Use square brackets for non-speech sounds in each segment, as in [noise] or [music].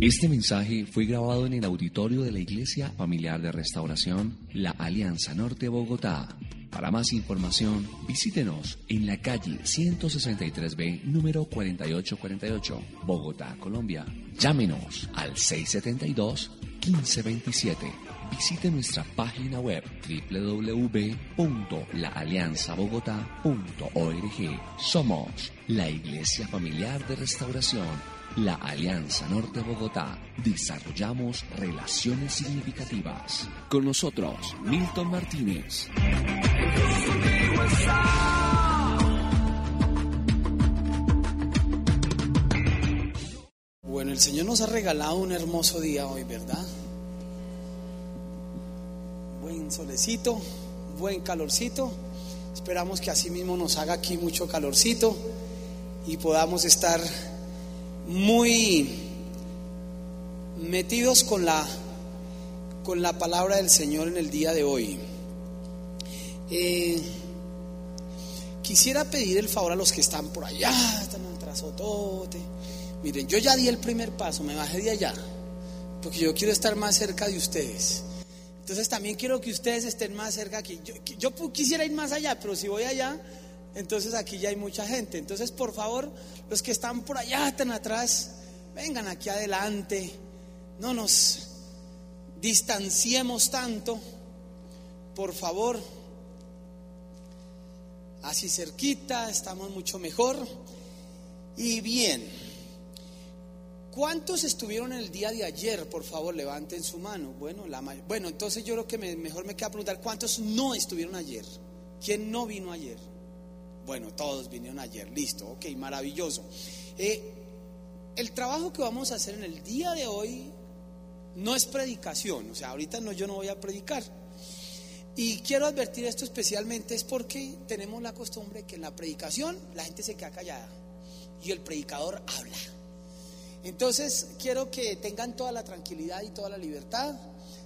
Este mensaje fue grabado en el auditorio de la Iglesia Familiar de Restauración La Alianza Norte Bogotá. Para más información, visítenos en la calle 163B, número 4848, Bogotá, Colombia. Llámenos al 672-1527. Visite nuestra página web www.laalianzabogotá.org. Somos la Iglesia Familiar de Restauración la Alianza Norte Bogotá. Desarrollamos relaciones significativas. Con nosotros, Milton Martínez. Bueno, el Señor nos ha regalado un hermoso día hoy, ¿verdad? Buen solecito, buen calorcito. Esperamos que así mismo nos haga aquí mucho calorcito y podamos estar muy metidos con la, con la palabra del Señor en el día de hoy. Eh, quisiera pedir el favor a los que están por allá, están atrasotote. Miren, yo ya di el primer paso, me bajé de allá, porque yo quiero estar más cerca de ustedes. Entonces también quiero que ustedes estén más cerca aquí. Yo, yo quisiera ir más allá, pero si voy allá, entonces aquí ya hay mucha gente. Entonces, por favor, los que están por allá tan atrás, vengan aquí adelante. No nos distanciemos tanto. Por favor. Así cerquita, estamos mucho mejor. Y bien. ¿Cuántos estuvieron el día de ayer? Por favor, levanten su mano. Bueno, la bueno entonces yo creo que mejor me queda preguntar, ¿cuántos no estuvieron ayer? ¿Quién no vino ayer? Bueno, todos vinieron ayer, listo, ok, maravilloso. Eh, el trabajo que vamos a hacer en el día de hoy no es predicación, o sea, ahorita no, yo no voy a predicar. Y quiero advertir esto especialmente es porque tenemos la costumbre que en la predicación la gente se queda callada y el predicador habla. Entonces quiero que tengan toda la tranquilidad y toda la libertad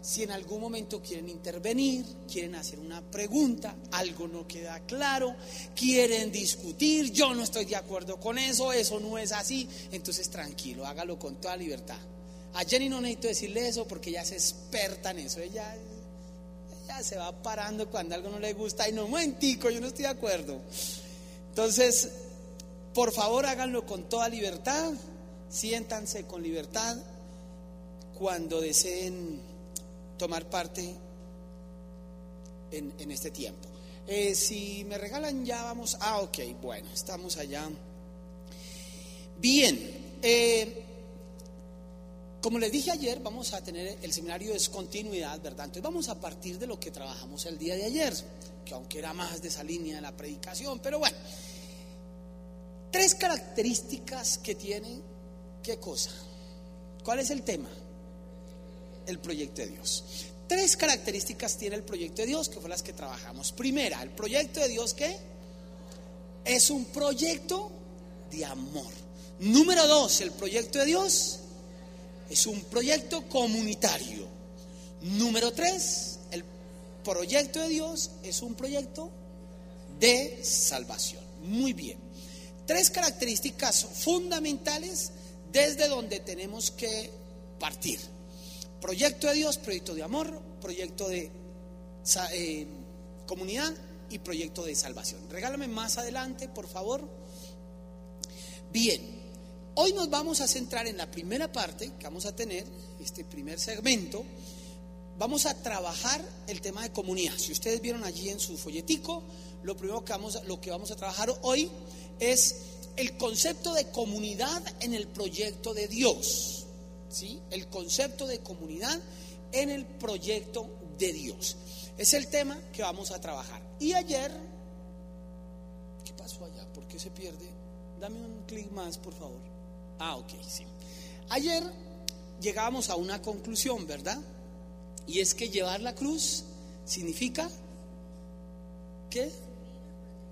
si en algún momento quieren intervenir, quieren hacer una pregunta, algo no queda claro, quieren discutir, yo no estoy de acuerdo con eso, eso no es así, entonces tranquilo, hágalo con toda libertad. A Jenny no necesito decirle eso porque ella es experta en eso, ella, ella se va parando cuando algo no le gusta y no, momentico, yo no estoy de acuerdo. Entonces, por favor háganlo con toda libertad, siéntanse con libertad cuando deseen tomar parte en, este tiempo. Eh, si me regalan ya vamos, ah, ok, bueno, estamos allá. Bien, eh, como les dije ayer, vamos a tener el seminario de continuidad, ¿verdad? Entonces vamos a partir de lo que trabajamos el día de ayer, que aunque era más de esa línea de la predicación, pero bueno, tres características que tiene, ¿qué cosa? ¿Cuál es el tema? El proyecto de Dios. Tres características tiene el proyecto de Dios, que fue las que trabajamos. Primera, el proyecto de Dios. Es un proyecto de amor. Número dos, el proyecto de Dios es un proyecto comunitario. Número tres, el proyecto de Dios es un proyecto de salvación. Muy bien. Tres características fundamentales desde donde tenemos que partir. Proyecto de Dios, proyecto de amor, proyecto de eh, comunidad y proyecto de salvación. Regálame más adelante, por favor. Bien, hoy nos vamos a centrar en la primera parte que vamos a tener, este primer segmento. Vamos a trabajar el tema de comunidad. Si ustedes vieron allí en su folletico, lo primero que vamos, lo que vamos a trabajar hoy es el concepto de comunidad en el proyecto de Dios el concepto de comunidad en el proyecto de Dios. Es el tema que vamos a trabajar. Y ayer, ¿qué pasó allá? ¿Por qué se pierde? Dame un clic más, por favor. Ah, ok, sí. Ayer llegábamos a una conclusión, ¿verdad? Y es que llevar la cruz significa, ¿qué?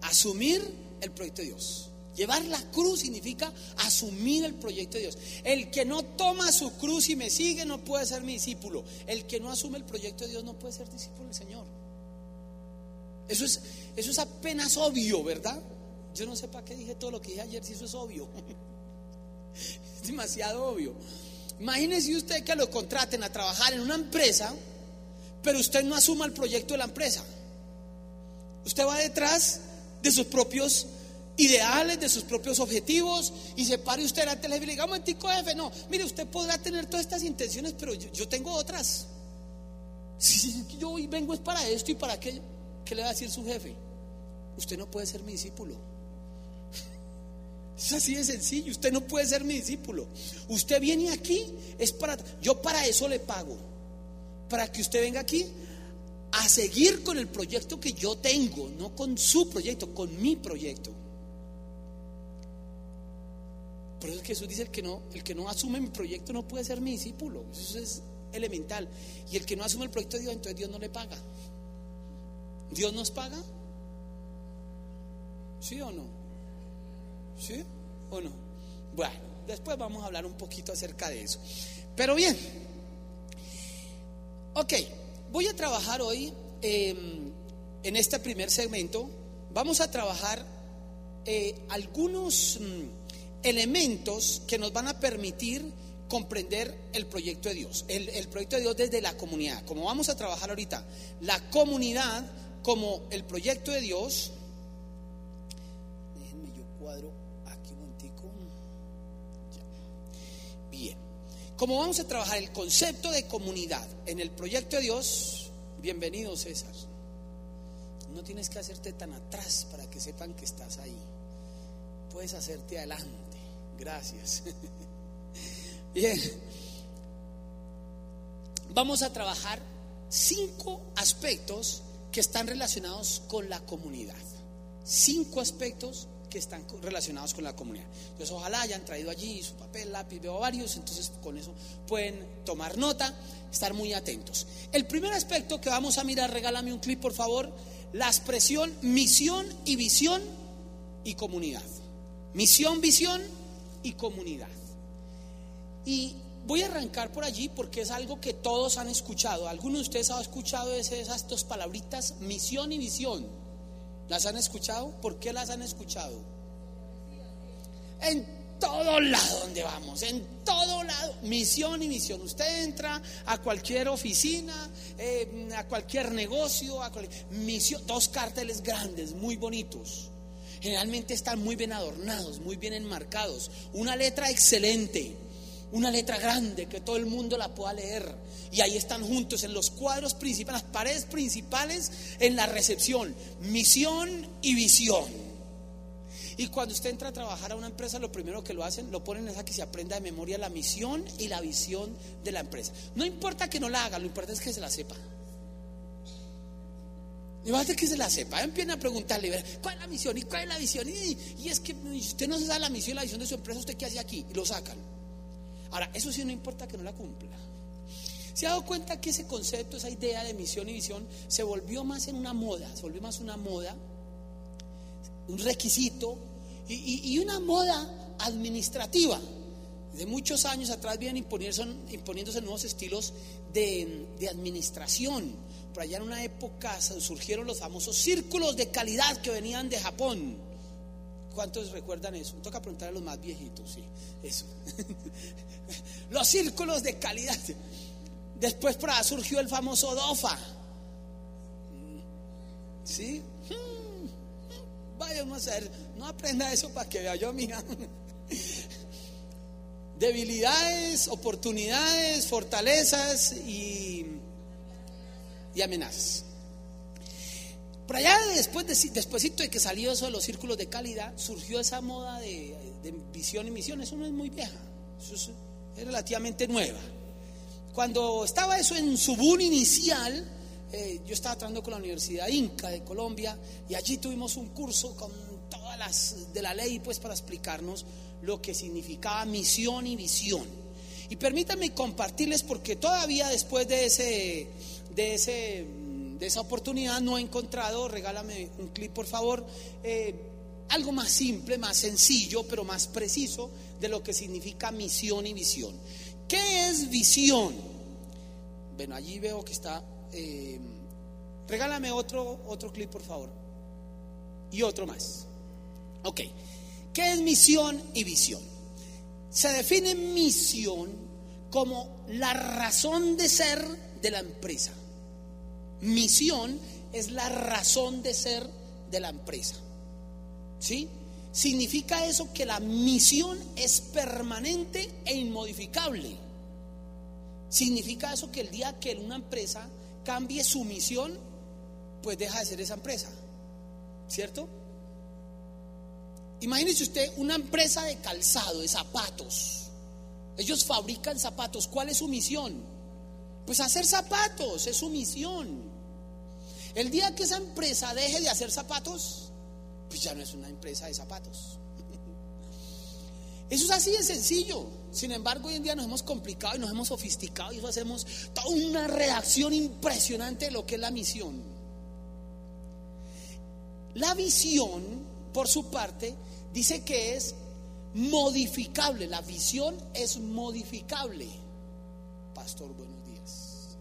Asumir el proyecto de Dios. Llevar la cruz significa asumir el proyecto de Dios. El que no toma su cruz y me sigue no puede ser mi discípulo. El que no asume el proyecto de Dios no puede ser discípulo del Señor. Eso es, eso es apenas obvio, ¿verdad? Yo no sé para qué dije todo lo que dije ayer si eso es obvio. [laughs] es demasiado obvio. Imagínese usted que lo contraten a trabajar en una empresa, pero usted no asuma el proyecto de la empresa. Usted va detrás de sus propios ideales, de sus propios objetivos, y se pare usted ante el jefe y le diga, momentico jefe, no, mire, usted podrá tener todas estas intenciones, pero yo, tengo otras. [laughs] Si yo hoy vengo es para esto y para aquello, ¿qué le va a decir su jefe? Usted no puede ser mi discípulo. [laughs] Es así de sencillo, usted no puede ser mi discípulo. Usted viene aquí, es para, yo para eso le pago, para que usted venga aquí a seguir con el proyecto que yo tengo, no con su proyecto, con mi proyecto. Por eso Jesús dice, el que, no, el que no asume mi proyecto no puede ser mi discípulo. Eso es elemental. Y el que no asume el proyecto de Dios, entonces Dios no le paga. ¿Dios nos paga? ¿Sí o no? ¿Sí o no? Bueno, después vamos a hablar un poquito acerca de eso. Pero bien, ok, voy a trabajar hoy em, en este primer segmento. Vamos a trabajar eh, algunos... Elementos que nos van a permitir comprender el proyecto de Dios, el, proyecto de Dios desde la comunidad, como vamos a trabajar ahorita, la comunidad como el proyecto de Dios. Déjenme yo cuadro aquí un momentico. Bien, como vamos a trabajar el concepto de comunidad en el proyecto de Dios, bienvenido César. No tienes que hacerte tan atrás para que sepan que estás ahí. Puedes hacerte adelante. Gracias. [laughs] Bien. Vamos a trabajar cinco aspectos que están relacionados con la comunidad. Cinco aspectos que están relacionados con la comunidad. Entonces, ojalá hayan traído allí su papel, lápiz, veo varios, entonces con eso pueden tomar nota, estar muy atentos. El primer aspecto que vamos a mirar, regálame un clip por favor, la expresión misión y visión y comunidad. Misión, visión y comunidad. Y voy a arrancar por allí porque es algo que todos han escuchado. ¿Algunos de ustedes han escuchado esas dos palabritas, misión y visión? ¿Las han escuchado? ¿Por qué las han escuchado? En todo lado donde vamos, en todo lado, misión y visión. Usted entra a cualquier oficina, eh, a cualquier negocio, a cualquier, misión, dos carteles grandes, muy bonitos generalmente están muy bien adornados, muy bien enmarcados. Una letra excelente, una letra grande que todo el mundo la pueda leer. Y ahí están juntos en los cuadros principales, las paredes principales en la recepción. Misión y visión. Y cuando usted entra a trabajar a una empresa, lo primero que lo hacen, lo ponen es que se aprenda de memoria la misión y la visión de la empresa. No importa que no la haga, lo importante es que se la sepa. Y basta que se la sepa. Empiezan a preguntarle, ¿cuál es la misión? ¿Y cuál es la visión? Y, es que usted no se sabe la misión y la visión de su empresa, ¿usted qué hace aquí? Y lo sacan. Ahora, eso sí no importa que no la cumpla. Se ha dado cuenta que ese concepto, esa idea de misión y visión, se volvió más en una moda, se volvió más una moda, un requisito y, una moda administrativa. De muchos años atrás vienen imponiéndose, nuevos estilos de, de administración por allá en una época surgieron los famosos círculos de calidad que venían de Japón. ¿Cuántos recuerdan eso? Me toca preguntar a los más viejitos, sí, eso. [laughs] los círculos de calidad. Después por allá surgió el famoso DOFA. ¿Sí? Vaya a hacer, no aprenda eso para que vea yo, mija. Debilidades, oportunidades, fortalezas y y amenazas. Por allá después de, despuésito de que salió eso de los círculos de calidad, surgió esa moda de, visión y misión. Eso no es muy vieja, eso es, relativamente nueva. Cuando estaba eso en su boom inicial, eh, yo estaba trabajando con la Universidad Inca de Colombia y allí tuvimos un curso con todas las de la ley pues para explicarnos lo que significaba misión y visión. Y permítanme compartirles porque todavía después de ese de, ese, de esa oportunidad no he encontrado, regálame un clip por favor, eh, algo más simple, más sencillo, pero más preciso de lo que significa misión y visión. ¿Qué es visión? Bueno, allí veo que está... Eh, regálame otro, otro clip por favor. Y otro más. Ok. ¿Qué es misión y visión? Se define misión como la razón de ser de la empresa. Misión es la razón de ser de la empresa. ¿Sí? Significa eso que la misión es permanente e inmodificable. Significa eso que el día que una empresa cambie su misión, pues deja de ser esa empresa. ¿Cierto? Imagínese usted una empresa de calzado, de zapatos. Ellos fabrican zapatos. ¿Cuál es su misión? Pues hacer zapatos, es su misión. El día que esa empresa deje de hacer zapatos, pues ya no es una empresa de zapatos. [laughs] Eso es así de sencillo. Sin embargo, hoy en día nos hemos complicado y nos hemos sofisticado y eso hacemos toda una redacción impresionante de lo que es la misión. La visión, por su parte, dice que es modificable. La visión es modificable. Pastor, buenos días.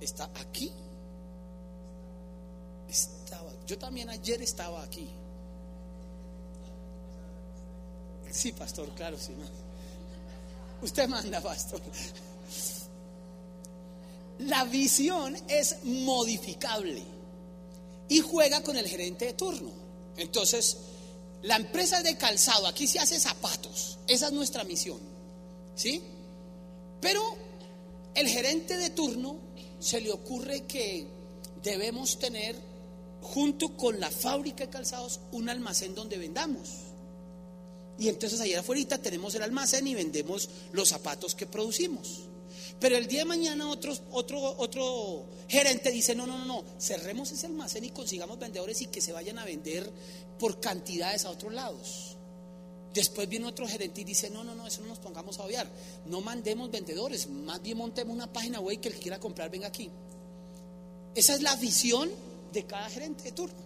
¿Está aquí? Estaba. Yo también ayer estaba aquí. Sí, pastor, claro, sí. Usted manda, pastor. La visión es modificable y juega con el gerente de turno. Entonces, la empresa de calzado, aquí se hace zapatos, esa es nuestra misión, ¿sí? Pero el gerente de turno se le ocurre que debemos tener, junto con la fábrica de calzados, un almacén donde vendamos. Y entonces allá afuera tenemos el almacén y vendemos los zapatos que producimos. Pero el día de mañana otro, otro, otro gerente dice, no, no, no, no, cerremos ese almacén y consigamos vendedores y que se vayan a vender por cantidades a otros lados. Después viene otro gerente y dice, no, no, no, eso no nos pongamos a obviar. No mandemos vendedores, más bien montemos una página web que el que quiera comprar venga aquí. Esa es la visión de cada gerente de turno.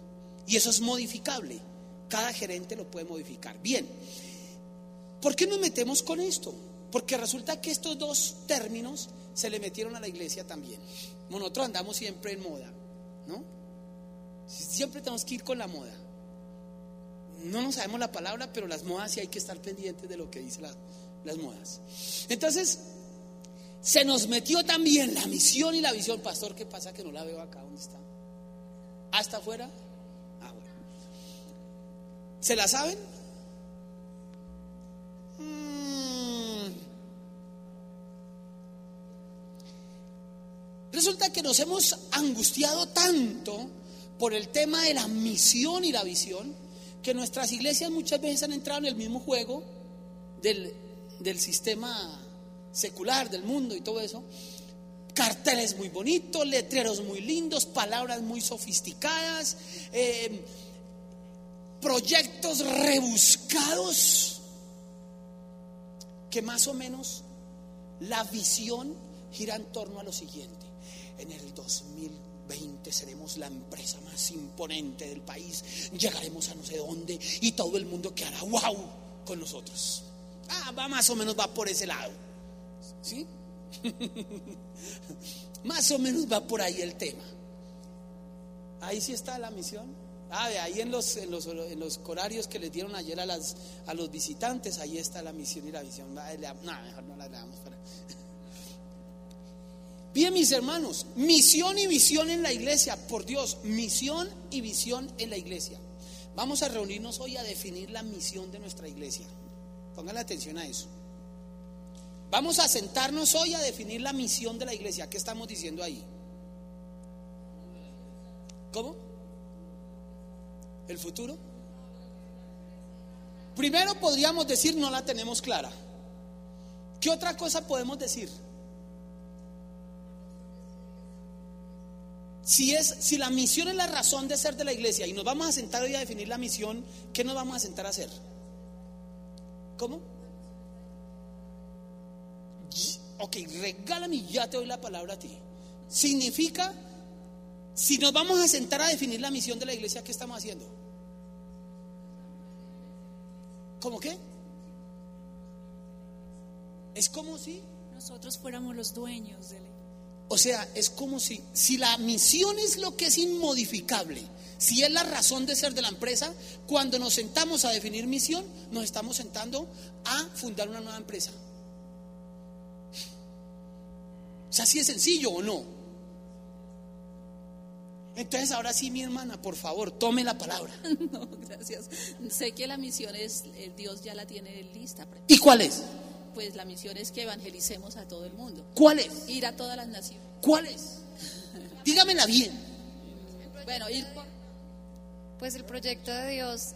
Y eso es modificable. Cada gerente lo puede modificar. Bien, ¿por qué nos metemos con esto? Porque resulta que estos dos términos se le metieron a la iglesia también. nosotros andamos siempre en moda, ¿no? Siempre tenemos que ir con la moda. No nos sabemos la palabra, pero las modas sí hay que estar pendientes de lo que dicen las modas. Entonces, se nos metió también la misión y la visión. Pastor, ¿qué pasa que no la veo acá? ¿Dónde está? ¿Hasta afuera? Ah, bueno. ¿Se la saben? Resulta que nos hemos angustiado tanto por el tema de la misión y la visión, que nuestras iglesias muchas veces han entrado en el mismo juego del, sistema secular, del mundo y todo eso. Carteles muy bonitos, letreros muy lindos, palabras muy sofisticadas, eh, proyectos rebuscados, que más o menos la visión gira en torno a lo siguiente en el 2020 seremos la empresa más imponente del país, llegaremos a no sé dónde y todo el mundo quedará wow con nosotros. Ah, va más o menos va por ese lado. ¿Sí? [laughs] más o menos va por ahí el tema. Ahí sí está la misión. Ah, ahí en los, en los, en los corarios que les dieron ayer a, las, a los visitantes, ahí está la misión y la visión. [laughs] Bien, mis hermanos, misión y visión en la iglesia, por Dios, misión y visión en la iglesia. Vamos a reunirnos hoy a definir la misión de nuestra iglesia. Pongan atención a eso. Vamos a sentarnos hoy a definir la misión de la iglesia. ¿Qué estamos diciendo ahí? ¿Cómo? ¿El futuro? Primero podríamos decir no la tenemos clara. ¿Qué otra cosa podemos decir? Si, es, si la misión es la razón de ser de la iglesia y nos vamos a sentar hoy a definir la misión, ¿qué nos vamos a sentar a hacer? ¿Cómo? Ok, regálame y ya te doy la palabra a ti. Significa, si nos vamos a sentar a definir la misión de la iglesia, ¿qué estamos haciendo? ¿Cómo qué? Es como si nosotros fuéramos los dueños de la o sea, es como si, si la misión es lo que es inmodificable, si es la razón de ser de la empresa, cuando nos sentamos a definir misión, nos estamos sentando a fundar una nueva empresa. O sea, así es sencillo o no. Entonces ahora sí, mi hermana, por favor, tome la palabra. [laughs] No, gracias. Sé que la misión es, eh, Dios ya la tiene lista. ¿Y cuál es? Pues la misión es que evangelicemos a todo el mundo. ¿Cuál es? Ir a todas las naciones. ¿Cuál es? Dígamela bien. Bueno, ir por... Pues el proyecto de Dios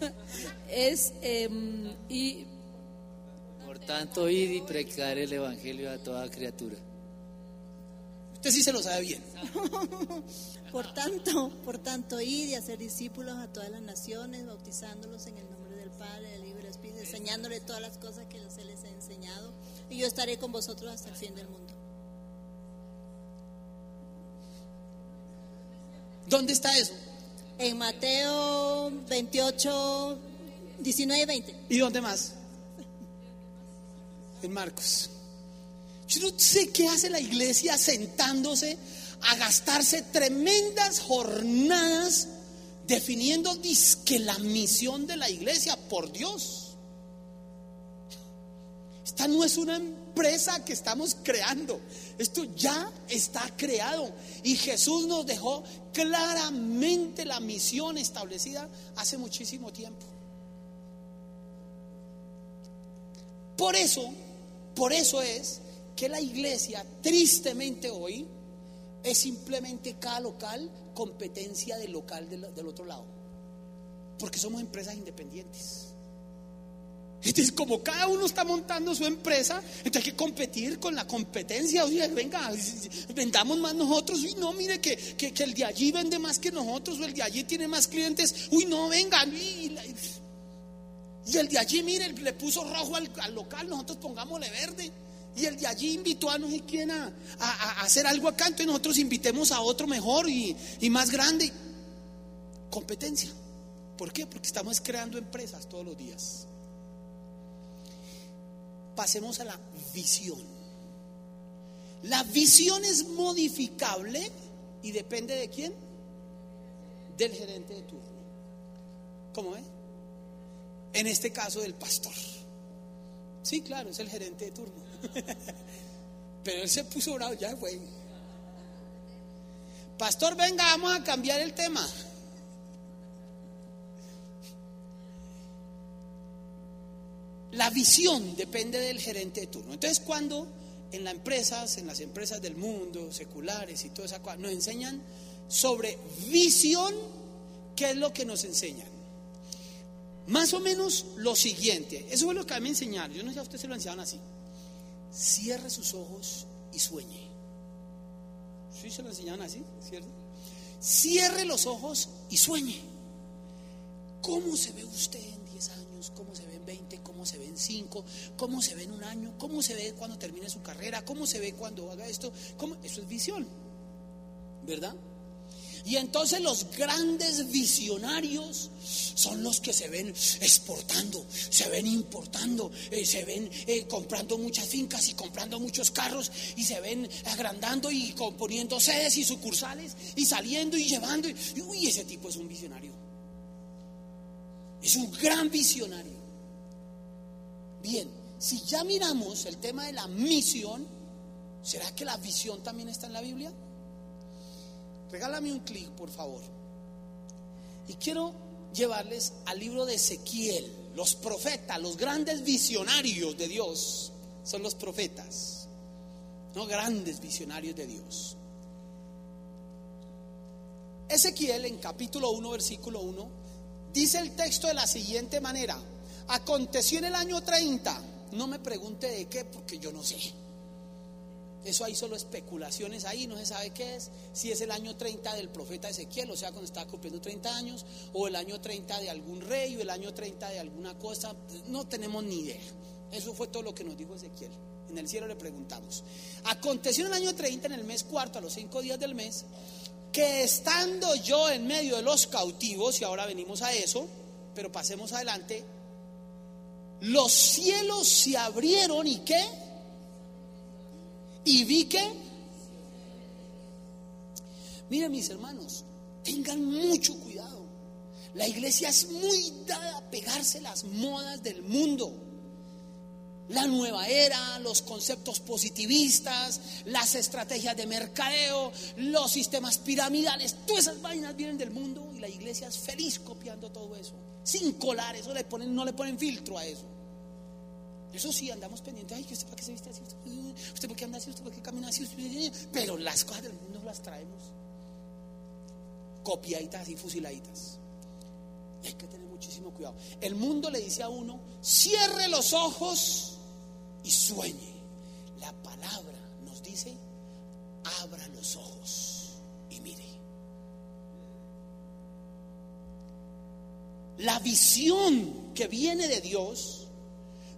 [laughs] es em, y tanto, id y predicar el evangelio a toda criatura. Usted sí se lo sabe bien. [laughs] Por tanto, por tanto, id y hacer discípulos a todas las naciones, bautizándolos en el nombre del Padre, del Hijo y del Espíritu, enseñándoles todas las cosas que se les he enseñado, y yo estaré con vosotros hasta el fin del mundo. ¿Dónde está eso? En Mateo 28, 19 y 20. ¿Y dónde más? En Marcos. Yo no sé qué hace la iglesia sentándose a gastarse tremendas jornadas definiendo disque la misión de la iglesia por Dios. Esta no es una empresa que estamos creando. Esto ya está creado. Y Jesús nos dejó claramente la misión establecida hace muchísimo tiempo. Por eso, por eso es que la iglesia, tristemente hoy, es simplemente cada local competencia del local del, otro lado. Porque somos empresas independientes. Entonces, como cada uno está montando su empresa, entonces hay que competir con la competencia. Oye, venga, vendamos más nosotros. Uy, no, mire que, que, el de allí vende más que nosotros, o el de allí tiene más clientes. Uy, no, venga. Y, la- y el de allí, mire, le puso rojo al, al local, nosotros pongámosle verde. Y el de allí invitó a no sé quién a, a- hacer algo acá, entonces nosotros invitemos a otro mejor y, y más grande. Competencia. ¿Por qué? Porque estamos creando empresas todos los días. Pasemos a la visión. La visión es modificable y depende de quién? Del gerente de turno. ¿Cómo es? En este caso del pastor. Sí, claro, es el gerente de turno. [laughs] Pero él se puso bravo, ya güey. Pastor, venga, vamos a cambiar el tema. La visión depende del gerente de turno. Entonces, cuando en las empresas, en las empresas del mundo, seculares y toda esa cosa, nos enseñan sobre visión, ¿qué es lo que nos enseñan? Más o menos lo siguiente. Eso fue lo que me enseñaron. Yo no sé si a usted se lo enseñaron así. Cierre sus ojos y sueñe. ¿Sí se lo enseñaron así? ¿Cierto? Cierre los ojos y sueñe. ¿Cómo se ve usted en 10 años? ¿Cómo se ve en 20? ¿Cómo se ve en 5? ¿Cómo se ve en un año? ¿Cómo se ve cuando termine su carrera? ¿Cómo se ve cuando haga esto? ¿Cómo? Eso es visión, ¿verdad? Y entonces los grandes visionarios son los que se ven exportando, se ven importando, eh, se ven eh, comprando muchas fincas y comprando muchos carros y se ven agrandando y componiendo sedes y sucursales y saliendo y llevando. Y, uy, ese tipo es un visionario. Es un gran visionario. Bien, si ya miramos el tema de la misión, ¿será que la visión también está en la Biblia? Regálame un clic, por favor. Y quiero llevarles al libro de Ezequiel. Los profetas, los grandes visionarios de Dios son los profetas. No grandes visionarios de Dios. Ezequiel en capítulo 1, versículo 1, dice el texto de la siguiente manera. Aconteció en el año 30. No me pregunte de qué, porque yo no sé. Eso hay solo especulaciones ahí, no se sabe qué es, si es el año 30 del profeta Ezequiel, o sea, cuando estaba cumpliendo 30 años, o el año 30 de algún rey, o el año 30 de alguna cosa, no tenemos ni idea. Eso fue todo lo que nos dijo Ezequiel. En el cielo le preguntamos. Aconteció en el año 30, en el mes cuarto, a los cinco días del mes, que estando yo en medio de los cautivos, y ahora venimos a eso, pero pasemos adelante, los cielos se abrieron y qué? Y vi que, miren mis hermanos, tengan mucho cuidado. La iglesia es muy dada a pegarse las modas del mundo. la nueva era, los conceptos positivistas, las estrategias de mercadeo, los sistemas piramidales, todas esas vainas vienen del mundo y la iglesia es feliz copiando todo eso, sin colar, eso le ponen, no le ponen filtro a eso. Eso sí, andamos pendientes, ay, ¿usted para qué se viste así? ¿Usted por qué anda así? ¿Usted por qué camina así? Pero las cosas del mundo las traemos copiaditas y fusiladitas. hay que tener muchísimo cuidado. El mundo le dice a uno, cierre los ojos y sueñe. La palabra nos dice, abra los ojos y mire. La visión que viene de Dios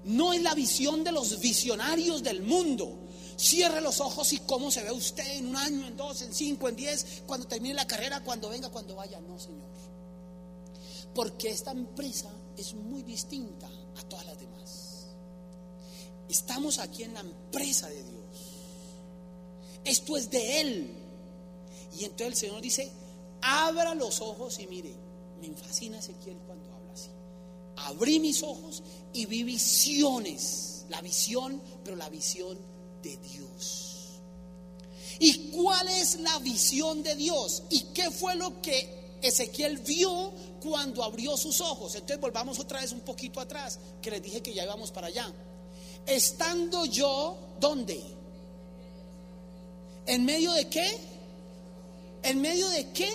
no es la visión de los visionarios del mundo. Cierre los ojos y cómo se ve usted en un año, en dos, en cinco, en diez, cuando termine la carrera, cuando venga, cuando vaya. No, Señor. Porque esta empresa es muy distinta a todas las demás. Estamos aquí en la empresa de Dios. Esto es de Él. Y entonces el Señor dice, abra los ojos y mire, me fascina Ezequiel cuando. Abrí mis ojos y vi visiones. La visión, pero la visión de Dios. ¿Y cuál es la visión de Dios? ¿Y qué fue lo que Ezequiel vio cuando abrió sus ojos? Entonces volvamos otra vez un poquito atrás, que les dije que ya íbamos para allá. Estando yo, ¿dónde? ¿En medio de qué? ¿En medio de qué?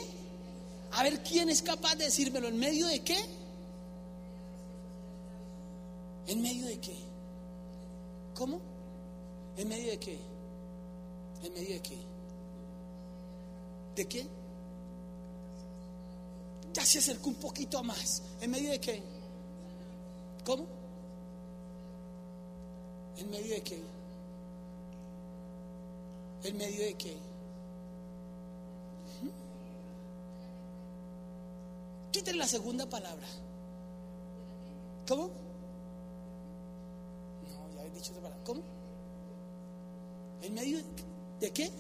A ver quién es capaz de decírmelo. ¿En medio de qué? ¿En medio de qué? ¿Cómo? ¿En medio de qué? ¿En medio de qué? ¿De qué? Ya se acercó un poquito más. ¿En medio de qué? ¿Cómo? ¿En medio de qué? ¿En medio de qué? Quiten la segunda palabra. ¿Cómo? Dicho esa palabra. ¿Cómo? ¿En medio de qué?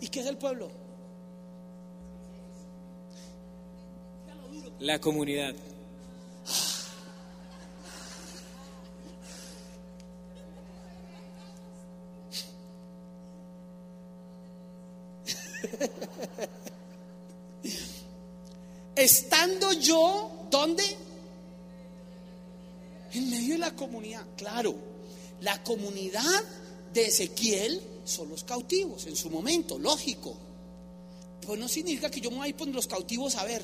¿Y qué es el pueblo? La comunidad. Estando yo, ¿dónde? En medio de la comunidad, claro. La comunidad de Ezequiel son los cautivos en su momento, lógico. Pues no significa que yo me voy a ir por los cautivos a ver.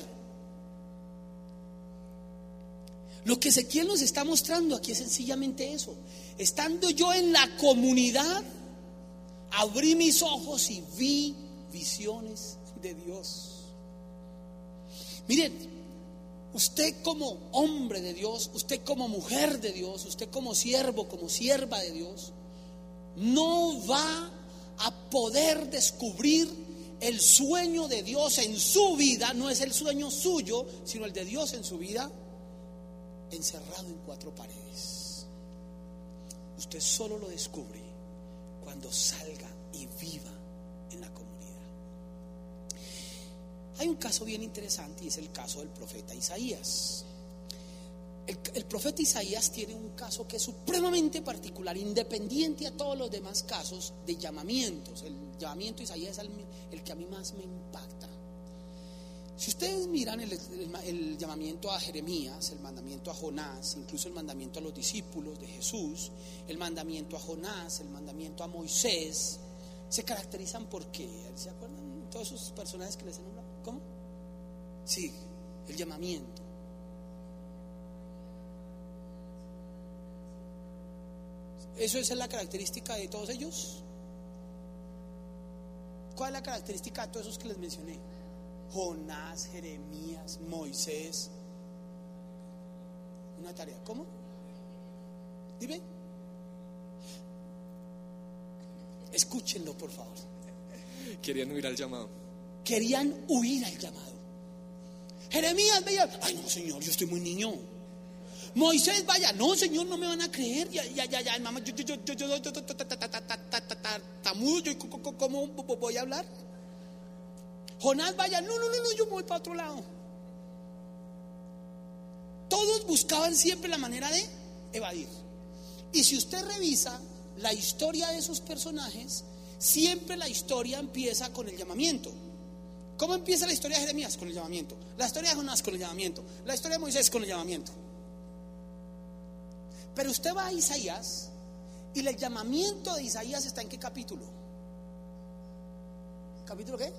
Lo que Ezequiel nos está mostrando aquí es sencillamente eso. Estando yo en la comunidad, abrí mis ojos y vi visiones de Dios. Miren, usted como hombre de Dios, usted como mujer de Dios, usted como siervo, como sierva de Dios, no va a poder descubrir el sueño de Dios en su vida, no es el sueño suyo, sino el de Dios en su vida, encerrado en cuatro paredes. Usted solo lo descubre cuando salga y viva en la comunidad. Hay un caso bien interesante y es el caso del profeta Isaías. El, profeta Isaías tiene un caso que es supremamente particular, independiente a todos los demás casos de llamamientos. El llamamiento de Isaías es el, que a mí más me impacta. Si ustedes miran el, llamamiento a Jeremías, el mandamiento a Jonás, incluso el mandamiento a los discípulos de Jesús, el mandamiento a Jonás, el mandamiento a Moisés, se caracterizan por qué. ¿Se acuerdan todos esos personajes que les he nombrado? Sí, el llamamiento. ¿Eso es la característica de todos ellos? ¿Cuál es la característica de todos esos que les mencioné? Jonás, Jeremías, Moisés. Una tarea. ¿Cómo? Dime. Escúchenlo, por favor. Querían huir al llamado. Querían huir al llamado. Jeremías veía, ay no, Señor, yo estoy muy niño. Moisés, vaya, no, Señor, no me van a creer. Ya, ya, ya, ya, mamá, yo, yo, yo, yo, yo, yo, ¿cómo voy a hablar? Jonás, vaya, no, no, no, no, yo voy para otro lado. Todos buscaban siempre la manera de evadir. Y si usted revisa la historia de esos personajes, siempre la historia empieza con el llamamiento. ¿Cómo empieza la historia de Jeremías? Con el llamamiento. La historia de Jonás con el llamamiento. La historia de Moisés con el llamamiento. Pero usted va a Isaías y el llamamiento de Isaías está en qué capítulo? ¿Capítulo qué?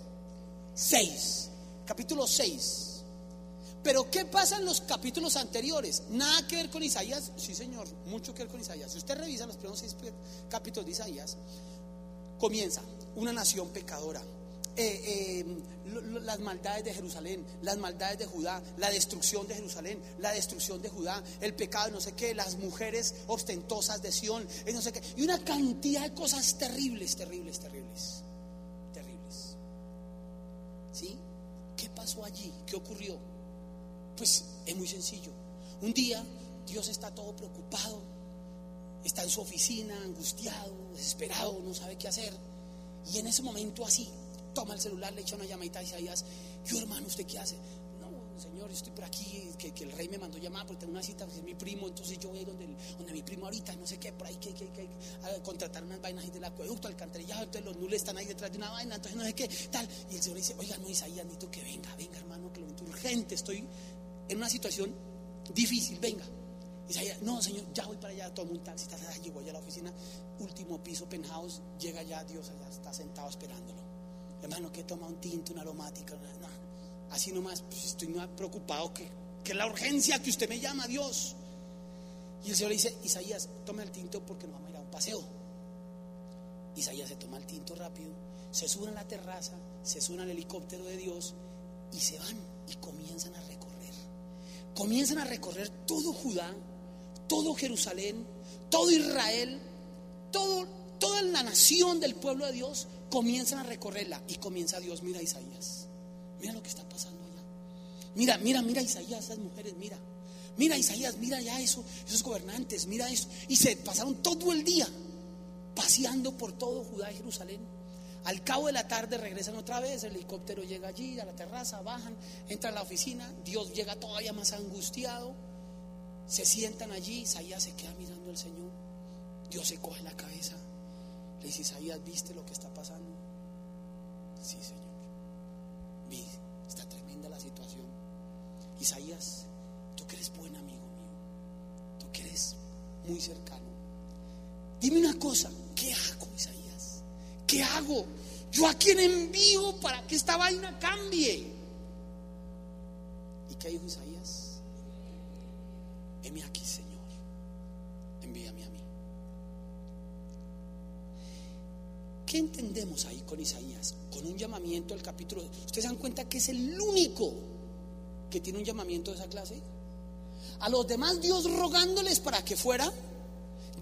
6. Capítulo 6. Pero ¿qué pasa en los capítulos anteriores? Nada que ver con Isaías. Sí, señor, mucho que ver con Isaías. Si usted revisa los primeros seis capítulos de Isaías, comienza una nación pecadora. Eh, eh, las maldades de Jerusalén, las maldades de Judá, la destrucción de Jerusalén, la destrucción de Judá, el pecado no sé qué, las mujeres ostentosas de Sión, no sé qué, y una cantidad de cosas terribles, terribles, terribles, terribles. ¿Sí? ¿Qué pasó allí? ¿Qué ocurrió? Pues es muy sencillo. Un día Dios está todo preocupado, está en su oficina, angustiado, desesperado, no sabe qué hacer. Y en ese momento así, toma el celular, le echa una llamadita a Isaías. Yo, hermano, ¿usted qué hace? No, señor, estoy por aquí, que, el rey me mandó llamar porque tengo una cita, es mi primo, entonces yo voy donde, donde mi primo ahorita, no sé qué, por ahí que, que, que contratar unas vainas del acueducto, alcantarillado, entonces los nules están ahí detrás de una vaina, entonces no sé qué, tal. Y el señor dice, oiga, no, Isaías, necesito que venga, venga, hermano, que lo urgente, estoy en una situación difícil, venga. Isaías, no, señor, ya voy para allá, tomo un taxi, llegó allá a la oficina, último piso, penthouse, llega ya, Dios allá está sentado esperándolo. Hermano, que toma un tinto, una aromática, así nomás, pues estoy más preocupado que, que la urgencia que usted me llama, Dios. Y el Señor le dice, Isaías, toma el tinto porque nos vamos a ir a un paseo. Isaías se toma el tinto rápido, se sube a la terraza, se sube al helicóptero de Dios y se van y comienzan a recorrer. Comienzan a recorrer todo Judá, todo Jerusalén, todo Israel, todo, toda la nación del pueblo de Dios, comienzan a recorrerla y comienza Dios, mira Isaías, mira lo que está pasando allá. Mira, mira, mira Isaías, esas mujeres, mira. Mira Isaías, mira ya eso, esos gobernantes, mira eso. Y se pasaron todo el día paseando por todo Judá y Jerusalén. Al cabo de la tarde regresan otra vez, el helicóptero llega allí, a la terraza, bajan, entran a la oficina, Dios llega todavía más angustiado, se sientan allí, Isaías se queda mirando al Señor, Dios se coge la cabeza, le dice, Isaías, ¿viste lo que está pasando? Sí, Señor, vi, está tremenda la situación. Isaías, tú que eres buen amigo mío, tú que eres muy cercano, dime una cosa, ¿qué hago, Isaías? ¿qué hago? ¿Yo a quién envío para que esta vaina cambie? ¿Y qué dijo Isaías? Heme aquí, Señor. Envíame a mí. ¿Qué entendemos ahí con Isaías? Con un llamamiento del capítulo. ¿Ustedes se dan cuenta que es el único que tiene un llamamiento de esa clase? A los demás Dios rogándoles para que fuera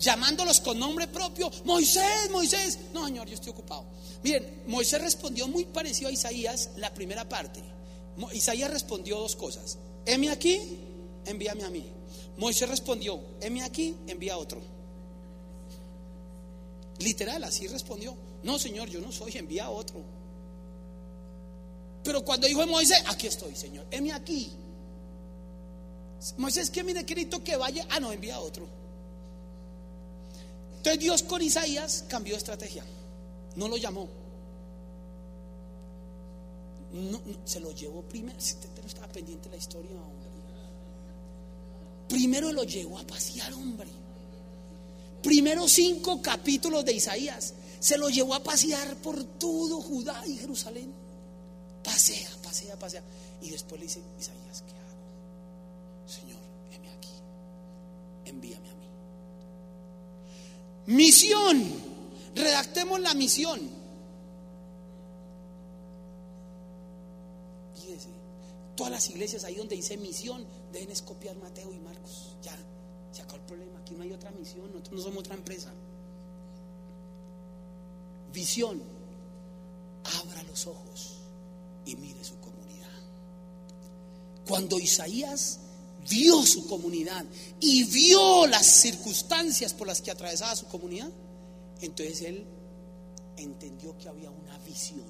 llamándolos con nombre propio, Moisés, Moisés. No, Señor, yo estoy ocupado. Miren, Moisés respondió muy parecido a Isaías la primera parte. Isaías respondió dos cosas. Heme aquí, envíame a mí. Moisés respondió, heme aquí, envía a otro. Literal, así respondió. No, Señor, yo no soy, envía a otro. Pero cuando dijo Moisés, aquí estoy, Señor, heme aquí. Moisés, que mire, querido que vaya. Ah, no, envía a otro. Entonces Dios con Isaías cambió de estrategia. No lo llamó. se lo llevó primero. Si usted no estaba pendiente de la historia, hombre. Primero lo llevó a pasear, hombre. Primero cinco capítulos de Isaías. Se lo llevó a pasear por todo Judá y Jerusalén. Pasea, pasea, pasea. Y después le dice, Isaías, ¿qué hago? Señor, heme aquí. Envíame a mí. Misión. Redactemos la misión. Fíjese, todas las iglesias ahí donde dice misión deben escopiar Mateo y Marcos. Ya, se acabó el problema. Aquí no hay otra misión, nosotros no somos otra empresa. Visión. Abra los ojos y mire su comunidad. Cuando Isaías vio su comunidad y vio las circunstancias por las que atravesaba su comunidad, entonces él entendió que había una visión.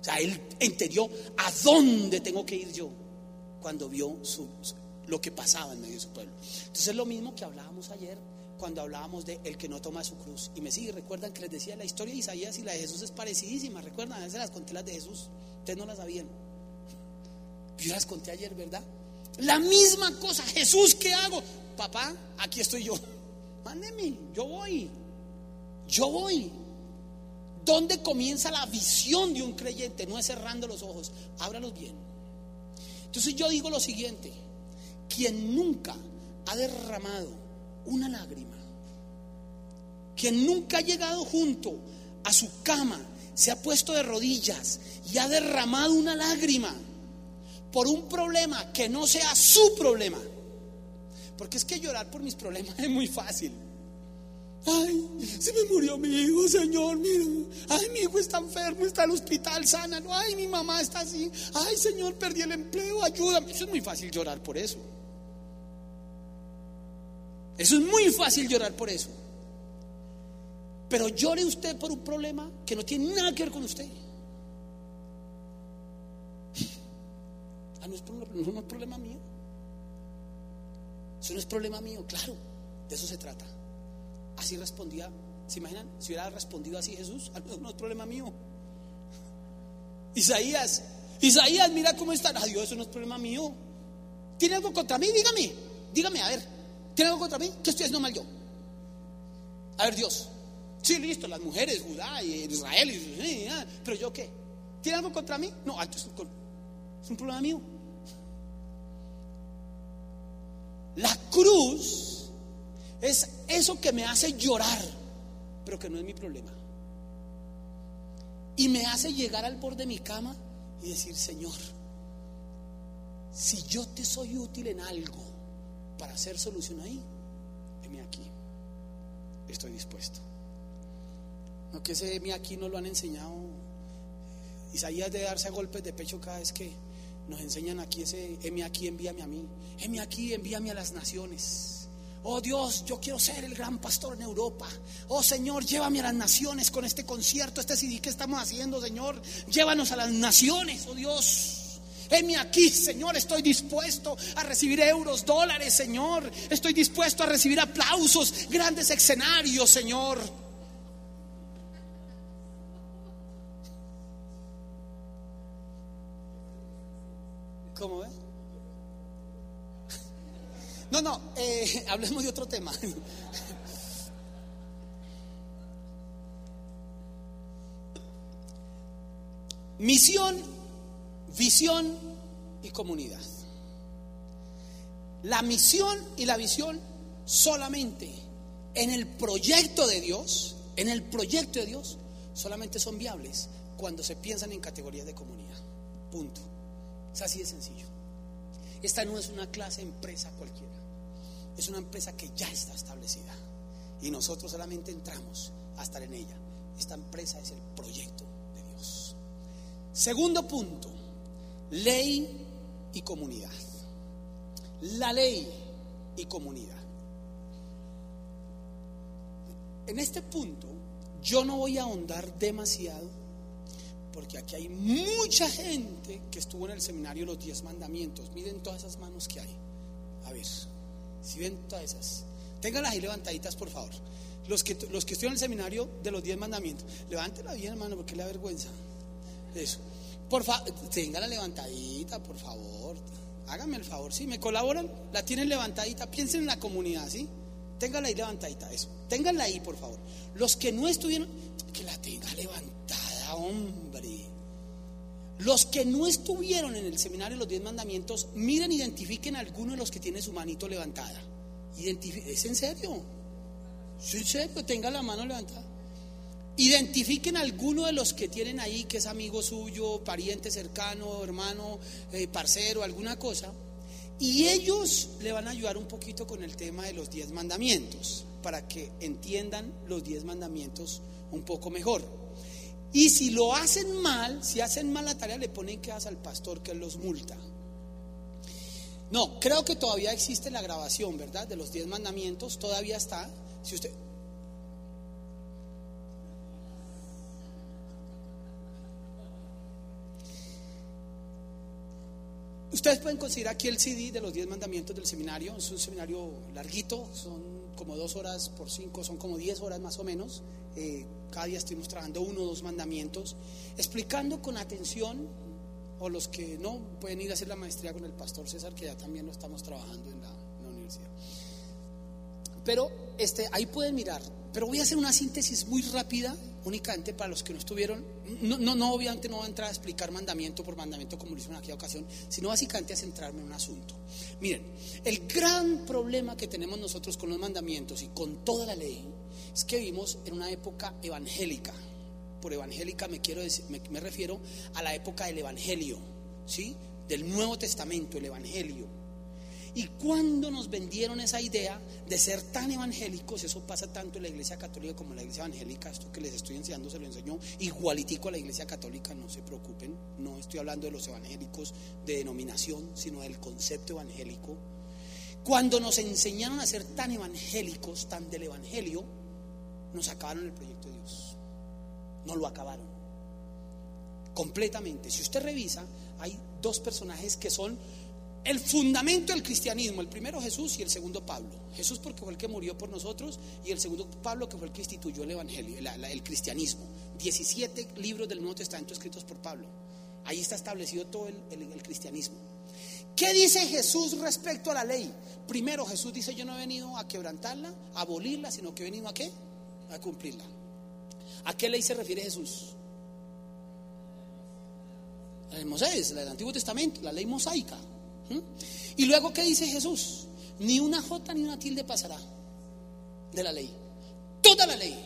O sea, él entendió a dónde tengo que ir yo cuando vio lo que pasaba en medio de su pueblo. Entonces es lo mismo que hablábamos ayer cuando hablábamos de el que no toma su cruz. Y me sigue, recuerdan que les decía la historia de Isaías y la de Jesús es parecidísima. Recuerdan, a veces las conté las de Jesús. Ustedes no las sabían. [laughs] Yo las conté ayer, ¿verdad? La misma cosa. Jesús, ¿qué hago? Papá, aquí estoy yo. Mándeme, yo voy. Yo voy. ¿Dónde comienza la visión de un creyente? No es cerrando los ojos, ábralos bien. Entonces yo digo lo siguiente, quien nunca ha derramado una lágrima, quien nunca ha llegado junto a su cama, se ha puesto de rodillas y ha derramado una lágrima por un problema que no sea su problema. Porque es que llorar por mis problemas [laughs] es muy fácil. Ay, se me murió mi hijo, Señor. Ay, mi hijo está enfermo, está el hospital, sana. Ay, mi mamá está así. Ay, Señor, perdí el empleo, ayúdame. Eso es muy fácil llorar por eso. Eso es muy fácil llorar por eso. Pero llore usted por un problema que no tiene nada que ver con usted. Ah, no es, no es problema mío. Eso no es problema mío, claro. De eso se trata. Así respondía, ¿se imaginan? Si hubiera respondido así Jesús, ah, no, no es problema mío. Isaías, Isaías, mira cómo está. Adiós, Dios, eso no es problema mío. ¿Tiene algo contra mí? Dígame, dígame, a ver. ¿Tiene algo contra mí? ¿Qué estoy haciendo mal yo? A ver, Dios. Sí, listo, las mujeres, Judá y Israel, y, ah, pero yo qué? ¿Tiene algo contra mí? No, ah, es un problema mío. La cruz es eso que me hace llorar, pero que no es mi problema. Y me hace llegar al borde de mi cama y decir, Señor, si yo te soy útil en algo para hacer solución ahí, heme aquí. Estoy dispuesto. No que ese heme aquí no lo han enseñado. Isaías de darse golpes de pecho cada vez que nos enseñan aquí ese heme aquí, envíame a mí. Heme aquí, envíame a las naciones. Oh Dios, yo quiero ser el gran pastor en Europa. Oh Señor, llévame a las naciones con este concierto, este CD que estamos haciendo, Señor. Llévanos a las naciones, oh Dios. Heme aquí, Señor, estoy dispuesto a recibir euros, dólares, Señor. Estoy dispuesto a recibir aplausos, grandes escenarios, Señor. ¿Cómo ve? No, no, eh, [laughs] hablemos de otro tema. [laughs] Misión, visión y comunidad. La misión y la visión solamente en el proyecto de Dios, en el proyecto de Dios, solamente son viables cuando se piensan en categorías de comunidad. Punto. Es así de sencillo. Esta no es una clase empresa cualquiera. Es una empresa que ya está establecida. Y nosotros solamente entramos a estar en ella. Esta empresa es el proyecto de Dios. Segundo punto, ley y comunidad. La ley y comunidad. En este punto yo no voy a ahondar demasiado porque aquí hay mucha gente que estuvo en el seminario Los Diez Mandamientos. Miren todas esas manos que hay. A ver, si ven todas esas. Ténganlas ahí levantaditas, por favor. Los que, los que estuvieron en el seminario de los Diez Mandamientos. Levántela bien, hermano, porque le da vergüenza. Eso. Por favor, ténganla levantadita, por favor. Háganme el favor, ¿sí? ¿Me colaboran? La tienen levantadita. Piensen en la comunidad, ¿sí? Ténganla ahí levantadita, eso. Ténganla ahí, por favor. Los que no estuvieron, que la tenga levantada, hombre. Los que no estuvieron en el seminario de los diez mandamientos, miren, identifiquen a alguno de los que tiene su manito levantada. ¿Es en serio? ¿Es en serio? Tenga la mano levantada. Identifiquen a alguno de los que tienen ahí, que es amigo suyo, pariente cercano, hermano, eh, parcero, alguna cosa. Y ellos le van a ayudar un poquito con el tema de los diez mandamientos, para que entiendan los diez mandamientos un poco mejor. Y si lo hacen mal, si hacen mal la tarea, le ponen quedas al pastor que los multa. No, creo que todavía existe la grabación, ¿verdad? De los diez mandamientos, todavía está. Si usted, Ustedes pueden conseguir aquí el CD de los 10 mandamientos del seminario. Es un seminario larguito, son como dos horas por cinco, son como diez horas más o menos. Eh, cada día estuvimos trabajando uno o dos mandamientos, explicando con atención, o los que no pueden ir a hacer la maestría con el pastor César, que ya también lo estamos trabajando en la. Pero este, ahí pueden mirar. Pero voy a hacer una síntesis muy rápida, únicamente para los que no estuvieron. No, no, obviamente no voy a entrar a explicar mandamiento por mandamiento como lo hice en aquella ocasión, sino básicamente a centrarme en un asunto. Miren, el gran problema que tenemos nosotros con los mandamientos y con toda la ley es que vivimos en una época evangélica. Por evangélica me quiero decir, me, me refiero a la época del evangelio, ¿sí? Del Nuevo Testamento, el evangelio. Y cuando nos vendieron esa idea de ser tan evangélicos, eso pasa tanto en la iglesia católica como en la iglesia evangélica, esto que les estoy enseñando se lo enseñó igualitico a la iglesia católica, no se preocupen, no estoy hablando de los evangélicos de denominación, sino del concepto evangélico. Cuando nos enseñaron a ser tan evangélicos, tan del evangelio, nos acabaron el proyecto de Dios. No lo acabaron. Completamente. Si usted revisa, hay dos personajes que son el fundamento del cristianismo, el primero Jesús y el segundo Pablo. Jesús porque fue el que murió por nosotros y el segundo Pablo que fue el que instituyó el evangelio, el, cristianismo. 17 libros del Nuevo Testamento escritos por Pablo. Ahí está establecido todo el cristianismo. ¿Qué dice Jesús respecto a la ley? Primero Jesús dice, yo no he venido a quebrantarla, a abolirla, sino que he venido a qué? A cumplirla. ¿A qué ley se refiere Jesús? La de Moisés, la del Antiguo Testamento, la ley mosaica. ¿Mm? Y luego, ¿qué dice Jesús? Ni una jota ni una tilde pasará de la ley. Toda la ley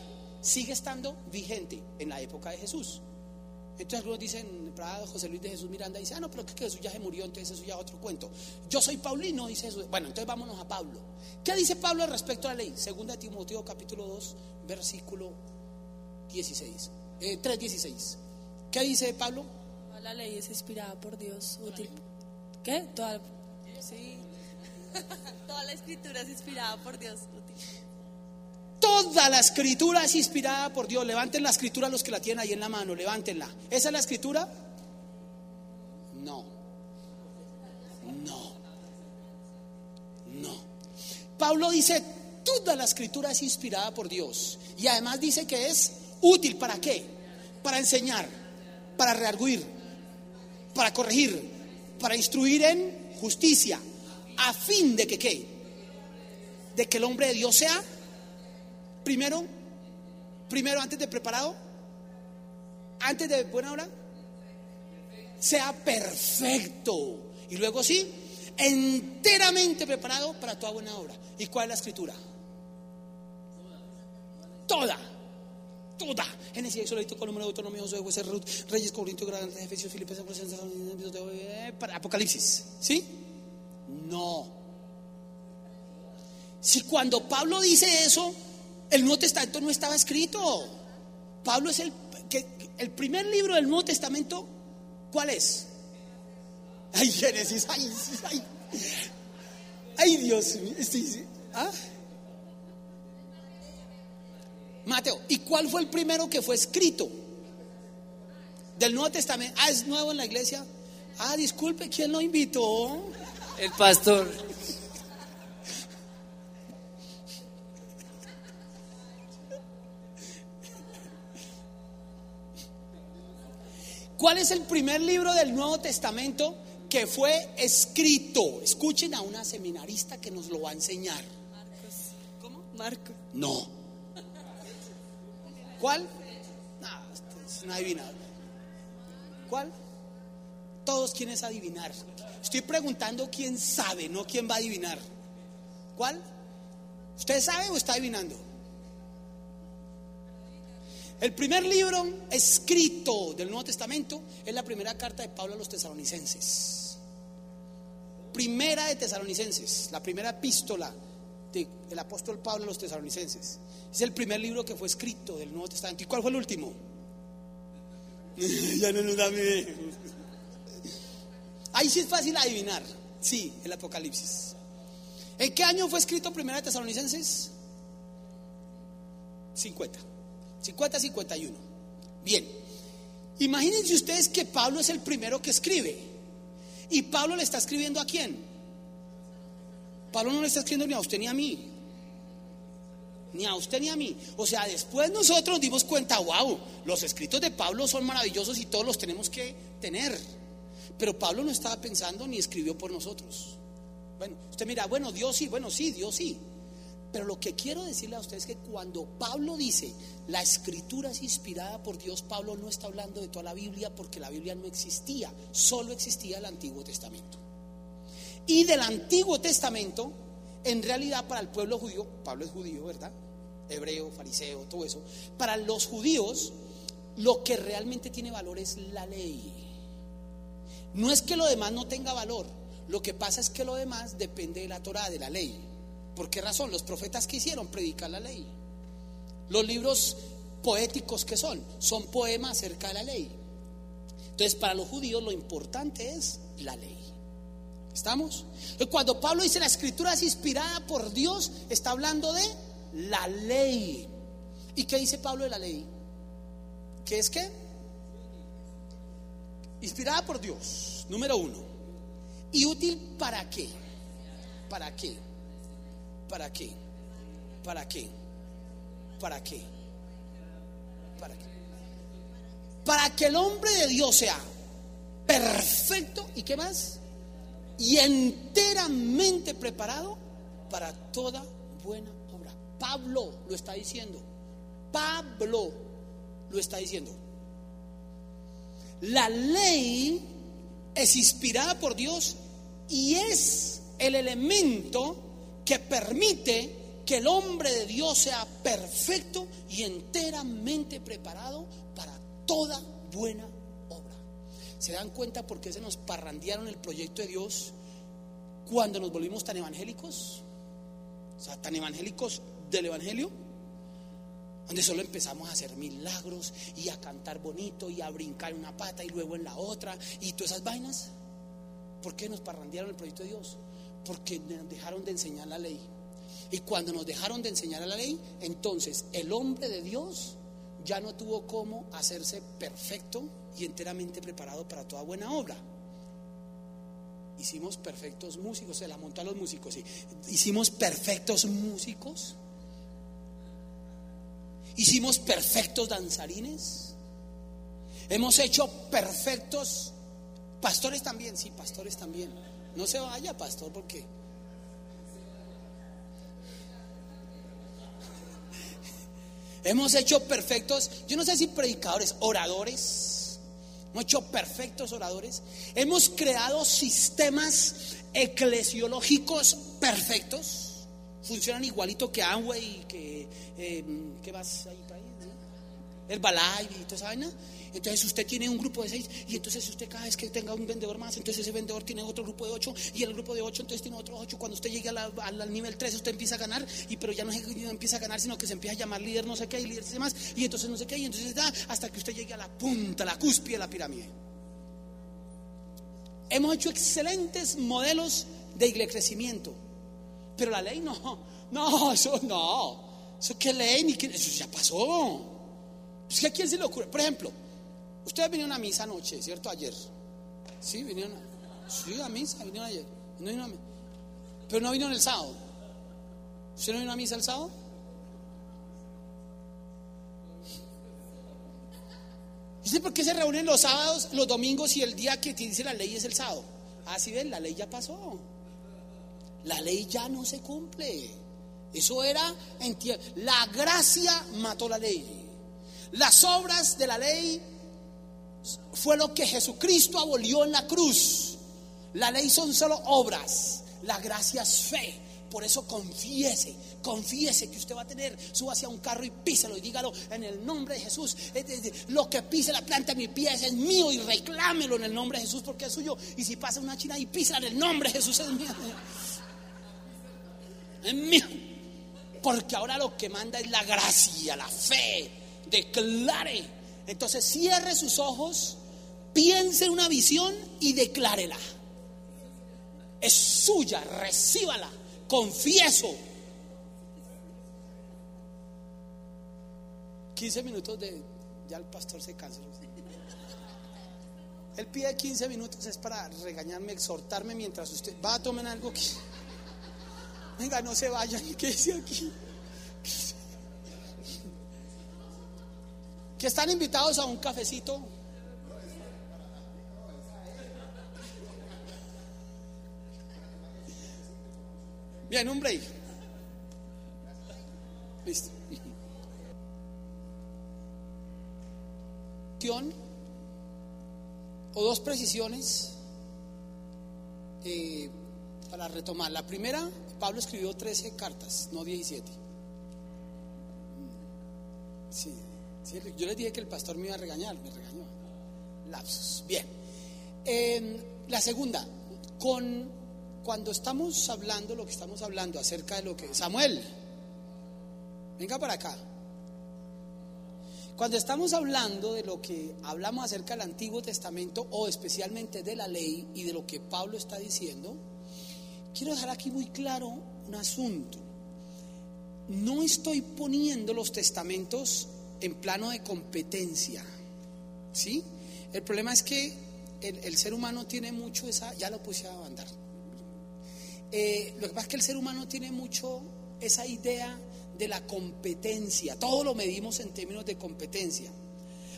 sigue estando vigente en la época de Jesús. Entonces algunos dicen, Prado, José Luis de Jesús Miranda dice, ah, no, pero que Jesús ya se murió, entonces eso ya es otro cuento. Yo soy Paulino, dice Jesús. Bueno, entonces vámonos a Pablo. ¿Qué dice Pablo respecto a la ley? Segunda de Timoteo capítulo 2, versículo 16. Eh, 3.16. ¿Qué dice Pablo? La ley es inspirada por Dios, útil. ¿Qué? Toda, sí. [laughs] Toda la escritura es inspirada por Dios. Toda la escritura es inspirada por Dios. Levanten la escritura los que la tienen ahí en la mano, levántenla. ¿Esa es la escritura? No. No. No. Pablo dice, toda la escritura es inspirada por Dios. Y además dice que es útil para qué? Para enseñar, para rearguir, para corregir, para instruir en justicia, a fin de que qué? De que el hombre de Dios sea primero, primero antes de preparado, antes de buena hora, sea perfecto. Y luego sí, enteramente preparado para toda buena obra. ¿Y cuál es la escritura? Toda. Toda. Génesis, Exodito, número de Autonomía, Josué, Jueces, Ruth, Reyes, Corintios, Grandes, Efesios, Filipenses, Apocalipsis. ¿Sí? No. Si cuando Pablo dice eso, el Nuevo Testamento no estaba escrito. Pablo es el, que, el primer libro del Nuevo Testamento. ¿Cuál es? Ay, Génesis, ay, ay, ay Dios mío. ¿Ah? Mateo. ¿Y cuál fue el primero que fue escrito? Del Nuevo Testamento. Ah, es nuevo en la iglesia. Ah, disculpe, ¿quién lo invitó? El pastor. ¿Cuál es el primer libro del Nuevo Testamento que fue escrito? Escuchen a una seminarista que nos lo va a enseñar. ¿Cómo? Marco. No. ¿Cuál? No, es una adivinada. ¿Cuál? Todos quieren adivinar. Estoy preguntando quién sabe, no quién va a adivinar. ¿Cuál? ¿Usted sabe o está adivinando? El primer libro escrito del Nuevo Testamento es la primera carta de Pablo a los tesalonicenses. Primera de tesalonicenses, la primera epístola del apóstol Pablo a los tesalonicenses. Es el primer libro que fue escrito del Nuevo Testamento. ¿Y cuál fue el último? [laughs] ya no nos da miedo. Ahí sí es fácil adivinar. Sí, el Apocalipsis. ¿En qué año fue escrito Primera de Tesalonicenses? 50. 50-51. Bien, imagínense ustedes que Pablo es el primero que escribe. ¿Y Pablo le está escribiendo a quién? Pablo no le está escribiendo ni a usted ni a mí. Ni a usted ni a mí. O sea, después nosotros nos dimos cuenta, wow, los escritos de Pablo son maravillosos y todos los tenemos que tener. Pero Pablo no estaba pensando ni escribió por nosotros. Bueno, usted mira, bueno, Dios sí, bueno, sí, Dios sí. Pero lo que quiero decirle a usted es que cuando Pablo dice la escritura es inspirada por Dios, Pablo no está hablando de toda la Biblia porque la Biblia no existía, solo existía el Antiguo Testamento. Y del Antiguo Testamento, en realidad para el pueblo judío, Pablo es judío, ¿verdad? Hebreo, fariseo, todo eso. Para los judíos, lo que realmente tiene valor es la ley. No es que lo demás no tenga valor, lo que pasa es que lo demás depende de la Torah, de la ley. ¿Por qué razón? Los profetas que hicieron predicar la ley. Los libros poéticos que son, son poemas acerca de la ley. Entonces, para los judíos lo importante es la ley. ¿Estamos? Cuando Pablo dice la escritura es inspirada por Dios, está hablando de la ley. ¿Y qué dice Pablo de la ley? ¿Qué es qué? Inspirada por Dios, número uno. ¿Y útil para qué? ¿Para qué? ¿Para qué? ¿Para qué? ¿Para qué? ¿Para qué? Para que el hombre de Dios sea perfecto y qué más? Y enteramente preparado para toda buena obra. Pablo lo está diciendo. Pablo lo está diciendo. La ley es inspirada por Dios y es el elemento que permite que el hombre de Dios sea perfecto y enteramente preparado para toda buena obra. ¿Se dan cuenta por qué se nos parrandearon el proyecto de Dios cuando nos volvimos tan evangélicos? O sea, tan evangélicos del Evangelio, donde solo empezamos a hacer milagros y a cantar bonito y a brincar en una pata y luego en la otra y todas esas vainas. ¿Por qué nos parrandearon el proyecto de Dios? porque nos dejaron de enseñar la ley. Y cuando nos dejaron de enseñar la ley, entonces el hombre de Dios ya no tuvo cómo hacerse perfecto y enteramente preparado para toda buena obra. Hicimos perfectos músicos, se la montó a los músicos. Hicimos perfectos músicos. Hicimos perfectos danzarines. Hemos hecho perfectos pastores también, sí, pastores también. No se vaya, pastor, porque... [laughs] Hemos hecho perfectos, yo no sé si predicadores, oradores. Hemos hecho perfectos oradores. Hemos creado sistemas eclesiológicos perfectos. Funcionan igualito que Amway, que... Eh, ¿Qué hay para ahí? Herbalife y toda esa vaina. Entonces usted tiene un grupo de seis y entonces usted cada vez que tenga un vendedor más, entonces ese vendedor tiene otro grupo de ocho y el grupo de ocho entonces tiene otro ocho. Cuando usted llegue al nivel 3 usted empieza a ganar y pero ya no, empieza a ganar sino que se empieza a llamar líder no sé qué y líder más y entonces no sé qué y entonces da hasta que usted llegue a la punta, la cúspide de la pirámide. Hemos hecho excelentes modelos de crecimiento, pero la ley no, no, eso no, eso qué ley, ni qué, eso ya pasó. Pues a quién se le ocurre, por ejemplo, Ustedes vinieron a misa anoche, ¿cierto? Ayer. Sí, vinieron. A, sí, a misa, vinieron ayer. No a pero no vinieron el sábado. ¿Usted no vino a misa el sábado? ¿Y por qué se reúnen los sábados, los domingos y el día que dice la ley es el sábado? Ah, sí ven, la ley ya pasó. La ley ya no se cumple. Eso era, la gracia mató la ley. Las obras de la ley fue lo que Jesucristo abolió en la cruz. La ley son solo obras, la gracia es fe. Por eso confiese, confiese que usted va a tener, suba hacia un carro y píselo y dígalo en el nombre de Jesús. Lo que pise la planta de mi pie es mío y reclámelo en el nombre de Jesús porque es suyo. Y si pasa una china y pisa en el nombre de Jesús es mío. Es mío. Porque ahora lo que manda es la gracia, la fe. Declare entonces cierre sus ojos, piense en una visión y declárela. Es suya, recíbala, confieso. 15 minutos de... Ya el pastor se cansa. Él pide 15 minutos es para regañarme, exhortarme mientras usted va a tomar algo que... Venga, no se vayan, [laughs] ¿qué dice aquí? Que están invitados a un cafecito. Bien, un break. Listo. O dos precisiones eh, para retomar. La primera, Pablo escribió 13 cartas, no 17. Sí, yo les dije que el pastor me iba a regañar, me regañó. Lapsos. Bien. la segunda, con cuando estamos hablando lo que estamos hablando acerca de lo que Samuel, venga para acá. Cuando estamos hablando de lo que hablamos acerca del Antiguo Testamento o especialmente de la ley y de lo que Pablo está diciendo, quiero dejar aquí muy claro un asunto. No estoy poniendo los testamentos en plano de competencia, ¿sí? El problema es que el, ser humano tiene mucho esa, ya lo puse a andar. Eh, lo que pasa es que el ser humano tiene mucho esa idea de la competencia. Todo lo medimos en términos de competencia.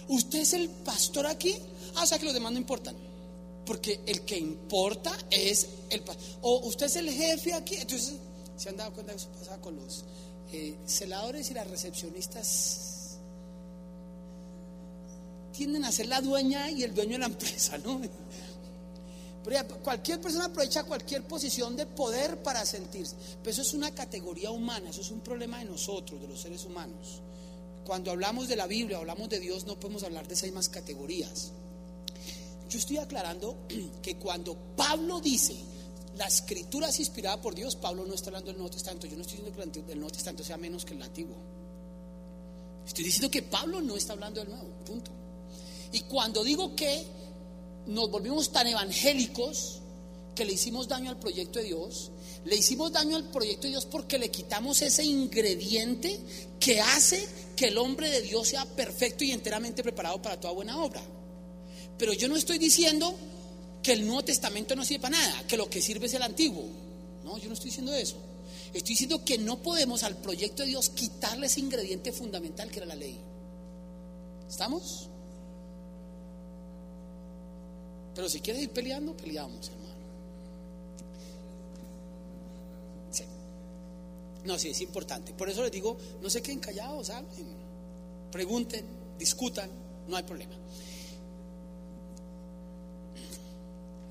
¿Usted es el pastor aquí? Ah, o sea que los demás no importan. Porque el que importa es el pastor. O usted es el jefe aquí. Entonces, ¿se han dado cuenta de eso pasaba con los eh, celadores y las recepcionistas? Tienden a ser la dueña y el dueño de la empresa, ¿no? cualquier persona aprovecha cualquier posición de poder para sentirse. Pero eso es una categoría humana, eso es un problema de nosotros, de los seres humanos. Cuando hablamos de la Biblia, hablamos de Dios, no podemos hablar de esas mismas categorías. Yo estoy aclarando [clears throat] que cuando Pablo dice la escritura es inspirada por Dios, Pablo no está hablando del Nuevo Testamento. Yo no estoy diciendo que el Nuevo Testamento sea menos que el Antiguo. Estoy diciendo que Pablo no está hablando del Nuevo, punto. Y cuando digo que nos volvimos tan evangélicos que le hicimos daño al proyecto de Dios. Le hicimos daño al proyecto de Dios porque le quitamos ese ingrediente que hace que el hombre de Dios sea perfecto y enteramente preparado para toda buena obra. Pero yo no estoy diciendo que el Nuevo Testamento no sirve para nada, que lo que sirve es el Antiguo. No, yo no estoy diciendo eso. Estoy diciendo que no podemos al proyecto de Dios quitarle ese ingrediente fundamental que era la ley. ¿Estamos? Pero si quieres ir peleando, peleamos, hermano. Sí. No, sí, es importante. Por eso les digo, no se queden callados, ¿saben? Pregunten, discutan, no hay problema.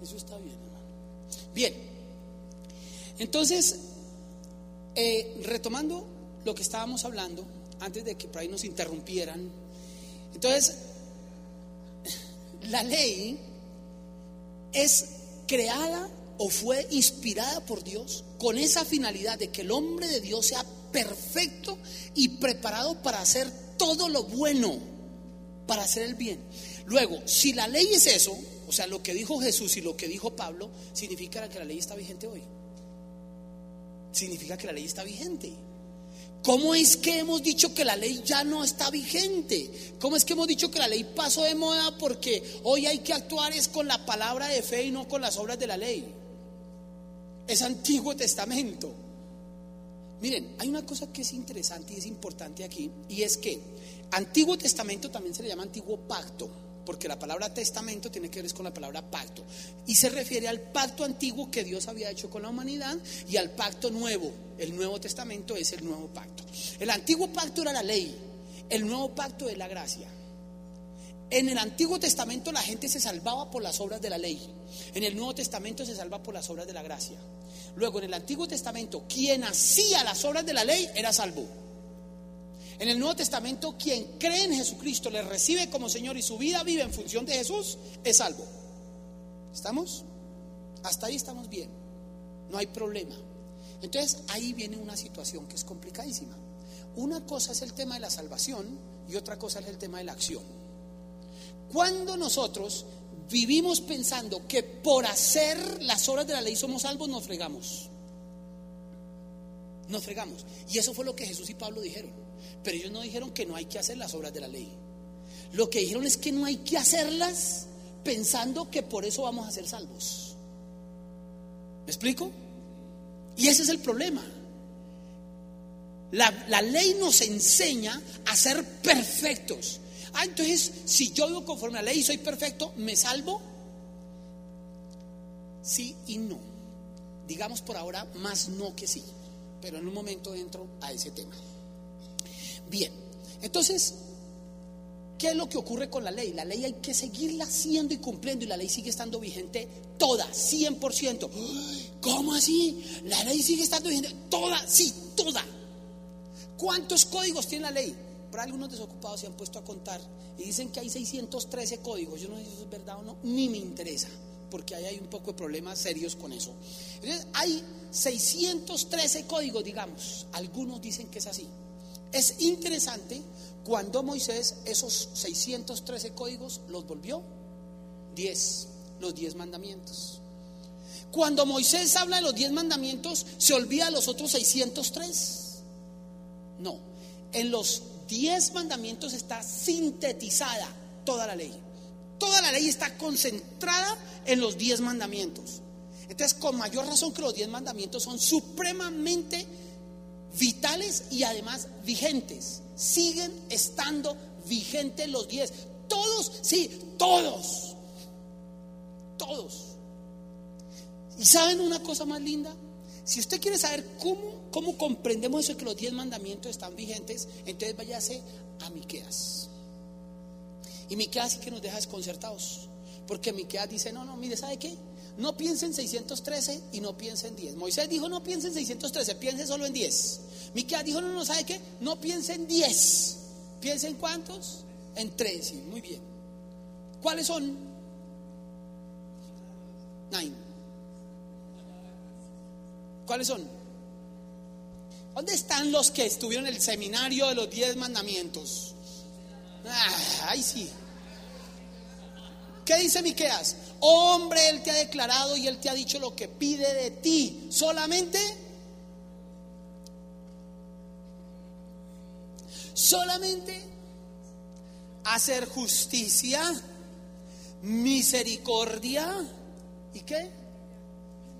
Eso está bien, hermano. Bien. Entonces, eh, retomando lo que estábamos hablando, antes de que por ahí nos interrumpieran. Entonces, la ley es creada o fue inspirada por Dios con esa finalidad de que el hombre de Dios sea perfecto y preparado para hacer todo lo bueno, para hacer el bien. Luego, si la ley es eso, o sea, lo que dijo Jesús y lo que dijo Pablo, significa que la ley está vigente hoy. Significa que la ley está vigente. ¿Cómo es que hemos dicho que la ley ya no está vigente? ¿Cómo es que hemos dicho que la ley pasó de moda porque hoy hay que actuar es con la palabra de fe y no con las obras de la ley? Es Antiguo Testamento. Miren, hay una cosa que es interesante y es importante aquí, y es que Antiguo Testamento también se le llama Antiguo Pacto porque la palabra testamento tiene que ver con la palabra pacto. Y se refiere al pacto antiguo que Dios había hecho con la humanidad y al pacto nuevo. El Nuevo Testamento es el nuevo pacto. El antiguo pacto era la ley, el nuevo pacto es la gracia. En el Antiguo Testamento la gente se salvaba por las obras de la ley. En el Nuevo Testamento se salva por las obras de la gracia. Luego en el Antiguo Testamento quien hacía las obras de la ley era salvo. En el Nuevo Testamento, quien cree en Jesucristo, le recibe como Señor y su vida vive en función de Jesús, es salvo. ¿Estamos? Hasta ahí estamos bien. No hay problema. Entonces ahí viene una situación que es complicadísima. Una cosa es el tema de la salvación y otra cosa es el tema de la acción. Cuando nosotros vivimos pensando que por hacer las obras de la ley somos salvos, nos fregamos. Nos fregamos. Y eso fue lo que Jesús y Pablo dijeron. Pero ellos no dijeron que no hay que hacer las obras de la ley. Lo que dijeron es que no hay que hacerlas pensando que por eso vamos a ser salvos. ¿Me explico? Y ese es el problema. La, la, ley nos enseña a ser perfectos, Ah, entonces, si yo vivo conforme a la ley y soy perfecto, ¿me salvo? Sí y no. Digamos por ahora más no que sí. Pero en un momento entro a ese tema. Bien, entonces, ¿qué es lo que ocurre con la ley? La ley hay que seguirla haciendo y cumpliendo y la ley sigue estando vigente toda, 100%. ¿Cómo así? La ley sigue estando vigente toda, sí, toda. ¿Cuántos códigos tiene la ley? Por algunos desocupados se han puesto a contar y dicen que hay 613 códigos. Yo no sé si eso es verdad o no, ni me interesa, porque ahí hay un poco de problemas serios con eso. Entonces, hay 613 códigos, digamos. Algunos dicen que es así. Es interesante cuando Moisés esos 613 códigos los volvió 10, los 10 mandamientos. Cuando Moisés habla de los 10 mandamientos, ¿se olvida de los otros 603? No, en los 10 mandamientos está sintetizada toda la ley. Toda la ley está concentrada en los 10 mandamientos. Entonces, con mayor razón que los 10 mandamientos son supremamente vitales y además vigentes. Siguen estando vigentes los 10. Todos, sí, todos. Todos. ¿Y saben una cosa más linda? Si usted quiere saber cómo, cómo comprendemos eso que los 10 mandamientos están vigentes, entonces váyase a Miqueas. Y Miqueas sí que nos deja desconcertados. Porque Miqueas dice, no, no, mire, ¿sabe qué? No piense en 613 y no piense en 10. Moisés dijo, no piense en 613, piense solo en 10. Miqueas dijo, no, no, ¿sabe qué? No piense en 10. ¿Piense en cuántos? En 3, sí, muy bien. ¿Cuáles son? Nine. ¿Cuáles son? ¿Dónde están los que estuvieron en el seminario de los 10 mandamientos? Ah, sí. ¿Qué dice Miqueas? Hombre, Él te ha declarado y Él te ha dicho lo que pide de ti. Solamente, solamente hacer justicia, misericordia y qué?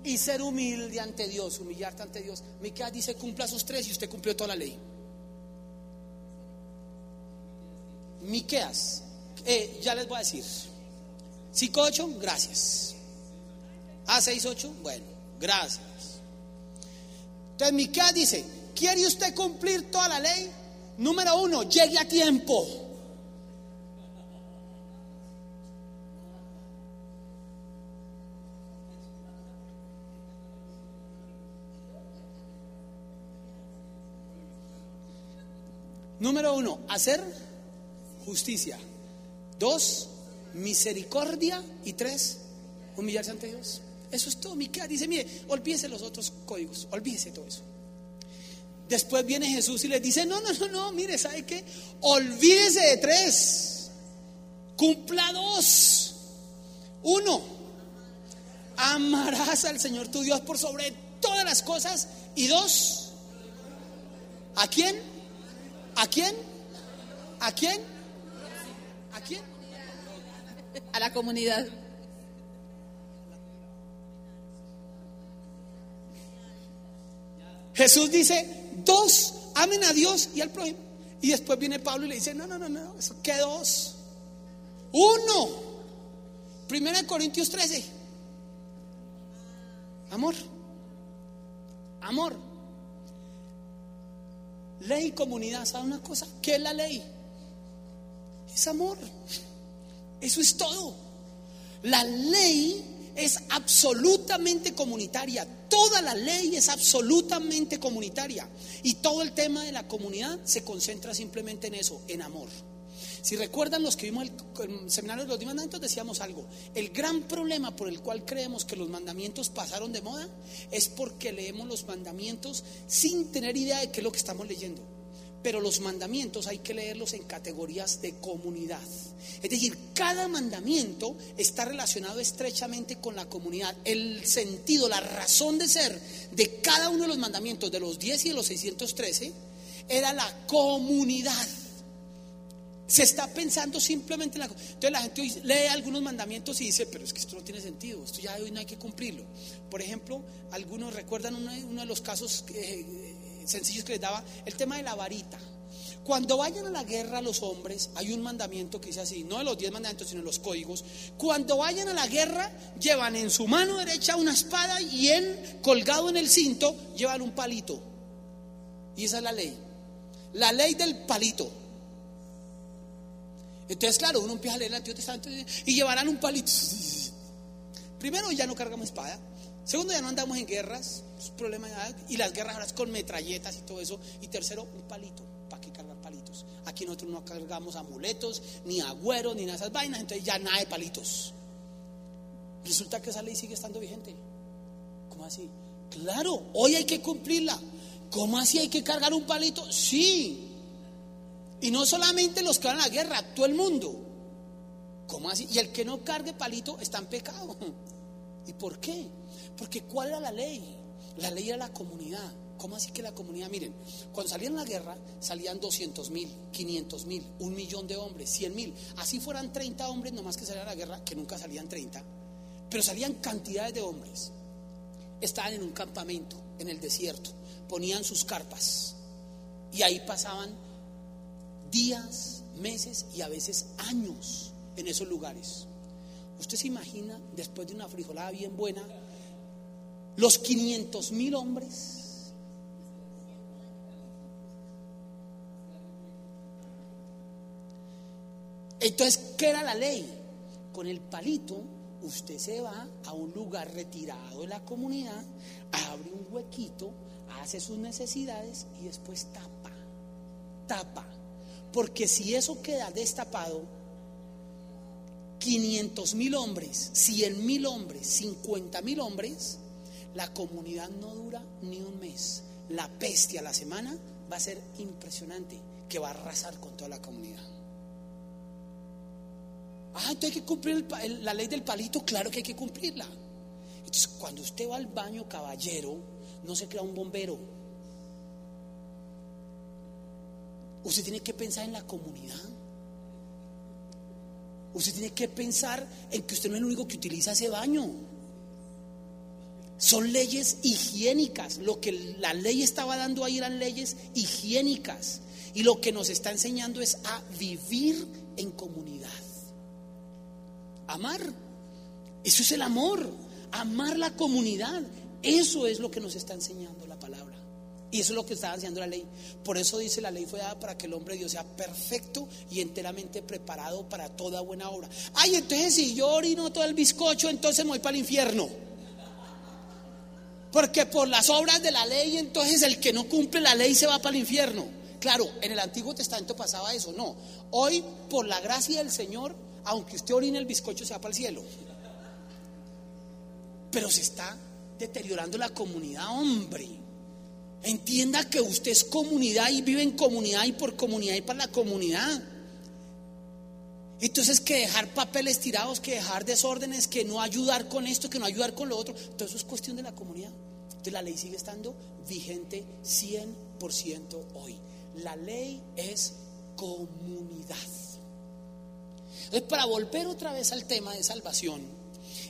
Y ser humilde ante Dios, humillarte ante Dios. Miqueas dice, cumpla esos tres y usted cumplió toda la ley. Miqueas, eh, ya les voy a decir. 5-8, gracias. A6-8, bueno, gracias. Entonces Miqueas dice, ¿quiere usted cumplir toda la ley? Número uno, llegue a tiempo. Número uno, hacer justicia. Dos, misericordia. Y tres, humillarse ante Dios. Eso es todo. Miqueas dice, mire, olvídese los otros códigos, olvídese todo eso. Después viene Jesús y les dice, no, no, no, no, mire, ¿sabe qué? Olvídese de tres. Cumpla dos. Uno, amarás al Señor tu Dios por sobre todas las cosas. Y dos, ¿a quién? ¿A quién? ¿A quién? ¿A quién? A la comunidad. Jesús dice, dos, amen a Dios y al prójimo. Y después viene Pablo y le dice, no, no, no, no, eso que dos. Uno. Primera de Corintios 13. Amor. Amor. Ley comunidad, ¿sabe una cosa? ¿Qué es la ley? Es amor. Eso es todo. La ley es absolutamente comunitaria. Toda la ley es absolutamente comunitaria. Y todo el tema de la comunidad se concentra simplemente en eso, en amor. Si recuerdan los que vimos el, el seminario de los mandamientos, decíamos algo. El gran problema por el cual creemos que los mandamientos pasaron de moda es porque leemos los mandamientos sin tener idea de qué es lo que estamos leyendo. Pero los mandamientos hay que leerlos en categorías de comunidad. Es decir, cada mandamiento está relacionado estrechamente con la comunidad. El sentido, la razón de ser de cada uno de los mandamientos, de los 10 y de los 613, era la comunidad. Se está pensando simplemente en la... Entonces la gente hoy lee algunos mandamientos y dice, pero es que esto no tiene sentido, esto ya hoy no hay que cumplirlo. Por ejemplo, algunos recuerdan uno, uno de los casos eh, sencillos que les daba, el tema de la varita. Cuando vayan a la guerra los hombres, hay un mandamiento que dice así, no de los diez mandamientos, sino de los códigos. Cuando vayan a la guerra, llevan en su mano derecha una espada y en, colgado en el cinto, llevan un palito. Y esa es la ley. La ley del palito. Entonces, claro, uno empieza a leer el Antiguo Testamento y llevarán un palito. [laughs] Primero, ya no cargamos espada. Segundo, ya no andamos en guerras, es problema y las guerras ahora es con metralletas y todo eso. Y tercero, un palito. ¿Para qué cargar palitos? Aquí nosotros no cargamos amuletos, ni agüeros, ni nada de esas vainas, entonces ya nada de palitos. Resulta que esa ley sigue estando vigente. ¿Cómo así? Claro, hoy hay que cumplirla. ¿Cómo así hay que cargar un palito? Sí. Y no solamente los que van a la guerra, todo el mundo. ¿Cómo así? Y el que no cargue palito está en pecado. [laughs] ¿Y por qué? Porque ¿cuál era la ley? La ley era la comunidad. ¿Cómo así que la comunidad? Miren, cuando salían la guerra salían 200 mil, 500 mil, un millón de hombres, 100 mil. Así fueran 30 hombres nomás que salían a la guerra, que nunca salían 30, pero salían cantidades de hombres. Estaban en un campamento, en el desierto, ponían sus carpas y ahí pasaban días, meses y a veces años en esos lugares. ¿Usted se imagina, después de una frijolada bien buena, los 500 mil hombres? Entonces, ¿qué era la ley? Con el palito, usted se va a un lugar retirado de la comunidad, abre un huequito, hace sus necesidades y después tapa, tapa. Porque si eso queda destapado, 500 mil hombres, 100 mil hombres, 50 mil hombres, la comunidad no dura ni un mes. La peste a la semana va a ser impresionante, que va a arrasar con toda la comunidad. Ah, entonces hay que cumplir la ley del palito, claro que hay que cumplirla. Entonces, cuando usted va al baño, caballero, no se crea un bombero. Usted tiene que pensar en la comunidad. Usted tiene que pensar en que usted no es el único que utiliza ese baño. Son leyes higiénicas. Lo que la ley estaba dando ahí eran leyes higiénicas. Y lo que nos está enseñando es a vivir en comunidad. Amar. Eso es el amor. Amar la comunidad. Eso es lo que nos está enseñando la palabra. Y eso es lo que está enseñando la ley. Por eso dice la ley fue dada para que el hombre de Dios sea perfecto y enteramente preparado para toda buena obra. Ay, entonces si yo orino todo el bizcocho, entonces me voy para el infierno. Porque por las obras de la ley, entonces el que no cumple la ley se va para el infierno. Claro, en el Antiguo Testamento pasaba eso. No, hoy por la gracia del Señor, aunque usted orine el bizcocho, se va para el cielo. Pero se está deteriorando la comunidad, hombre. Entienda que usted es comunidad y vive en comunidad y por comunidad y para la comunidad. Entonces que dejar papeles tirados, que dejar desórdenes, que no ayudar con esto, que no ayudar con lo otro, todo eso es cuestión de la comunidad. Entonces la ley sigue estando vigente 100% hoy. La ley es comunidad. Entonces para volver otra vez al tema de salvación,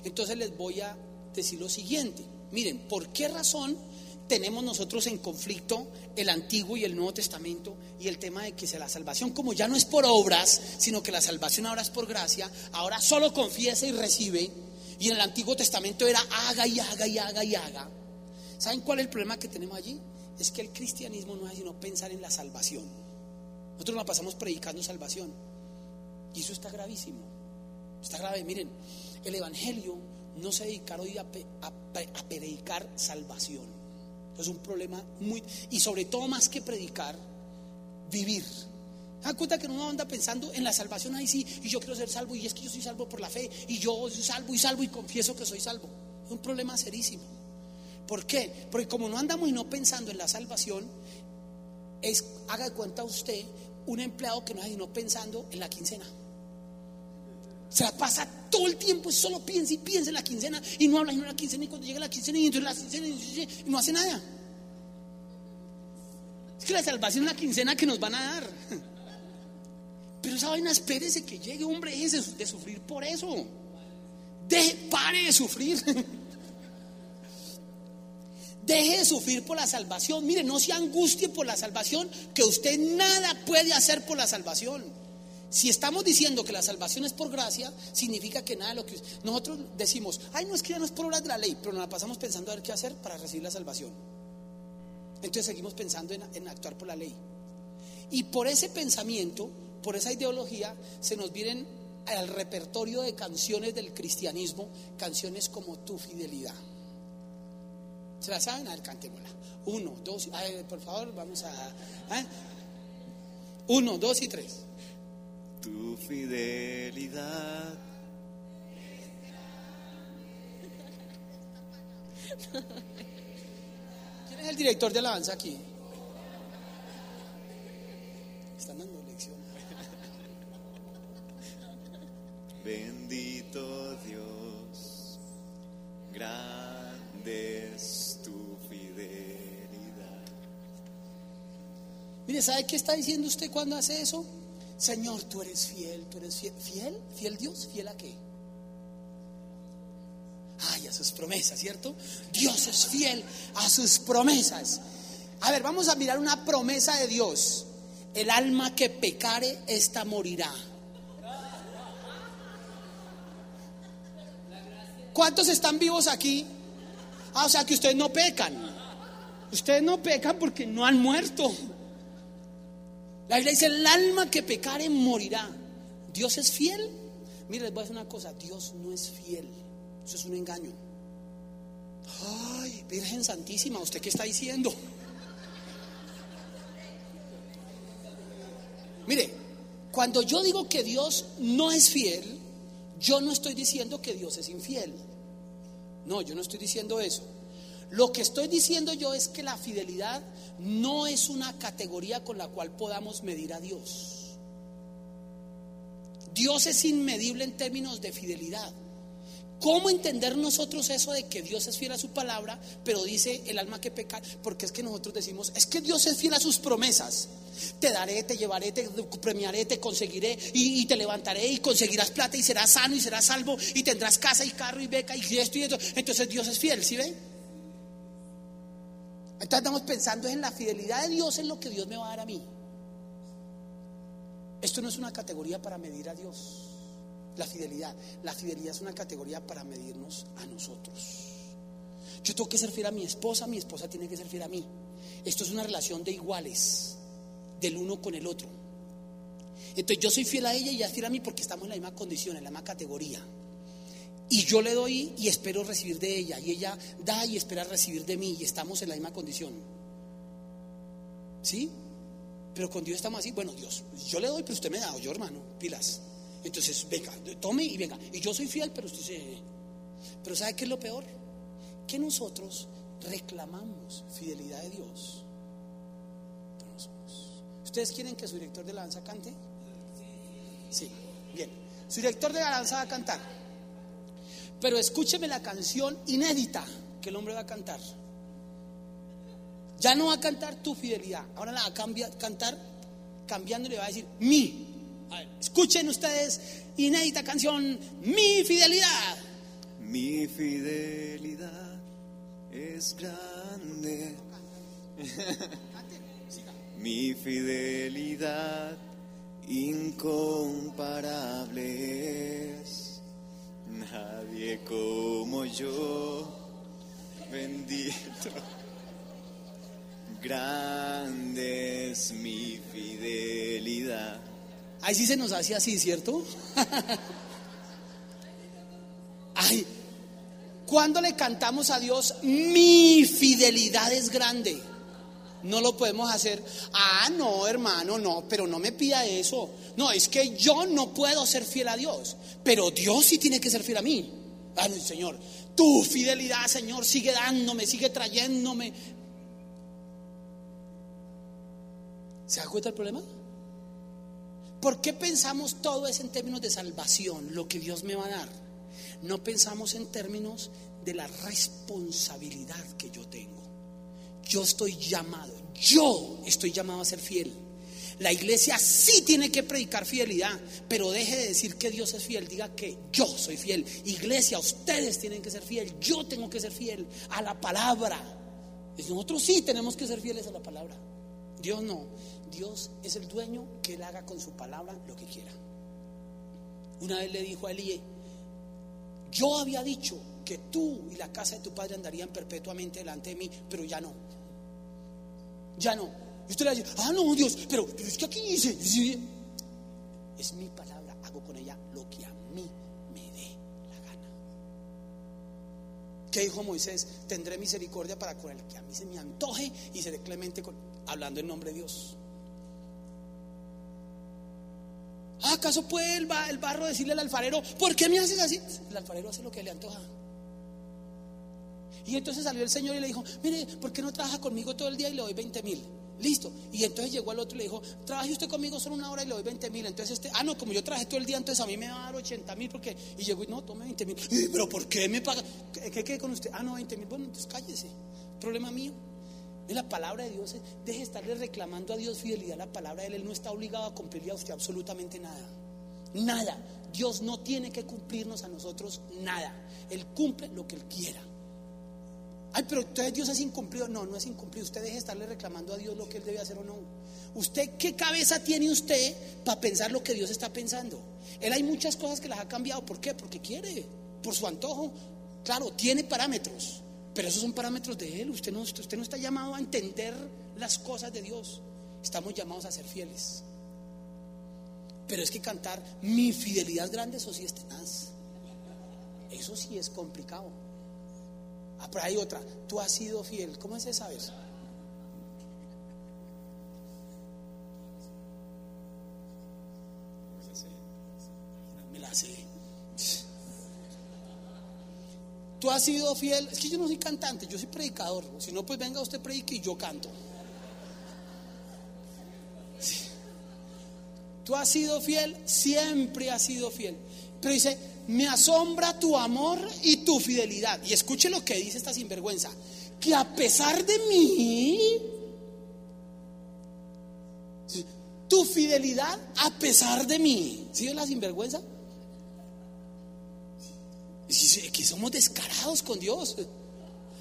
entonces les voy a decir lo siguiente. Miren, ¿por qué razón tenemos nosotros en conflicto el Antiguo y el Nuevo Testamento y el tema de que la salvación, como ya no es por obras, sino que la salvación ahora es por gracia, ahora solo confiesa y recibe, y en el Antiguo Testamento era haga y haga y haga y haga. ¿Saben cuál es el problema que tenemos allí? Es que el cristianismo no es sino pensar en la salvación. Nosotros nos pasamos predicando salvación. Y eso está gravísimo. Está grave. Miren, el Evangelio no se dedicar hoy a, predicar salvación. Es un problema muy... Y sobre todo más que predicar, vivir. ¿Se cuenta que uno anda pensando en la salvación? Ahí sí, y yo quiero ser salvo, y es que yo soy salvo por la fe, y yo soy salvo y salvo y confieso que soy salvo. Es un problema serísimo. ¿Por qué? Porque como no andamos y no pensando en la salvación, es, haga cuenta usted, un empleado que no está no pensando en la quincena. Se la pasa todo el tiempo y solo piensa y piensa en la quincena y no habla en la quincena y cuando llega la quincena y la quincena y no hace nada. Es que la salvación es la quincena que nos van a dar. Pero esa vaina espérese que llegue, hombre, es de sufrir por eso. De, pare de sufrir. Deje de sufrir por la salvación. Mire, no se angustie por la salvación, que usted nada puede hacer por la salvación. Si estamos diciendo que la salvación es por gracia, significa que nada de lo que nosotros decimos, ay, no es que ya no es por obras de la ley, pero nos la pasamos pensando a ver qué hacer para recibir la salvación. Entonces seguimos pensando en, en actuar por la ley. Y por ese pensamiento, por esa ideología, se nos vienen al repertorio de canciones del cristianismo, canciones como Tu Fidelidad. ¿Se la saben? A ver, cantémosla. Uno, dos, ay, por favor, vamos a... ¿eh? Uno, dos y tres. Tu fidelidad. [laughs] ¿Quién es el director de alabanza aquí? Están dando lección. [laughs] Bendito Dios, grande es tu fidelidad. Mire, ¿sabe qué está diciendo usted cuando hace eso? Señor, tú eres fiel, tú eres fiel. ¿Fiel? ¿Fiel Dios? ¿Fiel a qué? Ay, a sus promesas, ¿cierto? Dios es fiel a sus promesas. A ver, vamos a mirar una promesa de Dios. El alma que pecare, esta morirá. ¿Cuántos están vivos aquí? Ah, o sea que ustedes no pecan. Ustedes no pecan porque no han muerto. La Biblia dice, el alma que pecare morirá. ¿Dios es fiel? Mire, les voy a decir una cosa, Dios no es fiel. Es un engaño. Ay, Virgen Santísima, ¿usted qué está diciendo? Mire, cuando yo digo que Dios no es fiel, yo no estoy diciendo que Dios es infiel. No, yo no estoy diciendo eso. Lo que estoy diciendo yo es que la fidelidad no es una categoría con la cual podamos medir a Dios. Dios es inmedible en términos de fidelidad. ¿Cómo entender nosotros eso de que Dios es fiel a su palabra, pero dice el alma que peca? Porque es que nosotros decimos, es que Dios es fiel a sus promesas. Te daré, te llevaré, te premiaré, te conseguiré y, y, te levantaré y conseguirás plata y serás sano y serás salvo y tendrás casa y carro y beca y esto y esto. Entonces Dios es fiel, ¿sí ven? Entonces estamos pensando en la fidelidad de Dios en lo que Dios me va a dar a mí. Esto no es una categoría para medir a Dios. La fidelidad. La fidelidad es una categoría para medirnos a nosotros. Yo tengo que ser fiel a mi esposa, mi esposa tiene que ser fiel a mí. Esto es una relación de iguales, del uno con el otro. Entonces yo soy fiel a ella y ella es fiel a mí porque estamos en la misma condición, en la misma categoría. Y yo le doy y espero recibir de ella. Y ella da y espera recibir de mí. Y estamos en la misma condición. ¿Sí? Pero con Dios estamos así. Bueno, Dios, yo le doy, pero usted me da, yo hermano, pilas. Entonces, venga, tome y venga. Y yo soy fiel, pero usted se... Pero ¿sabe qué es lo peor? Que nosotros reclamamos fidelidad de Dios. Pero no somos. ¿Ustedes quieren que su director de la danza cante? Sí, bien. Su director de la danza va a cantar. Pero escúcheme la canción inédita que el hombre va a cantar. Ya no va a cantar tu fidelidad, ahora la va a cambiar, cantar cambiando y le va a decir mi. Escuchen ustedes, inédita canción, mi fidelidad. Mi fidelidad es grande. [laughs] Mi fidelidad incomparable es. Nadie como yo, bendito. Grande es mi fidelidad. Ahí sí se nos hace así, ¿cierto? Ay, cuando le cantamos a Dios, mi fidelidad es grande. No lo podemos hacer. Ah, no, hermano, no, pero no me pida eso. No, es que yo no puedo ser fiel a Dios, pero Dios sí tiene que ser fiel a mí. Ah, no, Señor, tu fidelidad, Señor, sigue dándome, sigue trayéndome. ¿Se da cuenta el problema? ¿Por qué pensamos todo eso en términos de salvación, lo que Dios me va a dar? No pensamos en términos de la responsabilidad que yo tengo. Yo estoy llamado, yo estoy llamado a ser fiel. La iglesia sí tiene que predicar fidelidad, pero deje de decir que Dios es fiel, diga que yo soy fiel. Iglesia, ustedes tienen que ser fiel, yo tengo que ser fiel a la palabra. Nosotros sí tenemos que ser fieles a la palabra. Dios no. Dios es el dueño que él haga con su palabra lo que quiera. Una vez le dijo a Elías, yo había dicho que tú y la casa de tu padre andarían perpetuamente delante de mí, pero ya no. Ya no. Y usted le dice, ah, no, Dios, pero, es que aquí dice, es mi palabra, hago con ella lo que a mí me dé la gana. ¿Qué dijo Moisés? Tendré misericordia para con el que a mí se me antoje y seré clemente con, hablando en nombre de Dios. ¿Acaso puede el, barro decirle al alfarero, ¿por qué me haces así? El alfarero hace lo que le antoja. Y entonces salió el Señor y le dijo, mire, ¿por qué no trabaja conmigo todo el día y le doy 20 mil? Listo. Y entonces llegó al otro y le dijo, trabaje usted conmigo solo una hora y le doy 20 mil. Entonces este, ah, no, como yo trabajé todo el día, entonces a mí me va a dar 80 mil porque... Y llegó y no, tome 20 mil. Pero ¿por qué me paga? ¿Qué quede con usted? Ah, no, 20 mil. Bueno, entonces cállese. Problema mío. Es la palabra de Dios. Deje de estarle reclamando a Dios fidelidad la palabra de Él. Él no está obligado a cumplirle a usted absolutamente nada. Nada. Dios no tiene que cumplirnos a nosotros nada. Él cumple lo que Él quiera. Ay, pero entonces Dios es incumplido. No, no es incumplido. Usted deje de estarle reclamando a Dios lo que Él debe hacer o no. ¿Usted qué cabeza tiene usted para pensar lo que Dios está pensando? Él hay muchas cosas que las ha cambiado. ¿Por qué? Porque quiere, por su antojo. Claro, tiene parámetros. Pero esos son parámetros de Él. Usted no, usted no está llamado a entender las cosas de Dios. Estamos llamados a ser fieles. Pero es que cantar mi fidelidad grande, eso sí es tenaz. Eso sí es complicado. Ah, pero hay otra. Tú has sido fiel. ¿Cómo es esa vez? Me la sé. Tú has sido fiel. Es que yo no soy cantante, yo soy predicador. Si no, pues venga usted predique y yo canto. Tú has sido fiel, siempre has sido fiel. Pero dice, me asombra tu amor y tu fidelidad. Y escuche lo que dice esta sinvergüenza. Que a pesar de mí, tu fidelidad a pesar de mí. ¿Sí la sinvergüenza? Que somos descarados con Dios.